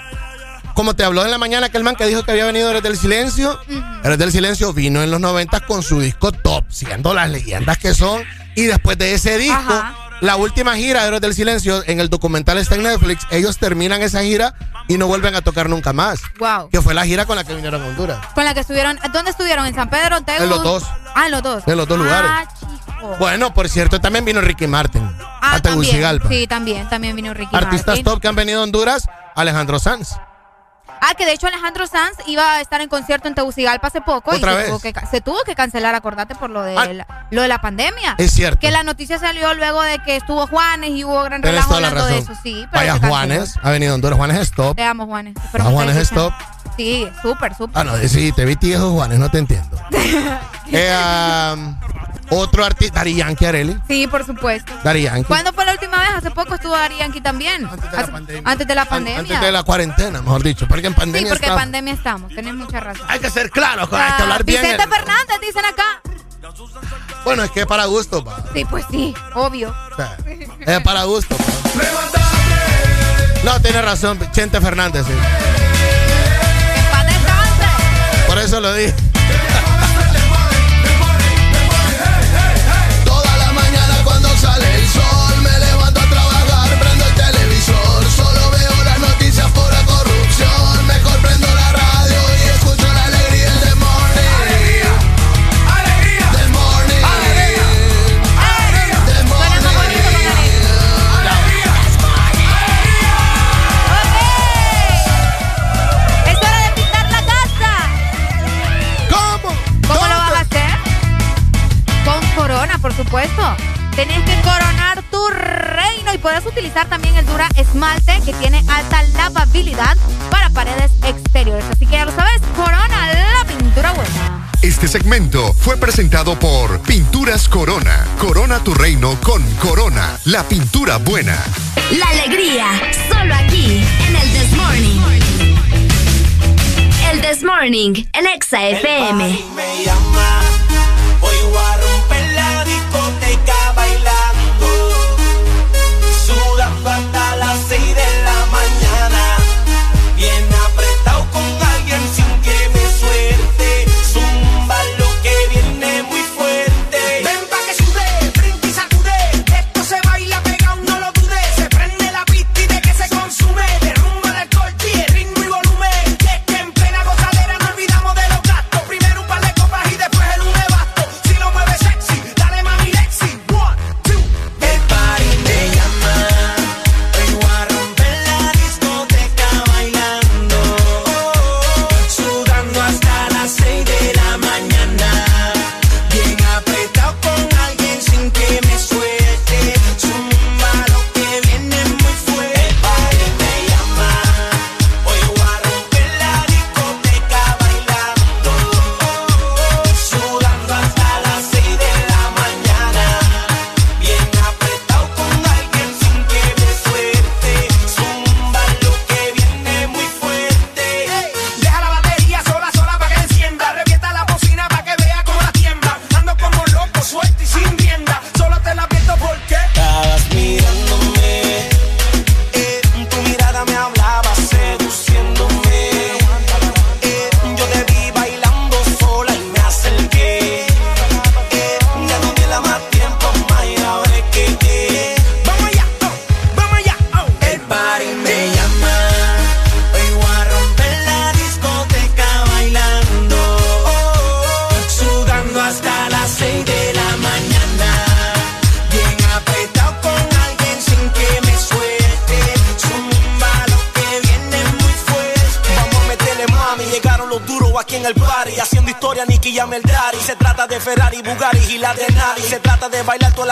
como te habló en la mañana aquel man que dijo que había venido desde el silencio, Héroes del silencio vino en los 90 con su disco top, siendo las leyendas que son. Y después de ese disco, Ajá. la última gira de Héroes del silencio, en el documental está en Netflix, ellos terminan esa gira y no vuelven a tocar nunca más. Wow. Que fue la gira con la que vinieron a Honduras. Con la que estuvieron. ¿Dónde estuvieron? ¿En San Pedro? Tegus? En los dos. Ah, en los dos. En los dos lugares. Ah, chico. Bueno, por cierto, también vino Ricky Martin Ah, a también. Sí, también. También vino Ricky Artistas Martin. top que han venido a Honduras, Alejandro Sanz. Ah, que de hecho Alejandro Sanz iba a estar en concierto en Tegucigalpa hace poco ¿Otra y se tuvo, que, se tuvo que cancelar, acordate, por lo de, Ah. la, lo de la pandemia. Es cierto. Que la noticia salió luego de que estuvo Juanes y hubo gran relajo hablando de eso, sí. pero Vaya. Juanes, ha venido a Honduras. Juanes es top. Te amo, Juanes. Espero que Juanes estés es top. escuchando. Sí, súper, súper. Ah, no, sí, te vi tiejo, Juanes, no te entiendo. Eh, um, otro artista, Dari Yankee Areli. Sí, por supuesto. Dari Yankee. ¿Cuándo fue la última vez? Hace poco estuvo Dari Yankee también. Antes de la pandemia. Antes de la pandemia. Antes de la cuarentena, mejor dicho. Porque en Sí, pandemia porque en pandemia estamos. Tenés mucha razón. Hay que ser claros, hay que hablar bien. Vicente Fernández, dicen acá. Bueno, es que es para gusto, pa. Sí, pues sí, obvio. O sea, es para gusto. pa. No, tiene razón, Chente Fernández, sí. Por eso lo dije. Supuesto. Tenés que coronar tu reino y puedes utilizar también el Dura Esmalte que tiene alta lavabilidad para paredes exteriores. Así que ya lo sabes, corona la pintura buena. Este segmento fue presentado por Pinturas Corona. Corona tu reino con Corona, la pintura buena. La alegría, solo aquí, en el This Morning. El This Morning, en Exa FM. me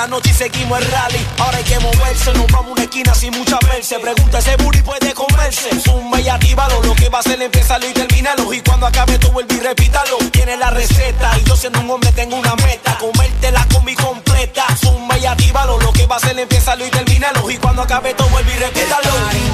la noche y seguimos el rally. Ahora hay que moverse, nos vamos a una esquina sin mucha verse. Pregunta ese booty puede comerse. Zumba y actívalo, lo que va a hacer empieza y termínalo. Y cuando acabe tú vuelve y repítalo. Tiene la receta y yo siendo un hombre tengo una meta. Comértela con mi completa. Zumba y actívalo, lo que va a hacer empieza y termínalo. Y cuando acabe tú vuelve y repítalo.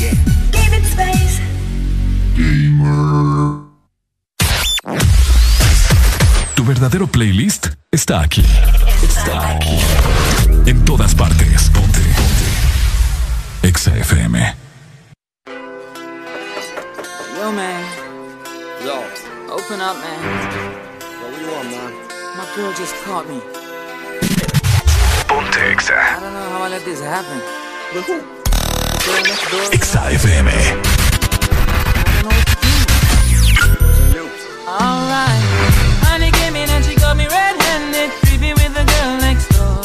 Gaming Space. Tu verdadero playlist está aquí. Está aquí. En todas partes. Ponte. Ponte. Exa FM. Yo, man. Yo. Open up, man. Yo, what you want, man? My girl just caught me. Ponte Exa. I don't know how I let this happen. With who? The girl next door. Exa FM. I don't know what to do. Alright. Honey came in and she got me red-handed, creepy with the girl next door.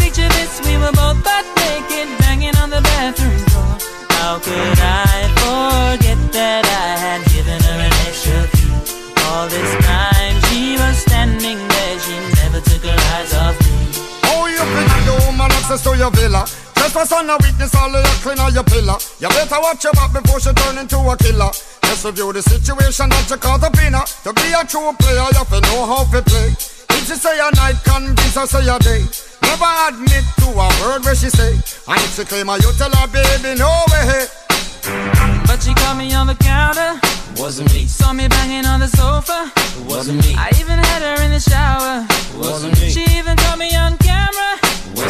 Picture this, we were both butt naked, banging on the bathroom door. How could I forget that I had given her an extra key? All this time she was standing there, she never took her eyes off me. Oh, you think the woman access to your villa? Just for son of witness all of your clean on your pillar. You better watch your back before she turn into a killer. Just review the situation that you caught up in. To be a true player, you have to know how to play. If she say a night, convince her say a day. Never admit to a word where she say. And if she claim her, you tell her, baby, no way. But she caught me on the counter. Wasn't me. Saw me banging on the sofa. Wasn't me. I even had her in the shower. Wasn't me. She even caught me on camera.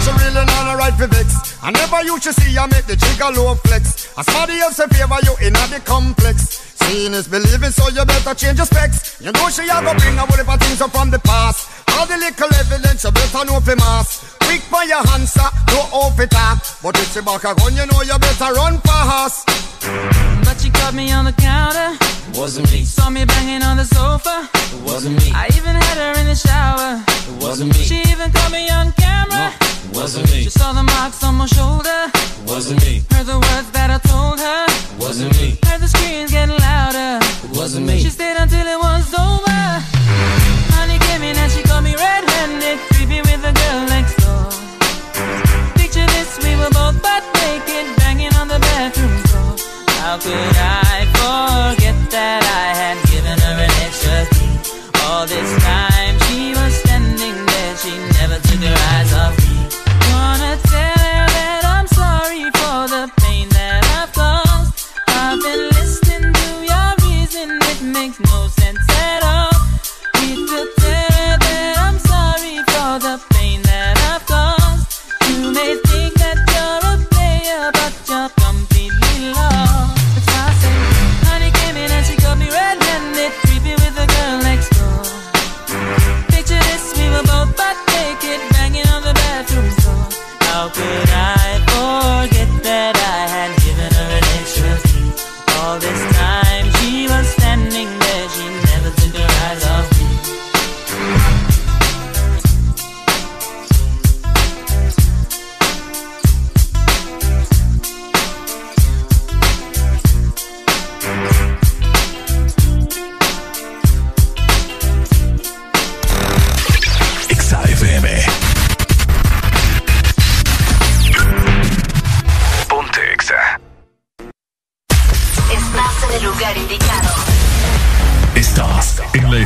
she really not right for you should see I make the jigger low flex. As somebody else in favor you in the complex. Seeing is believing, so you better change your specs. You know she a go bring a whole heap of things up from the past. All the little evidence you better know for mass. Quick for your hands, answer, no off it up. But if she back a gun, you know you better run fast. But she caught me on the counter. Wasn't me. Saw me banging on the sofa. It wasn't me. I even had her in the shower. It wasn't me. She even caught me on camera. It wasn't me. She saw the marks on my shoulder. It wasn't me. Heard the words that I told her. It wasn't me. Heard the screams getting louder. It wasn't me. She stayed until it was over. Honey came in and she caught me red-handed, How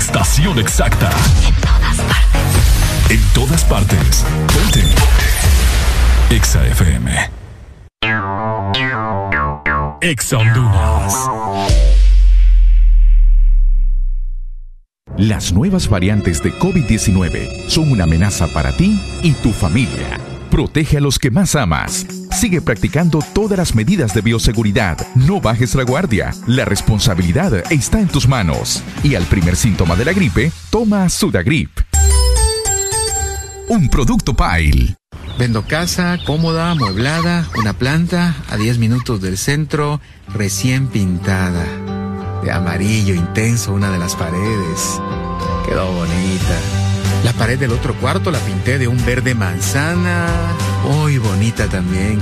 estación exacta. En todas partes. En todas partes. Ponte. Exa FM. Exa Honduras. Las nuevas variantes de COVID-19 son una amenaza para ti y tu familia. Protege a los que más amas. Sigue practicando todas las medidas de bioseguridad. No bajes la guardia. La responsabilidad está en tus manos. Y al primer síntoma de la gripe, toma Sudagrip. Un producto Pile. Vendo casa cómoda, amueblada, una planta a 10 minutos del centro, recién pintada. De amarillo intenso una de las paredes. Quedó bonita. La pared del otro cuarto la pinté de un verde manzana. Muy bonita también.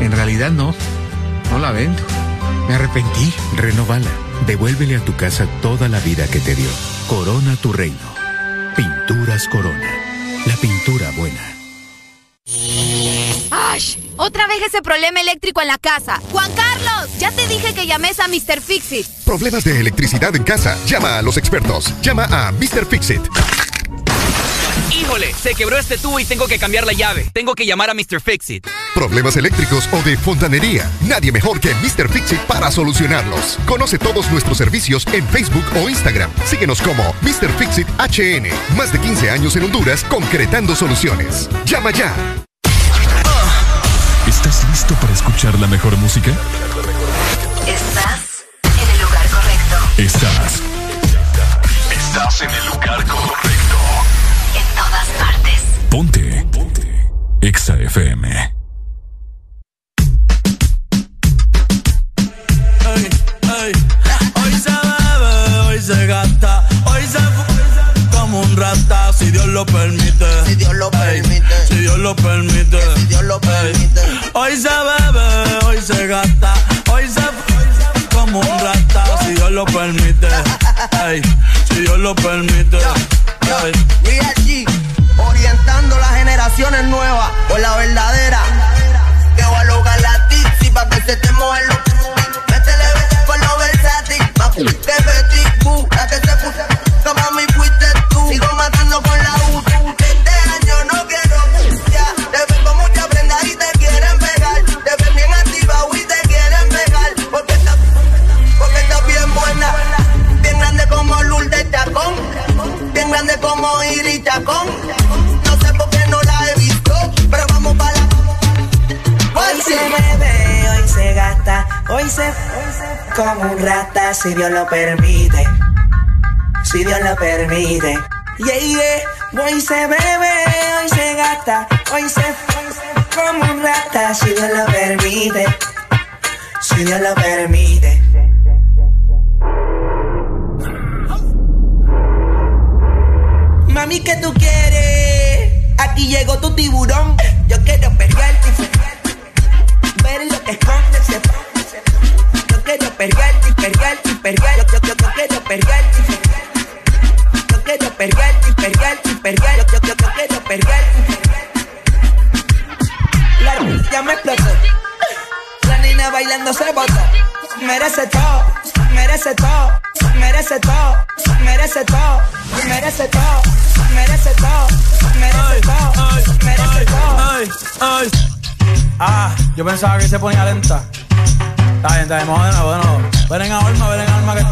En realidad no, no la vendo. Me arrepentí. Renovala. Devuélvele a tu casa toda la vida que te dio. Corona tu reino. Pinturas Corona. La pintura buena. ¡Ash! Otra vez ese problema eléctrico en la casa. Juan Carlos, ya te dije que llames a Mr. Fixit. Problemas de electricidad en casa. Llama a los expertos. Llama a Mr. Fixit. Híjole, se quebró este tubo y tengo que cambiar la llave. Tengo que llamar a Mr. Fixit. Problemas eléctricos o de fontanería. Nadie mejor que Mr. Fixit para solucionarlos. Conoce todos nuestros servicios en Facebook o Instagram. Síguenos como Mr. Fixit HN. Más de 15 años en Honduras concretando soluciones. Llama ya. ¿Estás listo para escuchar la mejor música? Estás en el lugar correcto. Estás. Estás en el lugar correcto. Ponte. Ponte. Exa FM. Hoy se bebe, hoy se gasta, hoy se como un rata, si Dios lo permite. Si Dios lo permite. Si Dios lo permite. Si Dios lo permite. Hoy se bebe, hoy se gasta, hoy se como un rata, si Dios lo permite. Si Dios lo permite. si Dios lo permite. Si Dios lo permite. Yeah, yeah. Hoy se bebe, hoy se gasta, hoy se, hoy como un rata. Si Dios lo permite. Si Dios lo permite. Mami, ¿qué tú quieres? Aquí llegó tu tiburón. Yo quiero pelearte y Ver lo que esconde ese Yo quiero pelearte y perrear, yo, yo, yo, yo quiero perrear. Yo quiero perrear, perrear, perrear, yo, yo, yo, quiero perrear. La ya me explotó. La nena bailando se botó. Merece todo, merece todo, merece todo, merece todo, merece todo, merece todo, merece todo, merece todo. Ah, yo pensaba que se ponía lenta. Está bien, está bien, vamos de nuevo, de nuevo. Ven a alma, ven a alma que.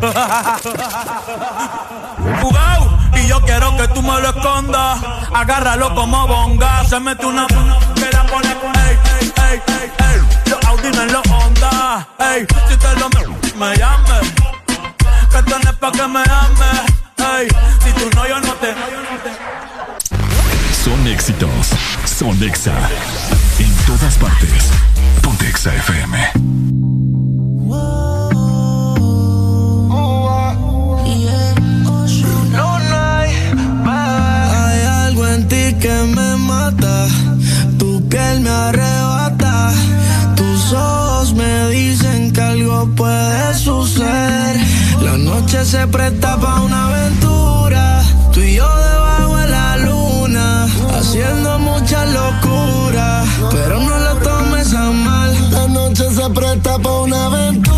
Jugao, y yo quiero que tú me lo escondas. Agárralo como bonga. Se mete una que la pone con ey, ey, ey, ey, ey. Los Audi en los Honda. Ey, si te lo me llames. Que tenés pa' que me ames. Ey, si tú no, yo no te. Son éxitos. Son Exa. En todas partes. Ponte Exa FM. Hay algo en ti que me mata. Tu piel me arrebata. Tus ojos me dicen que algo puede suceder. La noche se presta para una aventura. Tú y yo debemos Siendo mucha locura, pero no lo tomes a mal. La noche se presta para una venta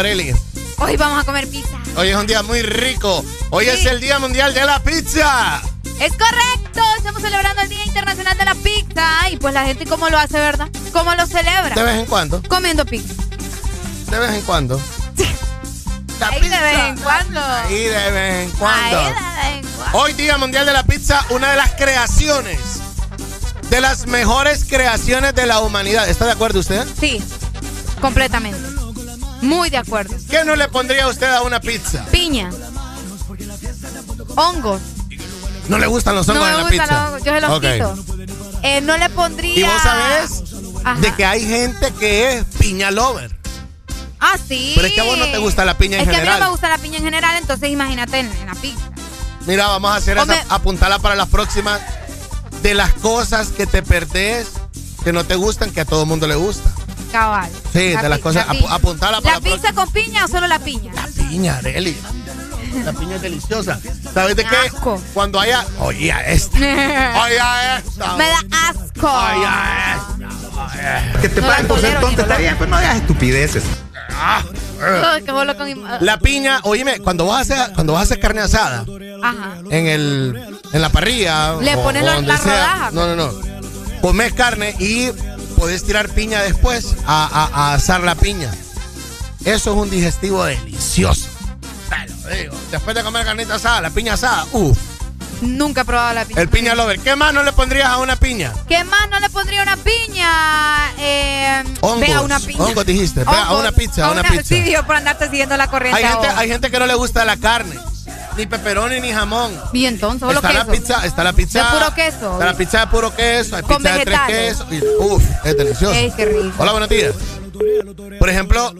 Areli. Hoy vamos a comer pizza. Hoy es un día muy rico. Hoy Sí. es el Día Mundial de la Pizza. Es correcto. Estamos celebrando el Día Internacional de la Pizza. Y pues la gente, ¿cómo lo hace, verdad? ¿Cómo lo celebra? De vez en cuando. Comiendo pizza. De vez en cuando. Ahí de vez en cuando. Y de vez en cuando. Ahí de vez en cuando. Hoy Día Mundial de la Pizza, una de las creaciones, de las mejores creaciones de la humanidad. ¿Está de acuerdo usted? Sí, completamente. Muy de acuerdo. ¿Qué no le pondría usted a una pizza? Piña. Hongos. ¿No le gustan los hongos no me en la gustan pizza? los hongos, yo se los Ok. quito. Eh, no le pondría. ¿Y vos sabés Ajá. de que hay gente que es piña lover? Ah, sí. Pero es que a vos no te gusta la piña en Es que a mí general. no me gusta la piña en general, entonces imagínate en, en la pizza. Mira, vamos a hacer esa, apuntarla para las próximas de las cosas que te perdés, que no te gustan, que a todo mundo le gusta. Cabal. Sí, La de las cosas, la apuntarla para ¿La pizza con piña o solo la piña? La piña, Areli. La piña es deliciosa. ¿Sabes de qué? Asco. Cuando haya. Oye, a esta. Oye, a esta. Me da asco. Oye, a esta. Que te No paguen la por ser tonto, está bien, pues no hagas estupideces. Ay, qué bolo con im- La piña, oíme, cuando vas a hacer, cuando vas a hacer carne asada Ajá. en el en la parrilla Le o- pones o la- la rodaja. No, no, no. Comes carne y podés tirar piña después a, a- a asar la piña. Eso es un digestivo delicioso. Digo. Después de comer carnita asada, la piña asada, uff. Nunca he probado la piña. El piña lover. ¿Qué más no le pondrías a una piña? ¿Qué más no le pondría una piña? Eh, Hongos. Ve a una piña. Hongos dijiste. Ve a una pizza, a una pizza. Sí, por andarte siguiendo la corriente. Hay gente, hay gente que no le gusta la carne. Ni pepperoni ni jamón. Y entonces, solo está la pizza, está la pizza. De puro queso. Está la pizza de puro queso, hay Con pizza de tres vegetales. quesos. Uf, es delicioso. Ey, qué rico. Hola, buenos días. Por ejemplo,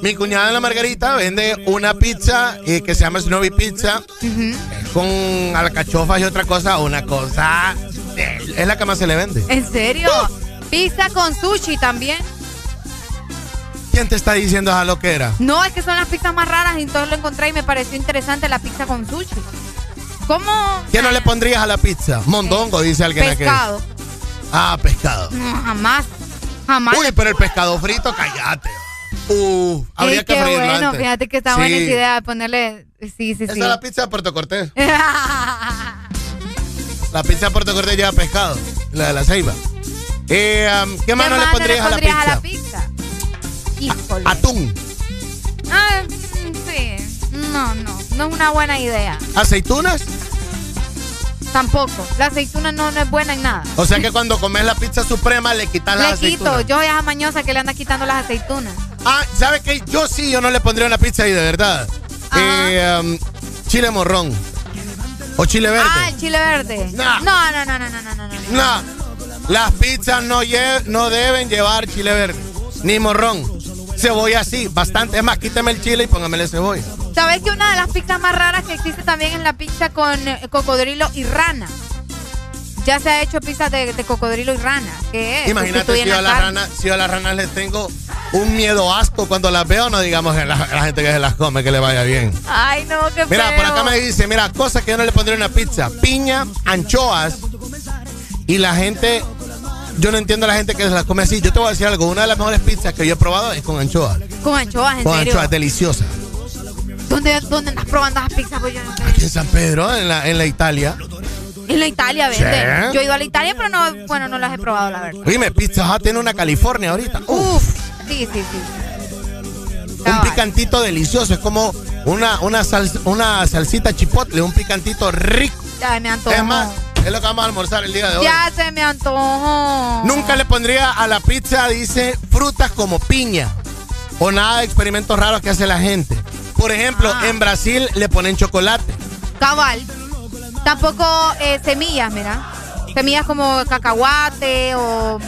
mi cuñada en la Margarita vende una pizza eh, que se llama Snowy Pizza con alcachofas y otra cosa, una cosa. eh, Es la que más se le vende. ¿En serio? Pizza con sushi también. ¿Quién te está diciendo esa loquera? No, es que son las pizzas más raras y entonces lo encontré y me pareció interesante la pizza con sushi. ¿Cómo? ¿Qué no le pondrías a la pizza? Mondongo, dice alguien aquí. Pescado. Ah, pescado. No, jamás. Jamás. Uy, pero el pescado frito, cállate. Uh, habría que qué freírlo bueno, antes. fíjate que está Sí. buena esa idea de ponerle. Sí, sí, Esa sí. es la pizza de Puerto Cortés. La pizza de Puerto Cortés lleva pescado. La de la ceiba. Eh, um, ¿Qué más no le pondrías a la a la pizza? Híjole. Atún. Ah, sí. No, no. No es una buena idea. ¿Aceitunas? Tampoco. La aceituna no, no es buena en nada. O sea que cuando comes la pizza suprema le quitas Le las quito. aceitunas. Yo soy esa mañosa que le anda quitando las aceitunas. Ah, ¿sabe qué? Yo sí, yo no le pondría una pizza ahí, de verdad. Eh, um, chile morrón. O chile verde. Ah, el chile verde. No. No, no, no, no, no, no, no. no. Las pizzas no, lle- no deben llevar chile verde, ni morrón. Cebolla sí, bastante. Es más, quíteme el chile y póngamele cebolla. ¿Sabes que una de las pizzas más raras que existe también es la pizza con eh, cocodrilo y rana? Ya se ha hecho pizza de, de cocodrilo y rana. Imagínate si yo, a la ranas, si yo a las ranas les tengo un miedo asco cuando las veo, no digamos a la, gente que se las come, que le vaya bien. Ay, no, qué Mira, feo. por acá me dice, mira, cosas que yo no le pondría en una pizza. Piña, anchoas. Y la gente, yo no entiendo a la gente que se las come así. Yo te voy a decir algo, una de las mejores pizzas que yo he probado es con anchoas. Con anchoas, ¿en Con serio? anchoas, deliciosa. ¿Dónde, ¿Dónde andas probando esas pizzas? Pues yo no sé. Aquí en San Pedro, en la, en la Italia. En la Italia venden. Sí. Yo he ido a la Italia, pero no, bueno, no las he probado, la verdad. Dime, Pizza Hut tiene una California ahorita. Uf, sí, sí, sí. Un picantito delicioso, es como una, una, sal- una salsita chipotle, un picantito rico. Ya me antojó. Es más, es lo que vamos a almorzar el día de hoy. Ya se me antojó. Nunca le pondría a la pizza, dice, frutas como piña. O nada de experimentos raros que hace la gente. Por ejemplo, Ah. en Brasil le ponen chocolate. Cabal. Tampoco eh, semillas, mira. Semillas como cacahuate o,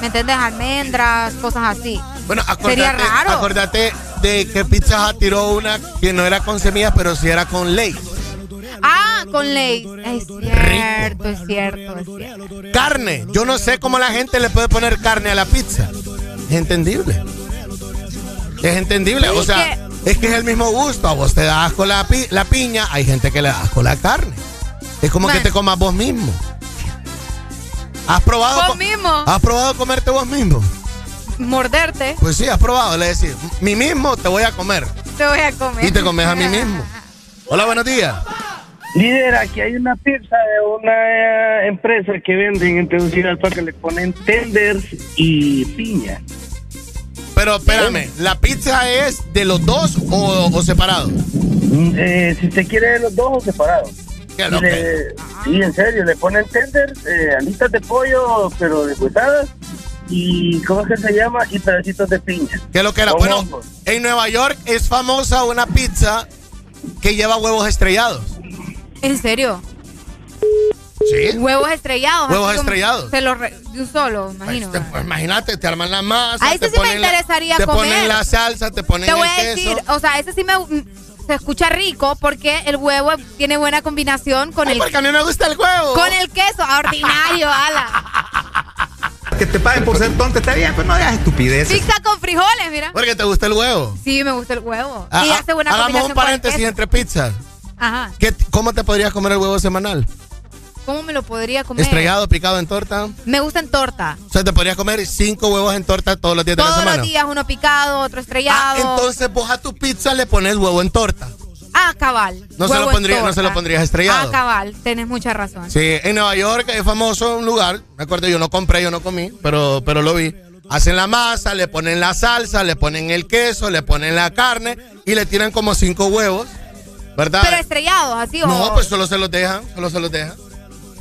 ¿me entiendes? Almendras, cosas así. Bueno, Sería acordate, raro. acordate de que Pizza Hut tiró una que no era con semillas, pero sí era con ley. Ah, con ley. Es cierto, es cierto, es cierto. Carne. Yo no sé cómo la gente le puede poner carne a la pizza. Es entendible. Es entendible, o sea, es que es el mismo gusto. A vos te das con la, la piña, hay gente que le das con la carne. Es como que te comas vos mismo. ¿Has probado? ¿Vos mismo? ¿Has probado comerte vos mismo? Morderte. Pues sí, has probado. Le decís, mí mismo te voy a comer. Te voy a comer. Y te comes a mí mismo. Hola, buenos días. Líder, aquí hay una pizza de una eh, empresa que venden en Tegucigalpa que le ponen tenders y piña. Pero espérame, ¿la pizza es de los dos o, o separado? Mm, eh, si se quiere de los dos o separado. ¿Qué y, le- y en serio, le ponen tenders, eh, alitas de pollo, pero deshuesadas, y ¿cómo es que se llama? Y pedacitos de piña. ¿Qué es lo que era? Bueno, hongos. en Nueva York es famosa una pizza que lleva huevos estrellados. ¿En serio? Sí. Huevos estrellados. Huevos estrellados. Se los re- de un solo, imagino. Te- pues imagínate, te arman la masa. A ese sí me ponen la- interesaría Te comer. ponen la salsa, te ponen Te voy el a queso. decir, o sea, ese sí me mm, se escucha rico porque el huevo tiene buena combinación con el porque a mí me gusta el huevo. Con el queso, ordinario, ala. Que te paguen por ser tonto está bien, pero no digas estupideces. Pizza con frijoles, mira. Porque te gusta el huevo. Sí, me gusta el huevo. Ah, y ah, hace buena hagamos combinación un con el paréntesis queso. entre pizzas. Ajá. ¿Qué- ¿Cómo te podrías comer el huevo semanal? ¿Cómo me lo podría comer? ¿Estrellado, picado en torta? Me gusta en torta. O sea, te podrías comer cinco huevos en torta todos los días de la Todos semana. los días uno picado, otro estrellado. Entonces vos a tu pizza le pones huevo en torta. Ah, cabal. No se, lo pondría, no se lo pondrías estrellado. Ah, cabal, tenés mucha razón. Sí, en Nueva York es famoso un lugar, me acuerdo, yo no compré, yo no comí, pero, pero lo vi. Hacen la masa, le ponen la salsa, le ponen el queso, le ponen la carne y le tiran como cinco huevos, ¿verdad? Pero estrellados, así o. no, pues solo se los dejan, solo se los dejan.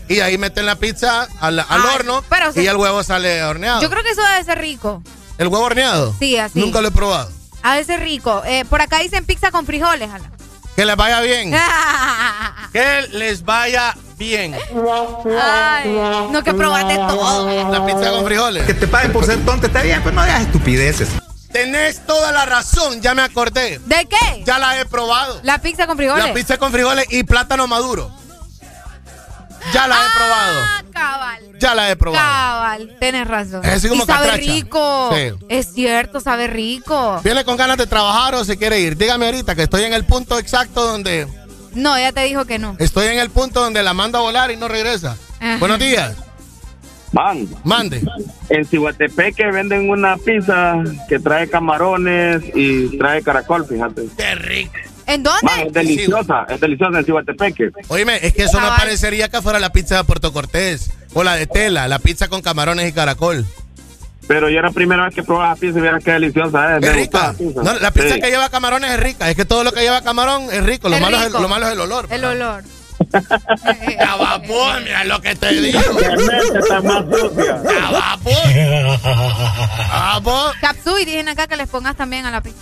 Y ahí meten la pizza al, al Ay, horno pero y el huevo sale horneado. Yo creo que eso debe ser rico. ¿El huevo horneado? Sí, así. Nunca lo he probado. De ser rico. Eh, por acá dicen pizza con frijoles, ala. Que les vaya bien. que les vaya bien. Ay, no que probaste todo. La pizza con frijoles. Que te paguen por ser tonto está bien, pero no digas estupideces. Tenés toda la razón, ya me acordé. ¿De qué? Ya la he probado. La pizza con frijoles. La pizza con frijoles y plátano maduro. Ya la he probado. Ah, cabal. Ya la he probado. Cabal, tienes razón. Es así como y sabe catracha. rico. Sí. Es cierto, sabe rico. ¿Viene con ganas de trabajar o se quiere ir? Dígame ahorita que estoy en el punto exacto donde. No, ella te dijo que no. Estoy en el punto donde la mando a volar y no regresa. Ajá. Buenos días. Man. Mande. En Cihuatepeque venden una pizza que trae camarones y trae caracol, fíjate. Qué rico. ¿En dónde? Man, es deliciosa, es deliciosa en Cihuatepeque. Oíme, es que eso Cabal. parecería que fuera la pizza de Puerto Cortés o la de tela, la pizza con camarones y caracol. Pero yo era la primera vez que probaba la pizza y vieras qué deliciosa es. Es gusta rica. No, la pizza Sí. que lleva camarones es rica. Es que todo lo que lleva camarón es rico. Lo, Es malo, Es, rico. lo malo es el olor. El olor. Pues, mira lo que te digo. Está más sucia. Pues. Ah, pues. Capsui, dicen acá que les pongas también a la pizza.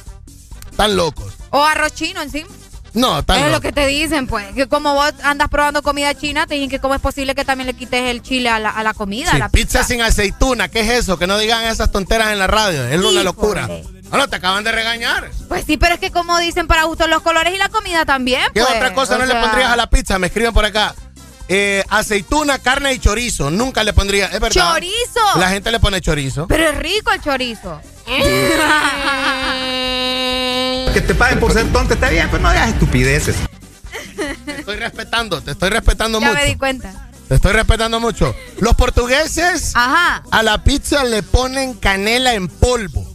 Están locos. O arroz chino encima. No, están es lo que te dicen, pues. Que como vos andas probando comida china, te dicen que cómo es posible que también le quites el chile a la, a la comida, Sí, a la pizza. pizza. sin aceituna, ¿qué es eso? Que no digan esas tonteras en la radio. Es una locura. Ah, no, te acaban de regañar. Pues sí, pero es que como dicen para gustos los colores y la comida también. ¿Qué pues. otra cosa no le pondrías a la pizza? Me escriben por acá. Eh, aceituna, carne y chorizo. Nunca le pondría. Es verdad. ¡Chorizo! La gente le pone chorizo. Pero es rico el chorizo. Que te paguen por ser tonto está bien, pero no digas estupideces. Te estoy respetando, te estoy respetando ya mucho. me di cuenta. Te estoy respetando mucho. Los portugueses Ajá. a la pizza le ponen canela en polvo.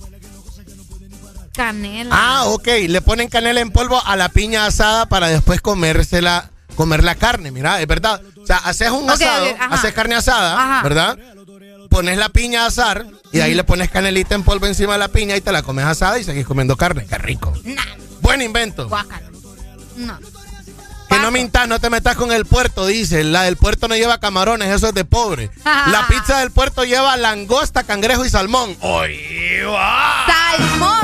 Canela. Ah, ok. Le ponen canela en polvo a la piña asada para después comérsela, comer la carne. Mira, es verdad. O sea, haces un asado, haces carne asada, Ajá. ¿verdad? Pones la piña a asar y ahí le pones canelita en polvo encima de la piña y te la comes asada y seguís comiendo carne. Qué rico. Buen invento. No. Que no mintas, no te metas con el puerto, dice. La del puerto no lleva camarones, eso es de pobre. La pizza del puerto lleva langosta, cangrejo y salmón. ¡Oye, va! Salmón.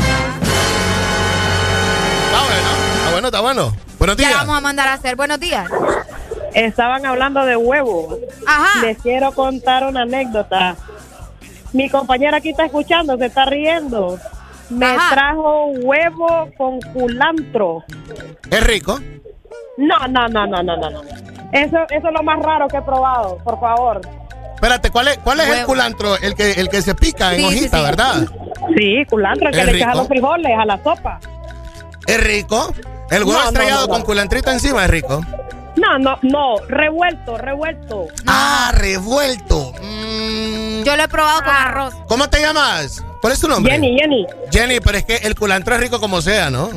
Está bueno, está bueno, está bueno. Buenos Ya días. la vamos a mandar a hacer. Buenos días. Estaban hablando de huevos. Ajá. Les quiero contar una anécdota. Mi compañera aquí está escuchando, se está riendo. Me Ajá. trajo huevo con culantro. ¿Es rico? No, no, no, no, no, no. no. Eso, eso es lo más raro que he probado, por favor. Espérate, ¿cuál es, cuál es el culantro? El que, el que se pica en Sí, sí, hojita, sí. ¿verdad? Sí, culantro, el que ¿Es le echas a los frijoles, a la sopa. ¿Es rico? ¿El huevo No, estrellado no, no. con culantrito encima es rico? No, no, no, revuelto, revuelto. Ah, revuelto. Yo lo he probado con arroz. ¿Cómo te llamas? ¿Cuál es tu nombre? Jenny, Jenny. Jenny, pero es que el culantro es rico como sea, ¿no?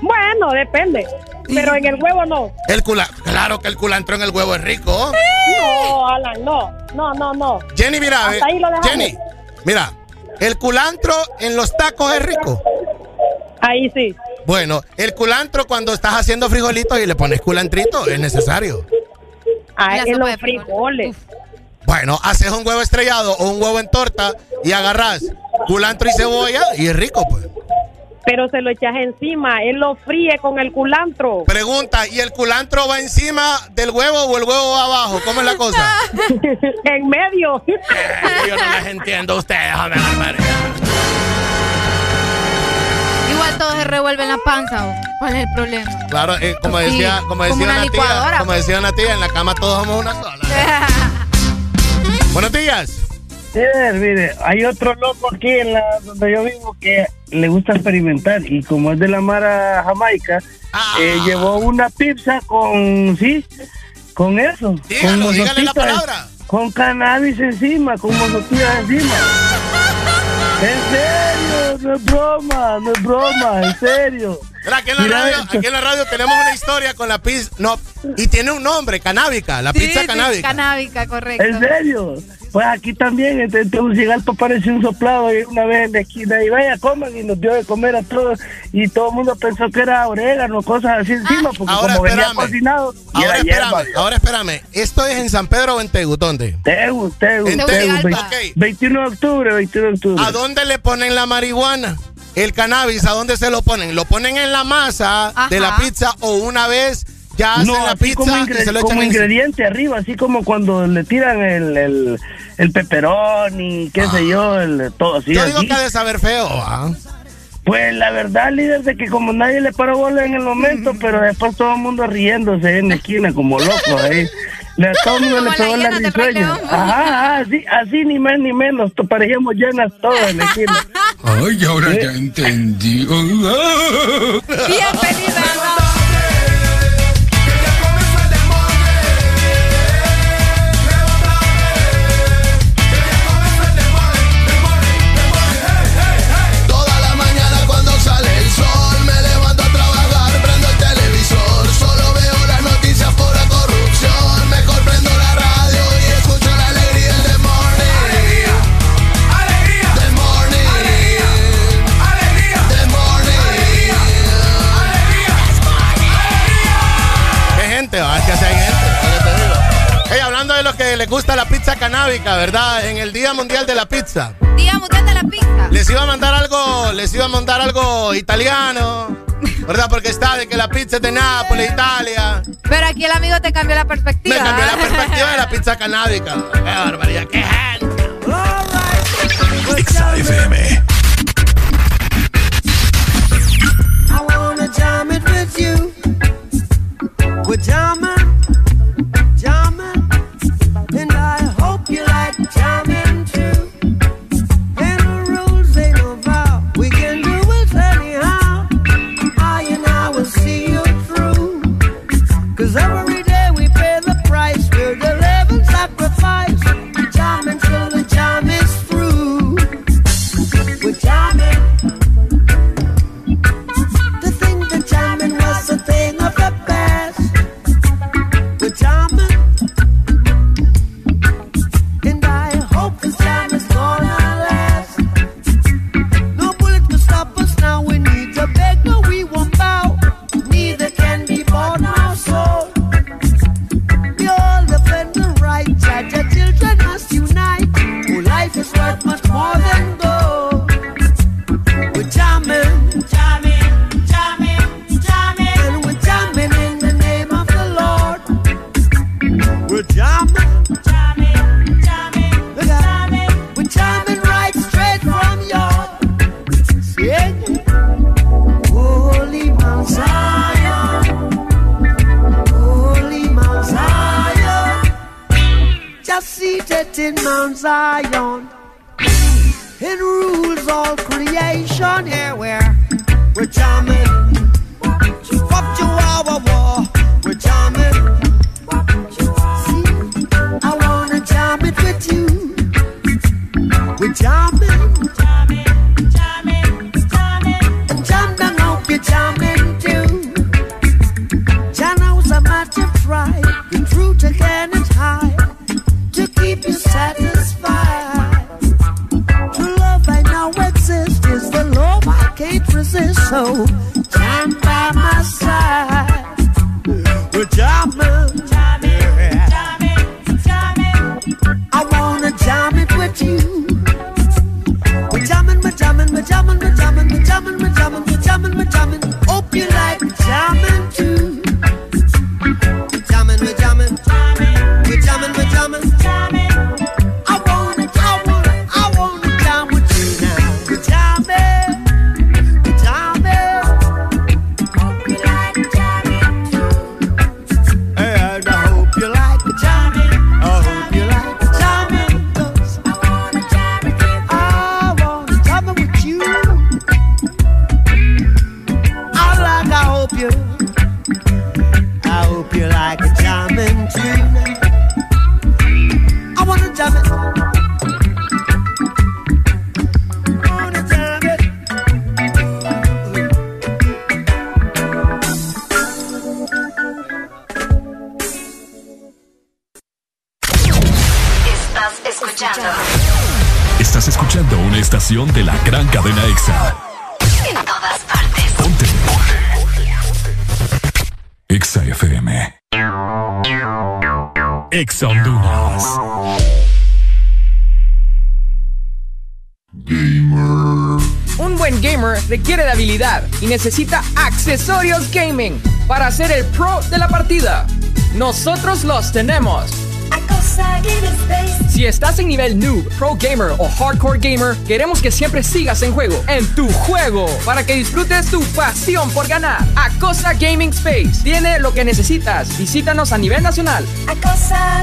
Bueno, depende. Pero en el huevo no. El cula claro que el culantro en el huevo es rico. No, Alan, no. No, no, no. Jenny, mira, Hasta ve- ahí lo dejamos. Jenny, mira, el culantro en los tacos es rico. Ahí sí. Bueno, el culantro cuando estás haciendo frijolitos y le pones culantrito es necesario. Ah, sopa los frijoles. Bueno, haces un huevo estrellado o un huevo en torta y agarras culantro y cebolla y es rico, pues. Pero se lo echas encima. Él lo fríe con el culantro. Pregunta, ¿y el culantro va encima del huevo o el huevo va abajo? ¿Cómo es la cosa? en medio. Yo no les entiendo a ustedes, hombre, barbaridad. Igual todo se revuelve en la panza. ¿o? ¿Cuál es el problema? Claro, eh, como decía, como como decía una una, tía, licuadora. como decía una tía, en la cama todos somos una sola. Buenos días. Sí, mire, hay otro loco aquí en la donde yo vivo que le gusta experimentar y como es de la Mara Jamaica, Ah. eh, llevó una pizza con, sí, con eso. Dígalo, con dígale la palabra. Con cannabis encima, con mozotillas encima. En serio, no es broma, no es broma, en serio. Mira, aquí en la Mira radio, aquí en la radio tenemos una historia con la pizza, no, y tiene un nombre, canábica, la Sí, pizza sí, canábica. canábica, correcto. ¿En serio? Pues aquí también, en Tegucigalpa apareció un soplado ahí una vez en la esquina y vaya, coman y nos dio de comer a todos y todo el mundo pensó que era orégano, cosas así encima, porque Ahora como venía espérame. cocinado y Ahora era espérame, hierba. ahora espérame. ¿Esto es en San Pedro o en Tegu? ¿Dónde? Tegu, Tegu, En Tegu, Tegucigalpa. vein- 21 de octubre, 21 de octubre. ¿A dónde le ponen la marihuana? El cannabis, ¿a dónde se lo ponen? ¿Lo ponen en la masa de la pizza o una vez ya hacen la pizza como, y se lo como echan encima? ingrediente arriba, así como cuando le tiran el, el, el peperón y qué sé yo, el, todo así. Ah. Yo digo así. que ha de saber feo, ¿ah? Pues la verdad, líder, de que como nadie le paró bola en el momento, pero después todo el mundo riéndose en la esquina como locos ahí. Le, todo el mundo le pegó la risueña. Ajá, así, así ni más ni menos. to- Parecíamos llenas todas en. Ay, ahora ya entendí. Toda gusta la pizza canábica, ¿verdad? En el Día Mundial de la Pizza. Día Mundial de la Pizza. Les iba a mandar algo, les iba a mandar algo italiano, ¿verdad? Porque está de que la pizza es de Nápoles, Italia. Pero aquí el amigo te cambió la perspectiva. Me cambió la perspectiva de la pizza canábica. ¡Qué barbaridad! ¡Qué gente! I wanna jam it with you. We're jamming, necesita accesorios gaming para ser el pro de la partida. Nosotros los tenemos. Si estás en nivel noob, pro gamer o hardcore gamer, queremos que siempre sigas en juego, en tu juego, para que disfrutes tu pasión por ganar. Acosa Gaming Space tiene lo que necesitas. Visítanos a nivel nacional. Acosa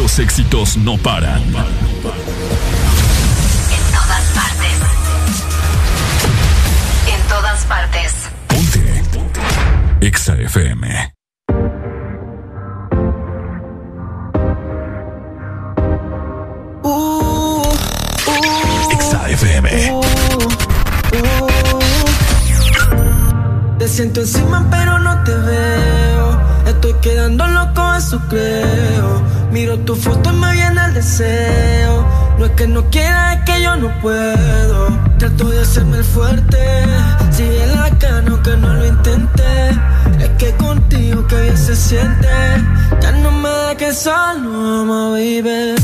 Los éxitos no paran. En todas partes. En todas partes. EXA FM. Miro tu foto y me viene el deseo. No es que no quiera, es que yo no puedo. Trato de hacerme el fuerte. Sigue la cano que no lo intenté. Es que contigo que bien se siente. Ya no me da que solo, amo, baby.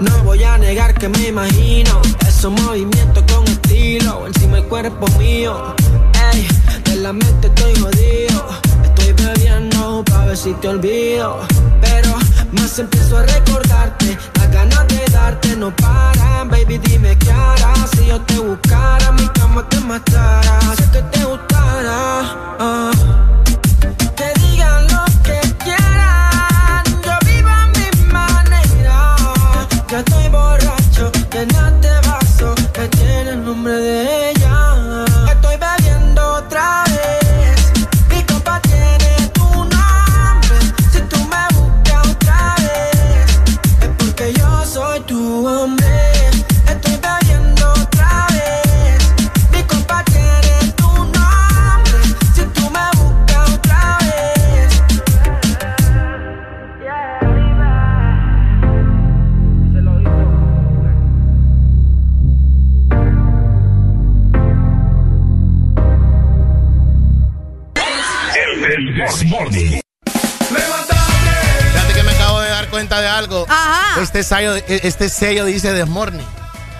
No voy a negar que me imagino esos movimientos con estilo. Encima el cuerpo mío. Ey, de la mente estoy jodido. Estoy bebiendo pa' ver si te olvido. Pero más empiezo a recordarte. Sello, este sello dice Desmorning.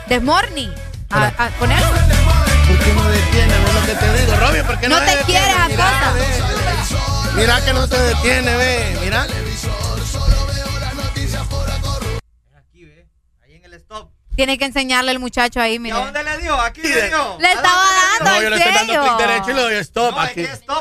The Morning. A, a ponerlo. ¿Por qué no detiene? Es lo que te digo, Robin, ¿por qué no, No te quieres, Mira, Acosta. ve. Mira que no se detiene, ve. Mira. Tiene que enseñarle al muchacho ahí, mira. dónde le dio? Aquí le dio. Le estaba dando No, el yo le estoy dando clic derecho y le doy stop No, aquí. que es stop para el Q. Es stop